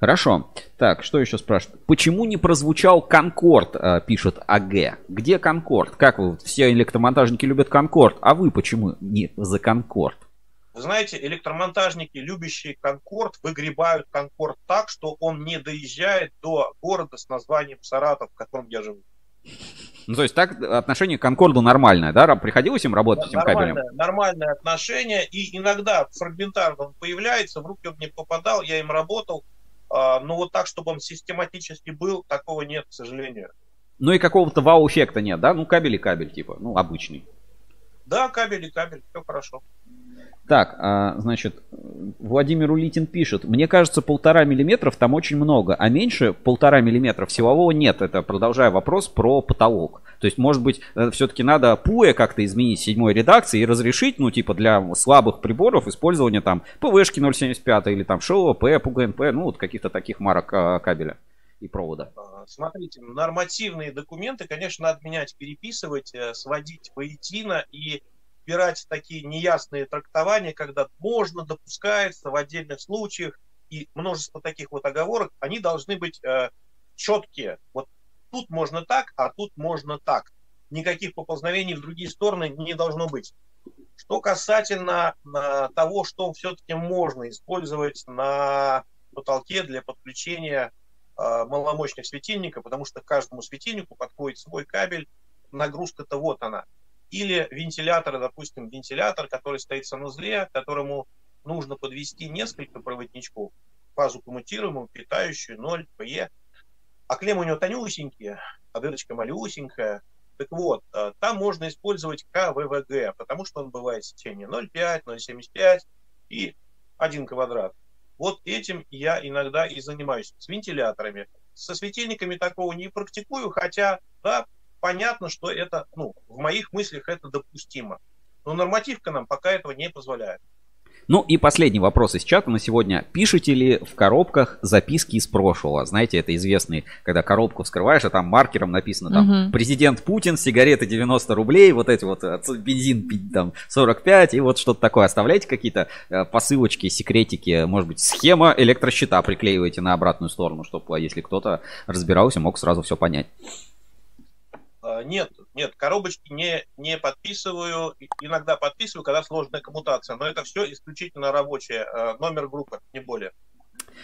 Хорошо. Так, что еще спрашивают? Почему не прозвучал Конкорд, э, пишет АГ. Где Конкорд? Как вы? Все электромонтажники любят Конкорд, а вы почему не за Конкорд? Вы знаете, электромонтажники, любящие Конкорд, выгребают Конкорд так, что он не доезжает до города с названием Саратов, в котором я живу. Ну, то есть так отношение к Конкорду нормальное, да? Приходилось им работать да, этим кабелем? Нормальное отношение, и иногда фрагментарно он появляется, в руки он не попадал, я им работал, а, но вот так, чтобы он систематически был, такого нет, к сожалению. Ну и какого-то вау-эффекта нет, да? Ну, кабель и кабель, типа, ну, обычный. Да, кабель и кабель, все хорошо. Так, а, значит, Владимир Улитин пишет. Мне кажется, полтора миллиметров там очень много, а меньше полтора миллиметра силового нет. Это продолжая вопрос про потолок. То есть, может быть, э, все-таки надо ПУЭ как-то изменить седьмой редакции и разрешить, ну, типа, для слабых приборов использование там ПВшки 0.75 или там ШОП, ПГНП, ну, вот каких-то таких марок а, кабеля и провода. А, смотрите, нормативные документы, конечно, надо менять, переписывать, э, сводить воедино и убирать такие неясные трактования, когда можно, допускается в отдельных случаях, и множество таких вот оговорок, они должны быть э, четкие. Вот тут можно так, а тут можно так. Никаких поползновений в другие стороны не должно быть. Что касательно э, того, что все-таки можно использовать на потолке для подключения э, маломощных светильников, потому что каждому светильнику подходит свой кабель, нагрузка-то вот она. Или вентилятор, допустим, вентилятор, который стоит в санузле, которому нужно подвести несколько проводничков, фазу коммутируемую, питающую, 0, ПЕ. А клеммы у него тонюсенькие, а дырочка малюсенькая. Так вот, э, там можно использовать КВВГ, потому что он бывает в течение 0,5, 0,75 и 1 квадрат. Вот этим я иногда и занимаюсь, с вентиляторами. Со светильниками такого не практикую, хотя, да, понятно, что это, ну, в моих мыслях это допустимо. Но нормативка нам пока этого не позволяет. Ну и последний вопрос из чата на сегодня. Пишете ли в коробках записки из прошлого? Знаете, это известный, когда коробку вскрываешь, а там маркером написано там угу. президент Путин, сигареты 90 рублей, вот эти вот э, бензин там 45 и вот что-то такое. Оставляете какие-то э, посылочки, секретики, может быть, схема электросчета приклеиваете на обратную сторону, чтобы если кто-то разбирался, мог сразу все понять. А, нет, нет, коробочки не, не подписываю. Иногда подписываю, когда сложная коммутация. Но это все исключительно рабочее. А, номер группы, не более.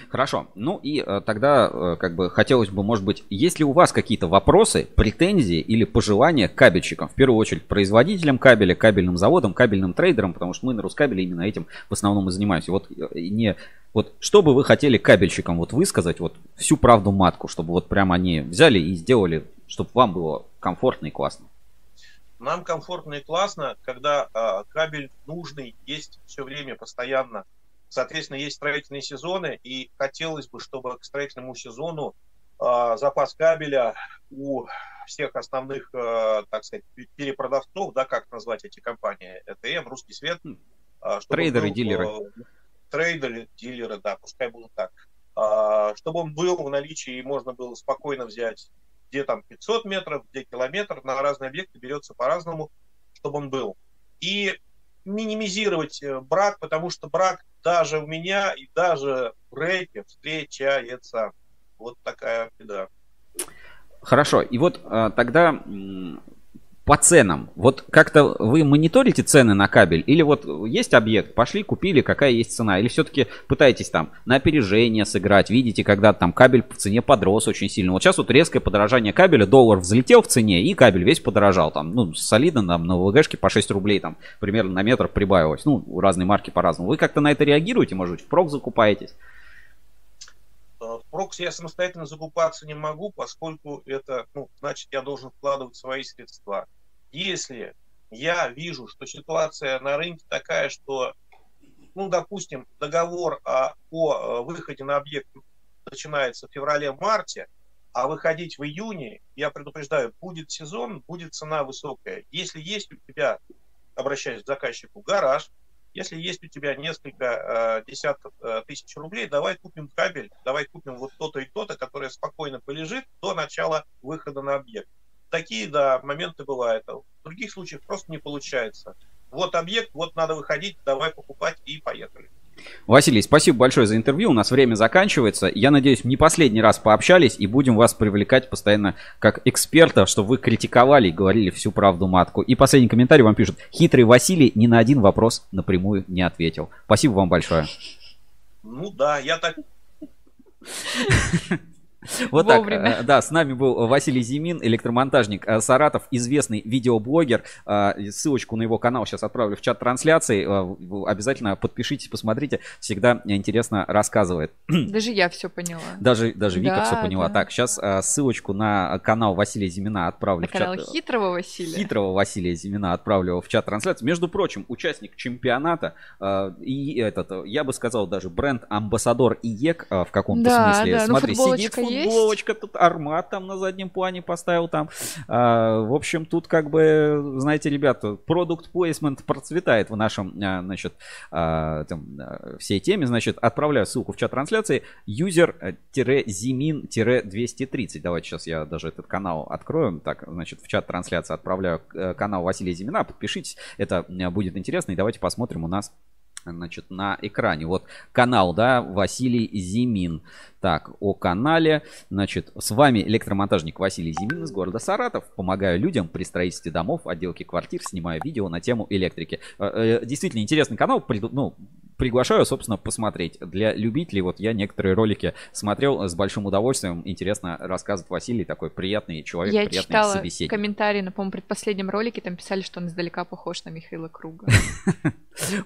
Хорошо. Ну и э, тогда, э, как бы, хотелось бы, может быть, есть ли у вас какие-то вопросы, претензии или пожелания к кабельщикам? В первую очередь, производителям кабеля, кабельным заводам, кабельным трейдерам, потому что мы на Рускабеле именно этим в основном и занимаемся. Вот э, не вот что бы вы хотели кабельщикам вот высказать, вот всю правду матку, чтобы вот прямо они взяли и сделали, чтобы вам было комфортно и классно? Нам комфортно и классно, когда э, кабель нужный есть все время, постоянно. Соответственно, есть строительные сезоны, и хотелось бы, чтобы к строительному сезону э, запас кабеля у всех основных, э, так сказать, перепродавцов, да, как назвать эти компании, ЭТМ, Русский Свет. Э, Трейдеры, был, дилеры. Э, трейдеры, дилеры, да, пускай будут так. А, чтобы он был в наличии и можно было спокойно взять, где там 500 метров, где километр, на разные объекты берется по-разному, чтобы он был. И минимизировать э, брак, потому что брак даже у меня и даже в рейке встречается. Вот такая беда. Хорошо, и вот а, тогда по ценам. Вот как-то вы мониторите цены на кабель? Или вот есть объект, пошли, купили, какая есть цена? Или все-таки пытаетесь там на опережение сыграть? Видите, когда там кабель в цене подрос очень сильно. Вот сейчас вот резкое подорожание кабеля, доллар взлетел в цене, и кабель весь подорожал. Там, ну, солидно там на ВГшке по 6 рублей там примерно на метр прибавилось. Ну, разные марки по-разному. Вы как-то на это реагируете? Может быть, в прок закупаетесь? Э, в прокс я самостоятельно закупаться не могу, поскольку это, ну, значит, я должен вкладывать свои средства. Если я вижу, что ситуация на рынке такая, что, ну, допустим, договор о, о э, выходе на объект начинается в феврале-марте, а выходить в июне, я предупреждаю, будет сезон, будет цена высокая. Если есть у тебя, обращаясь к заказчику, гараж, если есть у тебя несколько э, десятков э, тысяч рублей, давай купим кабель, давай купим вот то-то и то-то, которое спокойно полежит до начала выхода на объект. Такие, да, моменты бывают. А в других случаях просто не получается. Вот объект, вот надо выходить, давай покупать и поехали. Василий, спасибо большое за интервью. У нас время заканчивается. Я надеюсь, не последний раз пообщались и будем вас привлекать постоянно как эксперта, чтобы вы критиковали и говорили всю правду матку. И последний комментарий вам пишут. Хитрый Василий ни на один вопрос напрямую не ответил. Спасибо вам большое. Ну да, я так Вот так. Э, да, с нами был Василий Зимин, электромонтажник э, Саратов, известный видеоблогер. Э, ссылочку на его канал сейчас отправлю в чат трансляции. Обязательно подпишитесь, посмотрите. Всегда интересно рассказывает. Даже я все поняла. Даже, даже Вика да, все поняла. Да. Так, сейчас ссылочку на канал Василия Зимина отправлю на в канал чат. хитрого Василия. Хитрого Василия Зимина отправлю в чат трансляции. Между прочим, участник чемпионата и этот, я бы сказал, даже бренд-амбассадор ИЕК в каком-то да, смысле. Да, ну, Смотри, ну, сидит футболочка, тут армат там на заднем плане поставил там. А, в общем, тут как бы, знаете, ребята, product placement процветает в нашем, а, значит, а, там, а, всей теме. Значит, отправляю ссылку в чат трансляции. User-Zimin-230. Давайте сейчас я даже этот канал открою. Так, значит, в чат трансляции отправляю э, канал Василия Зимина. Подпишитесь, это э, будет интересно. И давайте посмотрим у нас значит, на экране. Вот канал, да, Василий Зимин. Так, о канале. Значит, с вами электромонтажник Василий Зимин из города Саратов. Помогаю людям при строительстве домов, отделке квартир, снимаю видео на тему электрики. Э, э, действительно интересный канал. Ну, приглашаю, собственно, посмотреть. Для любителей, вот я некоторые ролики смотрел с большим удовольствием. Интересно рассказывает Василий, такой приятный человек, я приятный читала собеседник. комментарии на, по-моему, предпоследнем ролике, там писали, что он издалека похож на Михаила Круга.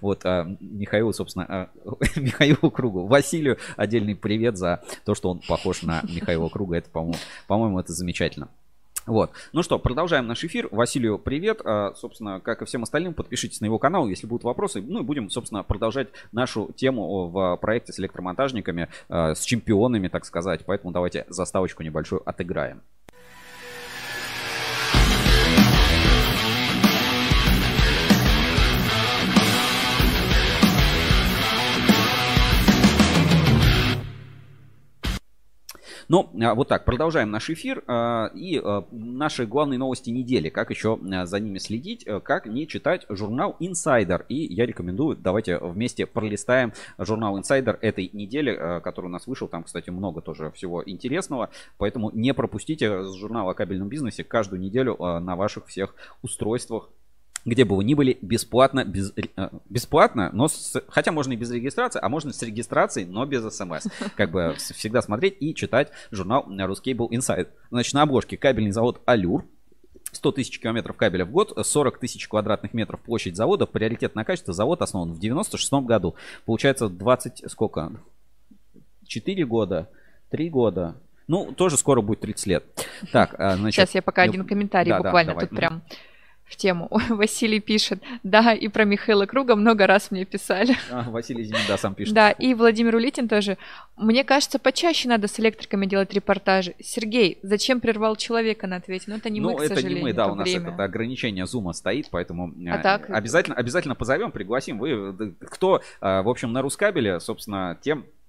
Вот, а, Михаилу, собственно, а, Михаилу Кругу. Василию отдельный привет за то, что он похож на Михаила Круга. Это, по-моему, по-моему, это замечательно. Вот. Ну что, продолжаем наш эфир. Василию привет. А, собственно, как и всем остальным, подпишитесь на его канал, если будут вопросы. Ну и будем, собственно, продолжать нашу тему в проекте с электромонтажниками, а, с чемпионами, так сказать. Поэтому давайте заставочку небольшую отыграем. Ну, а, вот так, продолжаем наш эфир. А, и а, наши главные новости недели. Как еще за ними следить, как не читать журнал Insider. И я рекомендую, давайте вместе пролистаем журнал Insider этой недели, который у нас вышел. Там, кстати, много тоже всего интересного. Поэтому не пропустите журнал о кабельном бизнесе каждую неделю на ваших всех устройствах где бы вы ни были, бесплатно, без, э, бесплатно, но с, хотя можно и без регистрации, а можно с регистрацией, но без смс. Как бы всегда смотреть и читать журнал Ruscable Inside. Значит, на обложке кабельный завод Алюр, 100 тысяч километров кабеля в год, 40 тысяч квадратных метров площадь завода, приоритет на качество. Завод основан в 96 году. Получается 20, сколько? 4 года, 3 года. Ну, тоже скоро будет 30 лет. Так, а, значит... Сейчас я пока один комментарий да, буквально да, тут прям в тему. Василий пишет, да, и про Михаила Круга много раз мне писали. А, Василий, извини, да, сам пишет. Да, и Владимир Улитин тоже. Мне кажется, почаще надо с электриками делать репортажи. Сергей, зачем прервал человека на ответе? Ну, это не ну, мы, к это сожалению, не мы, да, у нас время. это ограничение зума стоит, поэтому а так? обязательно, обязательно позовем, пригласим. Вы, кто, а, в общем, на Рускабеле, собственно, тем Э,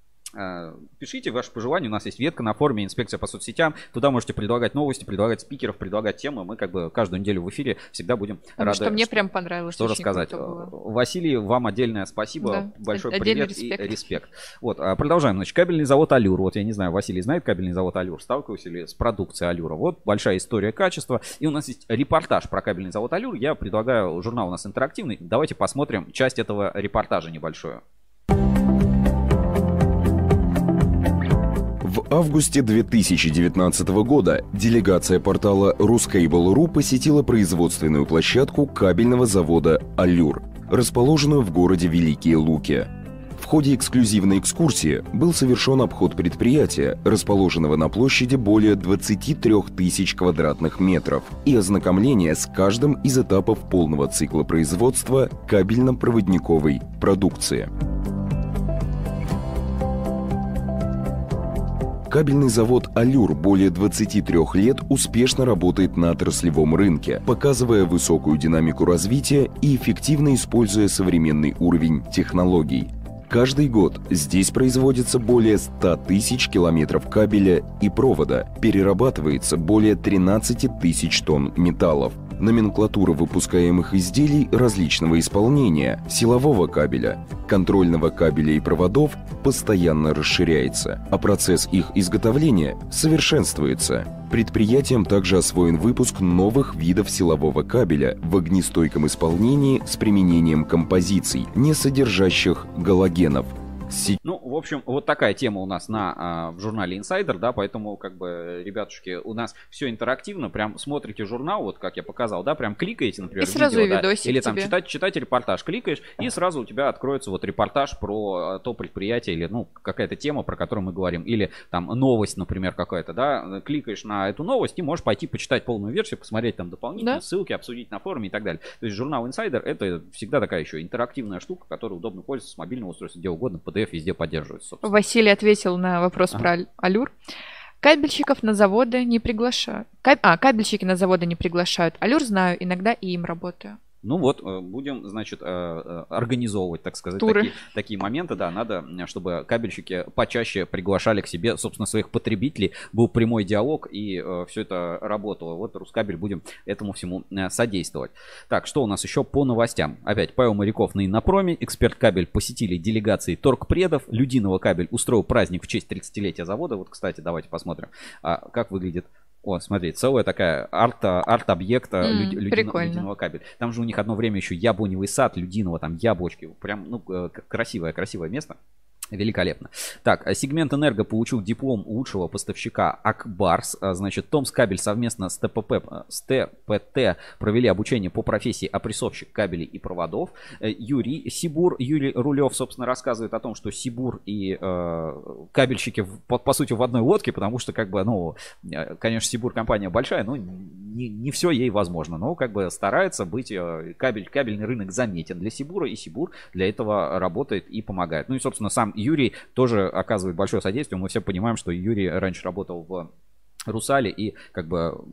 пишите ваши пожелания. У нас есть ветка на форуме инспекция по соцсетям. Туда можете предлагать новости, предлагать спикеров, предлагать темы. Мы как бы каждую неделю в эфире всегда будем Потому рады. Что мне прям понравилось. Что рассказать. Василий, вам отдельное спасибо. Да. Большой Отдельный привет респект. и респект. Вот, а, продолжаем. Значит, кабельный завод Алюр. Вот я не знаю, Василий знает кабельный завод Алюр? Сталкивался ли с продукцией Алюра? Вот большая история качества. И у нас есть репортаж про кабельный завод Алюр. Я предлагаю, журнал у нас интерактивный. Давайте посмотрим часть этого репортажа небольшую. В августе 2019 года делегация портала Ruscable.ru посетила производственную площадку кабельного завода «Аллюр», расположенную в городе Великие Луки. В ходе эксклюзивной экскурсии был совершен обход предприятия, расположенного на площади более 23 тысяч квадратных метров, и ознакомление с каждым из этапов полного цикла производства кабельно-проводниковой продукции. Кабельный завод «Алюр» более 23 лет успешно работает на отраслевом рынке, показывая высокую динамику развития и эффективно используя современный уровень технологий. Каждый год здесь производится более 100 тысяч километров кабеля и провода, перерабатывается более 13 тысяч тонн металлов. Номенклатура выпускаемых изделий различного исполнения, силового кабеля, контрольного кабеля и проводов постоянно расширяется, а процесс их изготовления совершенствуется. Предприятием также освоен выпуск новых видов силового кабеля в огнестойком исполнении с применением композиций, не содержащих галогенов – ну, в общем, вот такая тема у нас на, а, в журнале Insider, да, поэтому, как бы, ребятушки, у нас все интерактивно, прям смотрите журнал, вот как я показал, да, прям кликаете, например, и сразу видео, да, или там читать, читать репортаж, кликаешь, и сразу у тебя откроется вот репортаж про а, то предприятие или, ну, какая-то тема, про которую мы говорим, или там новость, например, какая-то, да, кликаешь на эту новость и можешь пойти почитать полную версию, посмотреть там дополнительные да? ссылки, обсудить на форуме и так далее. То есть журнал Insider это всегда такая еще интерактивная штука, которой удобно пользоваться с мобильного устройства, где угодно, PDF везде поддерживать, собственно. Василий ответил на вопрос ага. про Алюр. Кабельщиков на заводы не приглашают. Каб... А, кабельщики на заводы не приглашают. Алюр знаю, иногда и им работаю. Ну вот, э, будем, значит, э, э, организовывать, так сказать, такие, такие моменты. Да, надо, чтобы кабельщики почаще приглашали к себе, собственно, своих потребителей. Был прямой диалог, и все это работало. Вот Рускабель будем этому всему содействовать. Так, что у нас еще по новостям? Опять Павел Моряков на Иннопроме. Эксперт кабель посетили делегации торгпредов. Людиного кабель устроил праздник в честь 30-летия завода. Вот, кстати, давайте посмотрим, а как выглядит О, смотри, целая такая арт, арт-объекта mm, люд, людиного, людиного кабеля. Там же у них одно время еще яблоневый сад людиного, там яблочки. Прям, ну, э, красивое, красивое место. Великолепно. Так, э, сегмент Энерго получил диплом лучшего поставщика Акбарс. Э, значит, Томс Кабель совместно с ТПП, э, с ТПТ провели обучение по профессии опрессовщик кабелей и проводов. Юрий Сибур, Юрий Рулев, собственно, рассказывает о том, что Сибур и э, кабельщики, по, по сути, в одной лодке, потому что, как бы, ну, конечно, Сибур компания большая, но не, не все ей возможно. Но, как бы, старается быть, кабель, кабельный рынок заметен для Сибура, и Сибур для этого работает и помогает. Ну и, собственно, сам Юрий тоже оказывает большое содействие. Мы все понимаем, что Юрий раньше работал в Русале и как бы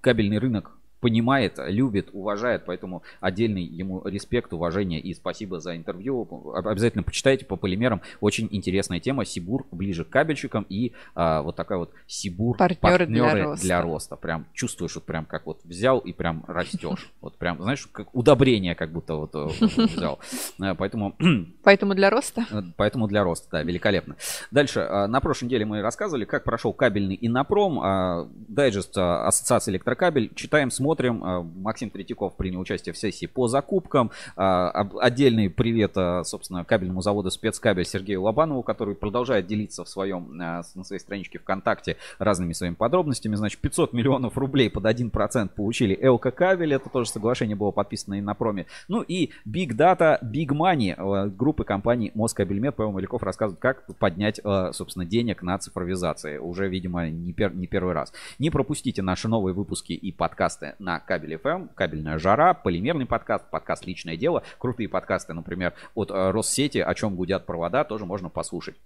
кабельный рынок понимает, любит, уважает, поэтому отдельный ему респект, уважение и спасибо за интервью. Обязательно почитайте по полимерам. Очень интересная тема. Сибур ближе к кабельщикам и а, вот такая вот Сибур партнеры, партнеры для, роста. для роста. Прям чувствуешь, вот прям как вот взял и прям растешь. Вот прям, знаешь, как удобрение как будто вот э, взял. Э, поэтому... Поэтому для роста? Э, поэтому для роста, да, великолепно. Дальше, на прошлой неделе мы рассказывали, как прошел кабельный инопром, дайджест Ассоциации электрокабель. Читаем, смотрим смотрим. А, Максим Третьяков принял участие в сессии по закупкам. А, отдельный привет, а, собственно, кабельному заводу спецкабель Сергею Лобанову, который продолжает делиться в своем, на своей страничке ВКонтакте разными своими подробностями. Значит, 500 миллионов рублей под 1% получили ЛК Кабель. Это тоже соглашение было подписано и на проме. Ну и Big Data, Big Money группы компаний Москабельмет. Павел Маляков рассказывает, как поднять, собственно, денег на цифровизации. Уже, видимо, не, пер, не первый раз. Не пропустите наши новые выпуски и подкасты на Кабель FM, Кабельная жара, полимерный подкаст, подкаст Личное дело, крутые подкасты, например, от э, Россети, о чем гудят провода, тоже можно послушать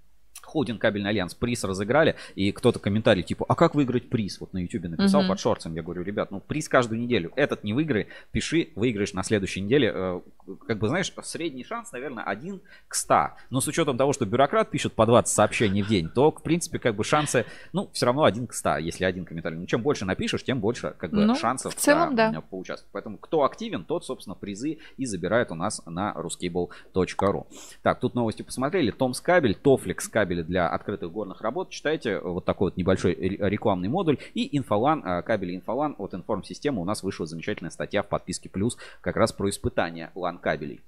холдинг Кабельный Альянс приз разыграли, и кто-то комментарий типа, а как выиграть приз? Вот на YouTube написал uh-huh. под шортсом. Я говорю, ребят, ну приз каждую неделю. Этот не выиграл, пиши, выиграешь на следующей неделе. Э, как бы, знаешь, средний шанс, наверное, 1 к 100. Но с учетом того, что бюрократ пишет по 20 сообщений в день, то, в принципе, как бы шансы, ну, все равно 1 к 100, если один комментарий. Ну, чем больше напишешь, тем больше, как бы, ну, шансов в целом, да, да. поучаствовать. Поэтому, кто активен, тот, собственно, призы и забирает у нас на ruscable.ru. Так, тут новости посмотрели. Томс кабель, Тофлекс кабели для открытых горных работ. Читайте вот такой вот небольшой рекламный модуль. И Инфолан, а, кабель Инфолан от Информсистемы у нас вышла замечательная статья в подписке плюс как раз про испытания LAN кабелей.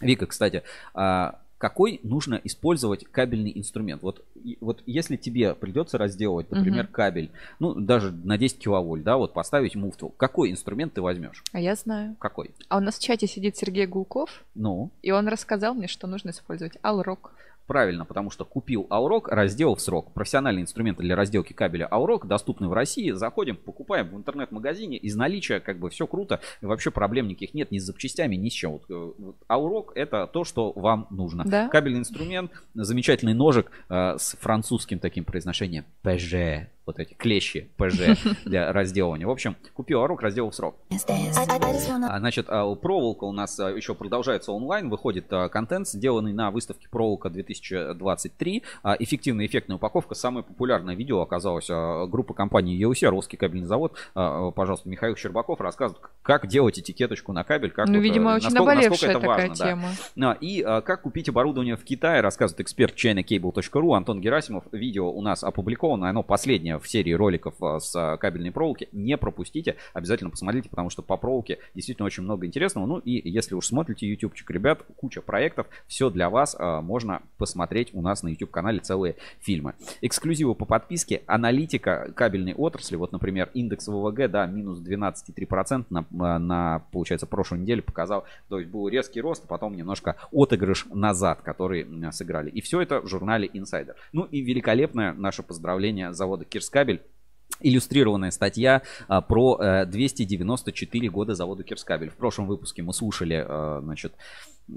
Вика, кстати, а, какой нужно использовать кабельный инструмент. Вот, вот если тебе придется разделывать, например, угу. кабель, ну, даже на 10 киловольт, да, вот поставить муфту, какой инструмент ты возьмешь? А я знаю. Какой? А у нас в чате сидит Сергей Гулков. Ну? И он рассказал мне, что нужно использовать Алрок. Правильно, потому что купил Аурок, разделал в срок. Профессиональные инструменты для разделки кабеля Аурок доступны в России. Заходим, покупаем в интернет-магазине. Из наличия как бы все круто. И вообще проблем никаких нет ни с запчастями, ни с чем. Вот, э, вот, Аурок это то, что вам нужно. Да? Кабельный инструмент, замечательный ножик э, с французским таким произношением. ПЖ вот эти клещи ПЖ для разделывания. В общем, купил орок, разделал в срок. А, значит, а, проволока у нас а, еще продолжается онлайн, выходит контент, сделанный на выставке проволока 2023. Эффективная эффектная упаковка. Самое популярное видео оказалось группа компании EUC, Русский кабельный завод. Пожалуйста, Михаил Щербаков рассказывает, как делать этикеточку на кабель. Как ну, вот, видимо, очень насколько, насколько это такая важно, тема. Да. И как купить оборудование в Китае, рассказывает эксперт ChinaCable.ru Антон Герасимов. Видео у нас опубликовано, оно последнее в серии роликов а, с а, кабельной проволоки. Не пропустите, обязательно посмотрите, потому что по проволоке действительно очень много интересного. Ну и если уж смотрите ютубчик, ребят, куча проектов, все для вас а, можно посмотреть у нас на YouTube канале целые фильмы. Эксклюзивы по подписке, аналитика кабельной отрасли, вот, например, индекс ВВГ, да, минус 12,3% на, на, получается, прошлой неделе показал, то есть был резкий рост, а потом немножко отыгрыш назад, который сыграли. И все это в журнале Insider. Ну и великолепное наше поздравление завода Кирс Кирскабель иллюстрированная статья а, про а, 294 года завода Кирскабель. В прошлом выпуске мы слушали, а, значит,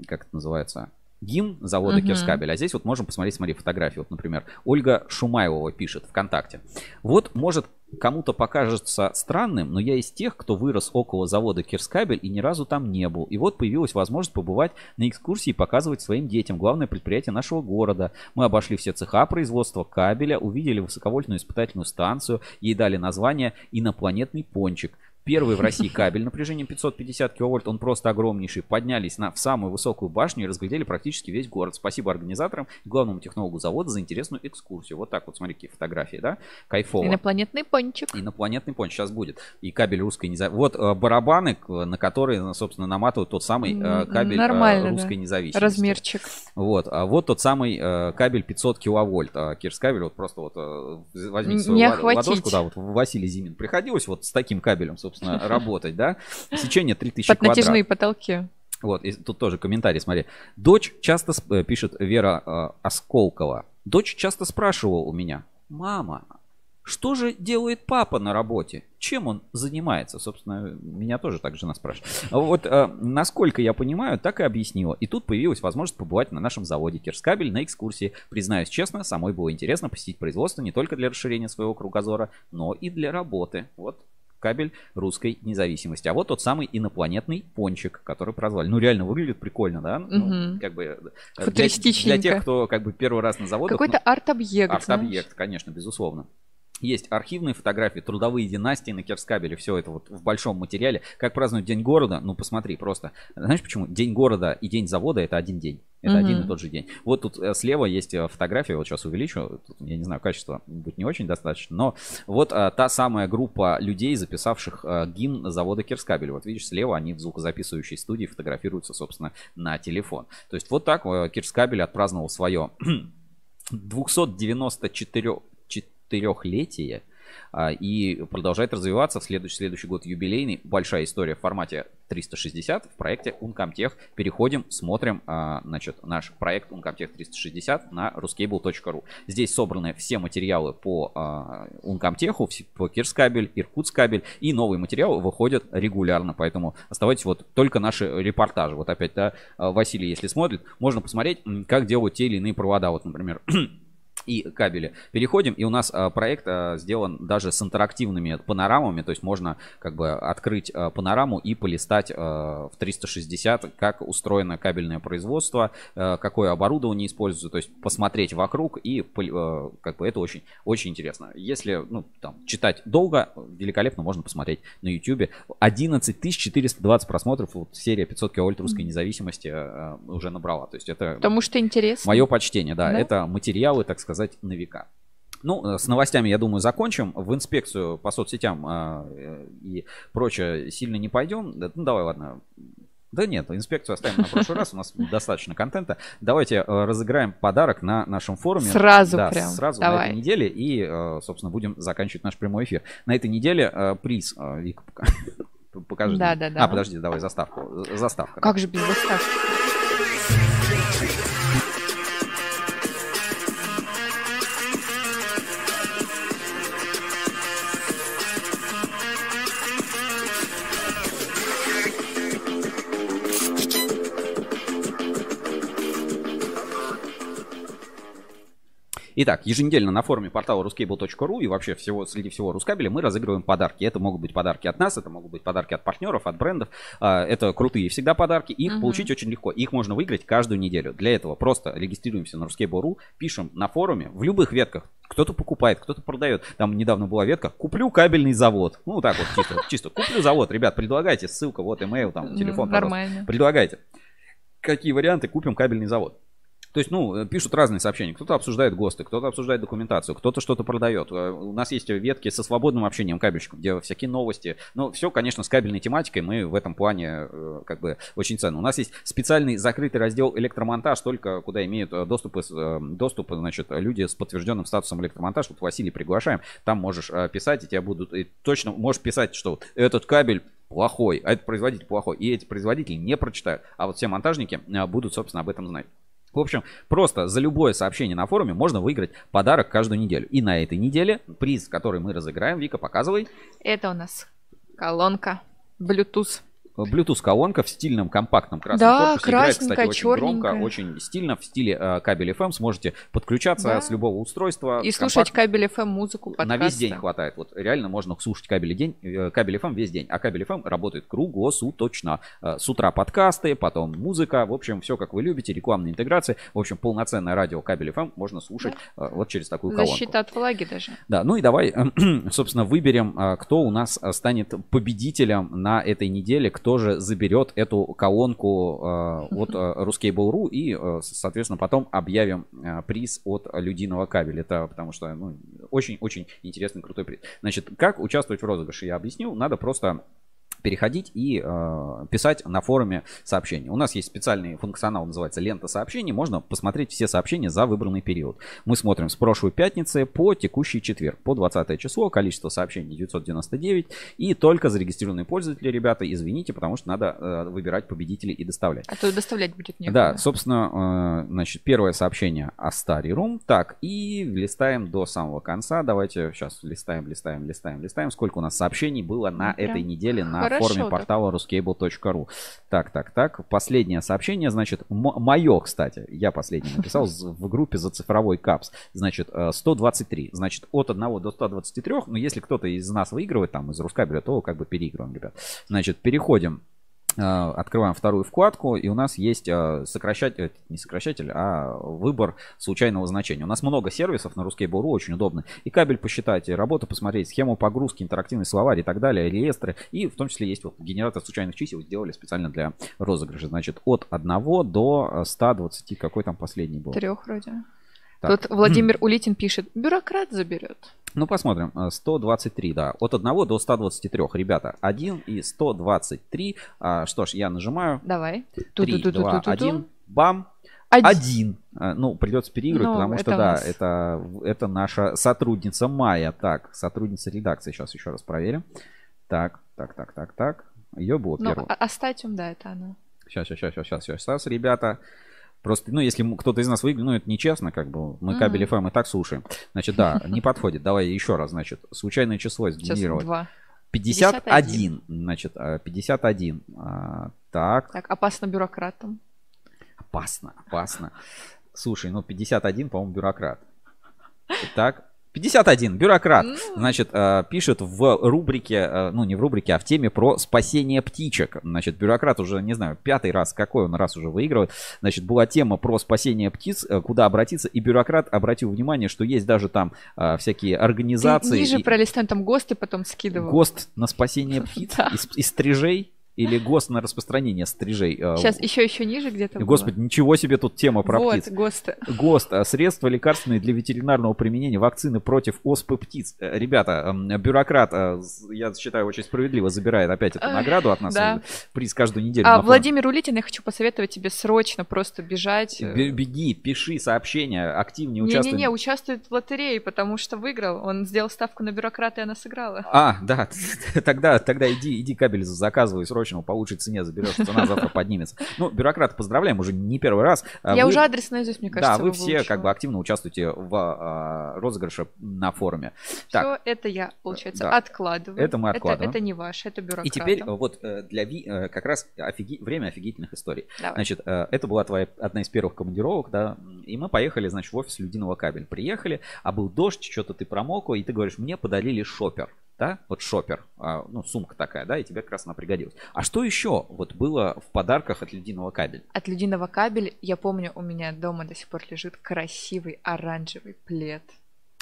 как это называется, гимн завода uh-huh. Кирскабель. А здесь вот можем посмотреть, смотри, фотографии. Вот, например, Ольга Шумаева пишет ВКонтакте. Вот, может, кому-то покажется странным, но я из тех, кто вырос около завода Кирскабель и ни разу там не был. И вот появилась возможность побывать на экскурсии и показывать своим детям главное предприятие нашего города. Мы обошли все цеха производства кабеля, увидели высоковольтную испытательную станцию, ей дали название «Инопланетный пончик». Первый в России кабель напряжением 550 киловольт, он просто огромнейший. Поднялись на, в самую высокую башню и разглядели практически весь город. Спасибо организаторам и главному технологу завода за интересную экскурсию. Вот так вот, смотри, какие фотографии, да? Кайфово. Инопланетный пончик. Инопланетный пончик сейчас будет. И кабель русской независимости. Вот э, барабаны, на которые, собственно, наматывают тот самый э, кабель Нормально, русской да. независимости. Размерчик. Вот. А вот тот самый кабель 500 киловольт. А кабель вот просто вот возьмите свою Не ладошку, да, вот Василий Зимин приходилось вот с таким кабелем, собственно, работать да, сечение 3000 Под квадрат. натяжные потолки. Вот, и тут тоже комментарий, смотри. Дочь часто, э, пишет Вера э, Осколкова, дочь часто спрашивала у меня, мама, что же делает папа на работе? Чем он занимается? Собственно, меня тоже так жена спрашивает. Вот, э, насколько я понимаю, так и объяснила. И тут появилась возможность побывать на нашем заводе Кирскабель на экскурсии. Признаюсь честно, самой было интересно посетить производство не только для расширения своего кругозора, но и для работы. Вот кабель русской независимости. А вот тот самый инопланетный пончик, который прозвали. Ну, реально выглядит прикольно, да? Угу. Ну, как бы для, для тех, кто как бы первый раз на заводах. Какой-то ну, арт-объект. Арт-объект, конечно, безусловно. Есть архивные фотографии, трудовые династии на Керскабеле, все это вот в большом материале. Как празднуют День города? Ну, посмотри просто. Знаешь почему? День города и День завода это один день. Это mm-hmm. один и тот же день. Вот тут э, слева есть э, фотография, вот сейчас увеличу. Тут, я не знаю, качество будет не очень достаточно, но вот а, та самая группа людей, записавших а, гимн завода Керскабель. Вот видишь, слева они в звукозаписывающей студии фотографируются, собственно, на телефон. То есть вот так а, Керскабель отпраздновал свое 294 четырехлетие а, и продолжает развиваться. В следующий, следующий год юбилейный. Большая история в формате 360 в проекте Uncomtech. Переходим, смотрим а, значит, наш проект Uncomtech 360 на ruscable.ru. Здесь собраны все материалы по а, Uncomtech, по Кирскабель, Иркутскабель. И новые материалы выходят регулярно. Поэтому оставайтесь вот только наши репортажи. Вот опять, да, Василий, если смотрит, можно посмотреть, как делают те или иные провода. Вот, например, и кабели. Переходим, и у нас а, проект а, сделан даже с интерактивными панорамами, то есть можно как бы открыть а, панораму и полистать в 360, как устроено кабельное производство, какое оборудование используется, то есть посмотреть вокруг и как бы это очень, очень интересно. Если ну, там, читать долго, великолепно можно посмотреть на YouTube. 11 420 просмотров, вот серия 500 киловольт русской независимости уже набрала, то есть это... Потому что интересно. Мое почтение, да, да? это материалы, так сказать, сказать, на века. Ну, э, с новостями, я думаю, закончим. В инспекцию по соцсетям э, и прочее сильно не пойдем. Ну, давай, ладно. Да нет, инспекцию оставим на прошлый раз, у нас достаточно контента. Давайте э, разыграем подарок на нашем форуме. Сразу да, прям. Сразу Давай. на этой неделе. И, э, собственно, будем заканчивать наш прямой эфир. На этой неделе приз. Вика, покажи. Да, да, да. А, подожди, давай заставку. Заставка. Как же без заставки? Итак, еженедельно на форуме портала ruscable.ru и вообще всего, среди всего Рускабеля мы разыгрываем подарки. Это могут быть подарки от нас, это могут быть подарки от партнеров, от брендов. А, это крутые всегда подарки. Их uh-huh. получить очень легко. Их можно выиграть каждую неделю. Для этого просто регистрируемся на ruscable.ru, пишем на форуме в любых ветках. Кто-то покупает, кто-то продает. Там недавно была ветка. Куплю кабельный завод. Ну, так вот, чисто. чисто. Куплю завод. Ребят, предлагайте. Ссылка, вот, email, там, телефон. Нормально. Предлагайте. Какие варианты? Купим кабельный завод. То есть, ну, пишут разные сообщения. Кто-то обсуждает ГОСТы, кто-то обсуждает документацию, кто-то что-то продает. Э, у нас есть ветки со свободным общением кабельщиков, где всякие новости. Но все, конечно, с кабельной тематикой мы в этом плане э, как бы очень ценно. У нас есть специальный закрытый раздел электромонтаж, только куда имеют э, доступ, доступ значит, люди с подтвержденным статусом электромонтаж. Вот Василий приглашаем, там можешь писать, и тебя будут... И точно можешь писать, что этот кабель плохой, а этот производитель плохой. И эти производители не прочитают. А вот все монтажники будут, собственно, об этом знать. В общем, просто за любое сообщение на форуме можно выиграть подарок каждую неделю. И на этой неделе приз, который мы разыграем, Вика, показывай. Это у нас колонка Bluetooth Bluetooth-колонка в стильном компактном красном да, корпусе. Играет, кстати, очень громко, очень стильно, в стиле э, кабель FM. Сможете подключаться да. с любого устройства. И слушать кабель FM музыку, подкасты. На весь день хватает. Вот реально можно слушать кабель, день, э, кабель FM весь день. А кабель FM работает круглосуточно. Э, с утра подкасты, потом музыка. В общем, все как вы любите. Рекламная интеграция. В общем, полноценное радио кабель FM можно слушать да. э, вот через такую колонку. Защита от влаги даже. Да, ну и давай, собственно, выберем, кто у нас станет победителем на этой неделе, кто же заберет эту колонку э, от э, Ruskable.ru и, э, соответственно, потом объявим э, приз от Людиного кабеля. Это потому что ну, очень-очень интересный, крутой приз. Значит, как участвовать в розыгрыше, я объясню. Надо просто переходить и э, писать на форуме сообщения. У нас есть специальный функционал, называется лента сообщений. Можно посмотреть все сообщения за выбранный период. Мы смотрим с прошлой пятницы по текущий четверг, по 20 число. Количество сообщений 999. И только зарегистрированные пользователи, ребята, извините, потому что надо э, выбирать победителей и доставлять. А то доставлять будет некуда. Да, собственно, э, значит, первое сообщение о Старий Рум. Так, и листаем до самого конца. Давайте сейчас листаем, листаем, листаем, листаем. Сколько у нас сообщений было на Прям этой неделе на Хорошо, форме портала ruscable.ru. Так, так, так. Последнее сообщение, значит, мое, кстати. Я последнее написал в группе за цифровой капс. Значит, 123. Э, значит, от 1 до 123. Но если кто-то из нас выигрывает, там, из Рускабеля, то как бы переигрываем, ребят. Значит, переходим открываем вторую вкладку, и у нас есть э, сокращатель, э, не сокращатель, а выбор случайного значения. У нас много сервисов на Ruskable.ru, очень удобно. И кабель посчитать, и работу посмотреть, схему погрузки, интерактивный словарь и так далее, реестры. И в том числе есть вот генератор случайных чисел, сделали специально для розыгрыша. Значит, от 1 до 120, какой там последний был? Трех вроде. Так. Тут Владимир Улитин пишет, бюрократ заберет. Ну, посмотрим. 123, э, да. От 1 до 123. Ребята, 1 и 123. А, что ж, я нажимаю. Давай. 3, 2, 1. Бам. Один. А, ну, придется переигрывать, ну, потому что, да, это, это наша сотрудница Майя. Так, сотрудница редакции. Сейчас еще раз проверим. Так, так, так, так, так. Ее было ну, первым. А, да, это она. Сейчас, сейчас, сейчас, сейчас, сейчас, сейчас, ребята. Просто, ну, если кто-то из нас выиграл, ну, это нечестно, как бы. Мы кабель FM и так слушаем. Значит, да, не подходит. Давай еще раз, значит, случайное число сгенерировать. 51, 51. Значит, 51. А, а, так. Так, опасно бюрократам. Опасно, опасно. Слушай, ну 51, по-моему, бюрократ. Так, 51. Бюрократ. Значит, э, пишет в рубрике, э, ну не в рубрике, а в теме про спасение птичек. Значит, бюрократ уже, не знаю, пятый раз, какой он раз уже выигрывает. Значит, была тема про спасение птиц, э, куда обратиться. И бюрократ обратил внимание, что есть даже там всякие организации. Ты ниже и... пролистай, там ГОСТы потом скидывал. ГОСТ на спасение птиц из стрижей или ГОСТ на распространение стрижей. Сейчас еще еще ниже где-то. Господи, было. ничего себе тут тема про вот, птиц. ГОСТ. ГОСТ. А, средства лекарственные для ветеринарного применения вакцины против оспы птиц. Э, ребята, бюрократ, э, я считаю, очень справедливо забирает опять эту награду от нас. Да. Приз каждую неделю. А, Владимир Улитин, я хочу посоветовать тебе срочно просто бежать. Беги, пиши сообщения, активнее участвуй. Не-не-не, участвует в лотерее, потому что выиграл. Он сделал ставку на бюрократа, и она сыграла. А, да. Тогда, тогда иди, иди кабель заказывай срочно по лучшей цене заберешь, цена завтра поднимется. Ну, бюрократ, поздравляем, уже не первый раз. А Я вы... уже адрес наизусть, мне кажется. Да, вы все как бы активно участвуете в а, розыгрыше на форуме. Все это я, получается, да. откладываю. Это мы откладываем. Это, это не ваше, это бюрократ. И теперь вот э, для Ви э, как раз офиги... время офигительных историй. Давай. Значит, э, это была твоя одна из первых командировок, да, и мы поехали, значит, в офис Людиного кабель. Приехали, а был дождь, что-то ты промок, и ты говоришь, мне подарили шопер да, вот шопер, а, ну, сумка такая, да, и тебе как раз она пригодилась. А что еще вот было в подарках от Людиного кабеля? От Людиного кабеля, я помню, у меня дома до сих пор лежит красивый оранжевый плед.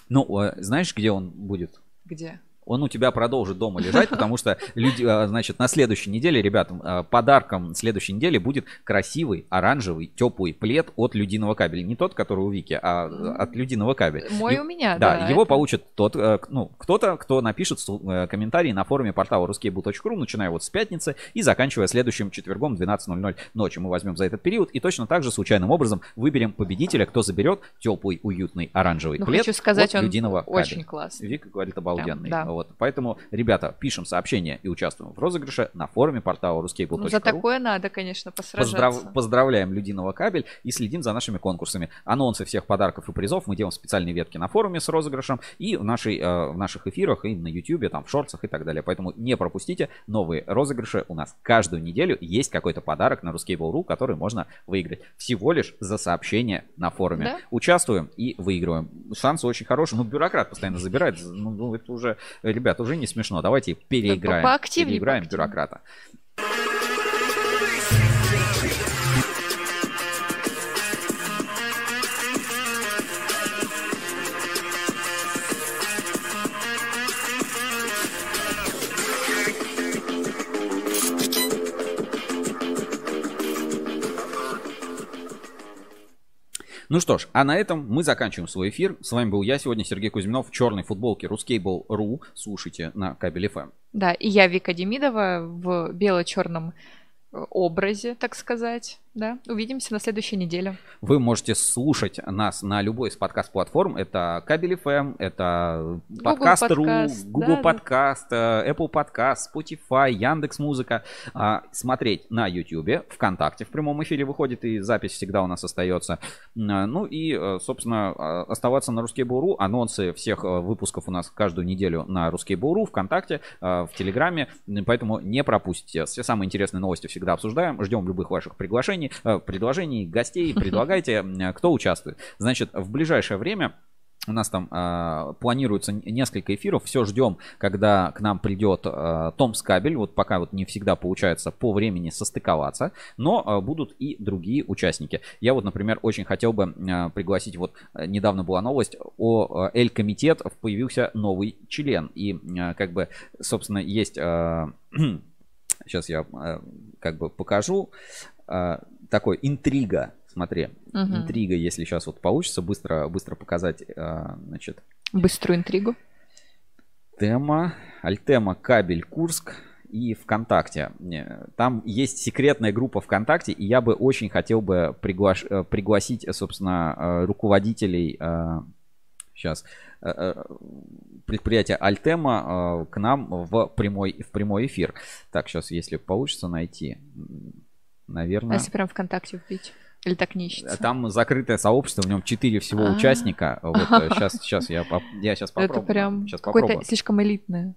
Ну, а знаешь, где он будет? Где? Он у тебя продолжит дома лежать, потому что люди, а, значит, на следующей неделе, ребят, а, подарком следующей недели будет красивый оранжевый теплый плед от Людиного кабеля. Не тот, который у Вики, а от Людиного кабеля. Мой И, у меня, да. Да, его это... получит тот, э, ну, кто-то, кто напишет э, комментарий на форуме портала ruskable.ru, начиная вот с пятницы и заканчивая следующим четвергом 12.00 ночи. Мы возьмем за этот период и точно так же случайным образом выберем победителя, кто заберет теплый, уютный оранжевый ну, плед хочу сказать, от Людиного очень классный. Вика говорит обалденный. Да Вот, поэтому, ребята, пишем сообщения и участвуем в розыгрыше на форуме портала ruskable.ru. Ну, за такое надо, конечно, посражаться. Поздрав... Поздравляем Людиного кабель и следим за нашими конкурсами. Анонсы всех подарков и призов мы делаем в специальной ветке на форуме с розыгрышем и в, нашей, э, в наших эфирах, и на YouTube, там, в шорцах и так далее. Поэтому не пропустите новые розыгрыши. У нас каждую неделю есть какой-то подарок на ruskable.ru, который можно выиграть. Всего лишь за сообщение на форуме. Да? Участвуем и выигрываем. Шансы очень хорошие. Ну, бюрократ постоянно забирает. Ну, ну это уже, ребят, уже не смешно. Давайте переиграем. Поактивнее, переиграем поактивнее. бюрократа. Ну что ж, а на этом мы заканчиваем свой эфир. С вами был я сегодня, Сергей Кузьминов, в черной футболке Ruskable.ru. Слушайте на кабеле FM. Да, и я Вика Демидова в бело-черном образе, так сказать. Да, увидимся на следующей неделе. Вы можете слушать нас на любой из подкаст-платформ. Это Кабель FM, это подкаст.ру, Google подкаст, да. Apple подкаст, Spotify, Яндекс Музыка. А, смотреть на YouTube, ВКонтакте в прямом эфире выходит, и запись всегда у нас остается. Ну и, э, собственно, а, оставаться на Русский Буру. Анонсы всех э, выпусков у нас каждую неделю на Русский Буру, ВКонтакте, э, в Телеграме. Поэтому не пропустите. Все самые интересные новости всегда обсуждаем. Ждем любых ваших приглашений предложений, э, предложений гостей. Предлагайте, кто участвует. Значит, в ближайшее время у нас там э, планируется несколько эфиров. Все ждем, когда к нам придет э, Том Скабель. Вот пока вот не всегда получается по времени состыковаться. Но э, будут и другие участники. Я вот, например, очень хотел бы э, пригласить. Вот недавно была новость о э, Эль-комитет. Появился новый член. И э, как бы, собственно, есть... Э, сейчас я э, как бы покажу. Э, такой интрига. Смотри, угу. интрига, если сейчас вот получится быстро, быстро показать, а, значит. Быструю интригу. Тема, Альтема, Кабель, Курск и ВКонтакте. Там есть секретная группа ВКонтакте, и я бы очень хотел бы приглаш... Э, пригласить, собственно, э, руководителей сейчас э, предприятия Альтема к нам в прямой, в прямой эфир. Так, сейчас, если получится найти. Наверное. А если прям ВКонтакте вбить? Или так не ищется? Там закрытое сообщество, в нем 4 всего А-а-а. участника. Вот сейчас, сейчас я, я сейчас попробую. Это прям сейчас какое-то попробую. слишком элитное.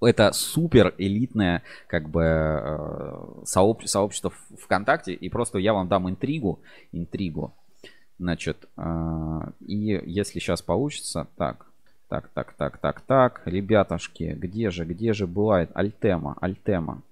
Это супер элитное как бы э, сооб, сообщество ВКонтакте. И просто я вам дам интригу. Интригу. Значит, э, и если сейчас получится, так, так, так, так, так, так, ребятушки, где же, где же бывает Альтема, Альтема?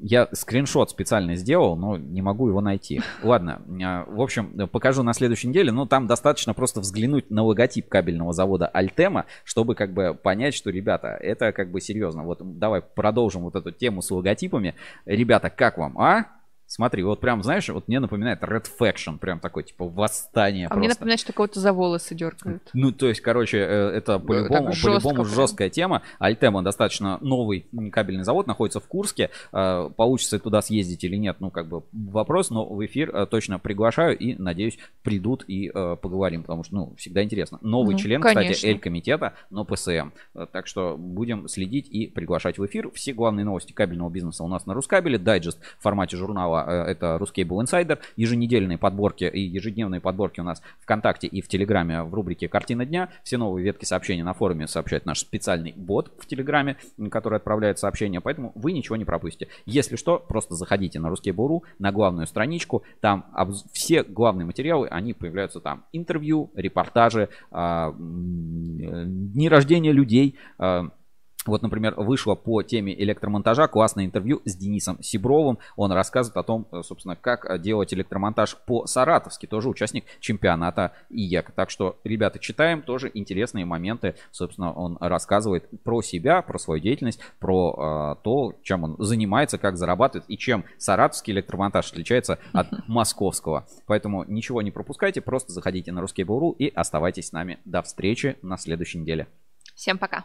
Я скриншот специально сделал, но не могу его найти. Ладно, а, в общем, покажу на следующей неделе. Но там достаточно просто взглянуть на логотип кабельного завода Альтема, чтобы как бы понять, что, ребята, это как бы серьезно. Вот давай продолжим вот эту тему с логотипами. Ребята, как вам, а? Смотри, вот прям, знаешь, вот мне напоминает Red Faction, прям такой, типа, восстание А просто. мне напоминает, что кого-то за волосы дергают. Ну, то есть, короче, э, это по-любому, по-любому жесткая тема. Альтема достаточно новый кабельный завод, находится в Курске. Э, получится туда съездить или нет, ну, как бы вопрос, но в эфир э, точно приглашаю и, надеюсь, придут и поговорим, потому что, ну, всегда интересно. Новый ну, член, конечно. кстати, Эль-комитета, но ПСМ. Так что будем следить и приглашать в эфир. Все главные новости кабельного бизнеса у нас на Рускабеле. Дайджест в формате журнала канала, э, это Ruscable Insider. Еженедельные подборки и ежедневные подборки у нас ВКонтакте и в Телеграме в рубрике «Картина дня». Все новые ветки сообщений на форуме сообщает наш специальный бот в Телеграме, который отправляет сообщения, поэтому вы ничего не пропустите. Если что, просто заходите на Ruscable.ru, на главную страничку, там все главные материалы, они появляются там. Интервью, репортажи, а, дни рождения людей, а, вот, например, вышло по теме электромонтажа классное интервью с Денисом Сибровым. Он рассказывает о том, э, собственно, как делать электромонтаж по-саратовски. Тоже участник чемпионата ИЕК. Так что, ребята, читаем. Тоже интересные моменты. Собственно, он рассказывает про себя, про свою деятельность, про э, то, чем он занимается, как зарабатывает и чем саратовский электромонтаж отличается от московского. Поэтому ничего не пропускайте. Просто заходите на ruscable.ru и оставайтесь с нами. До встречи на следующей неделе. Всем пока.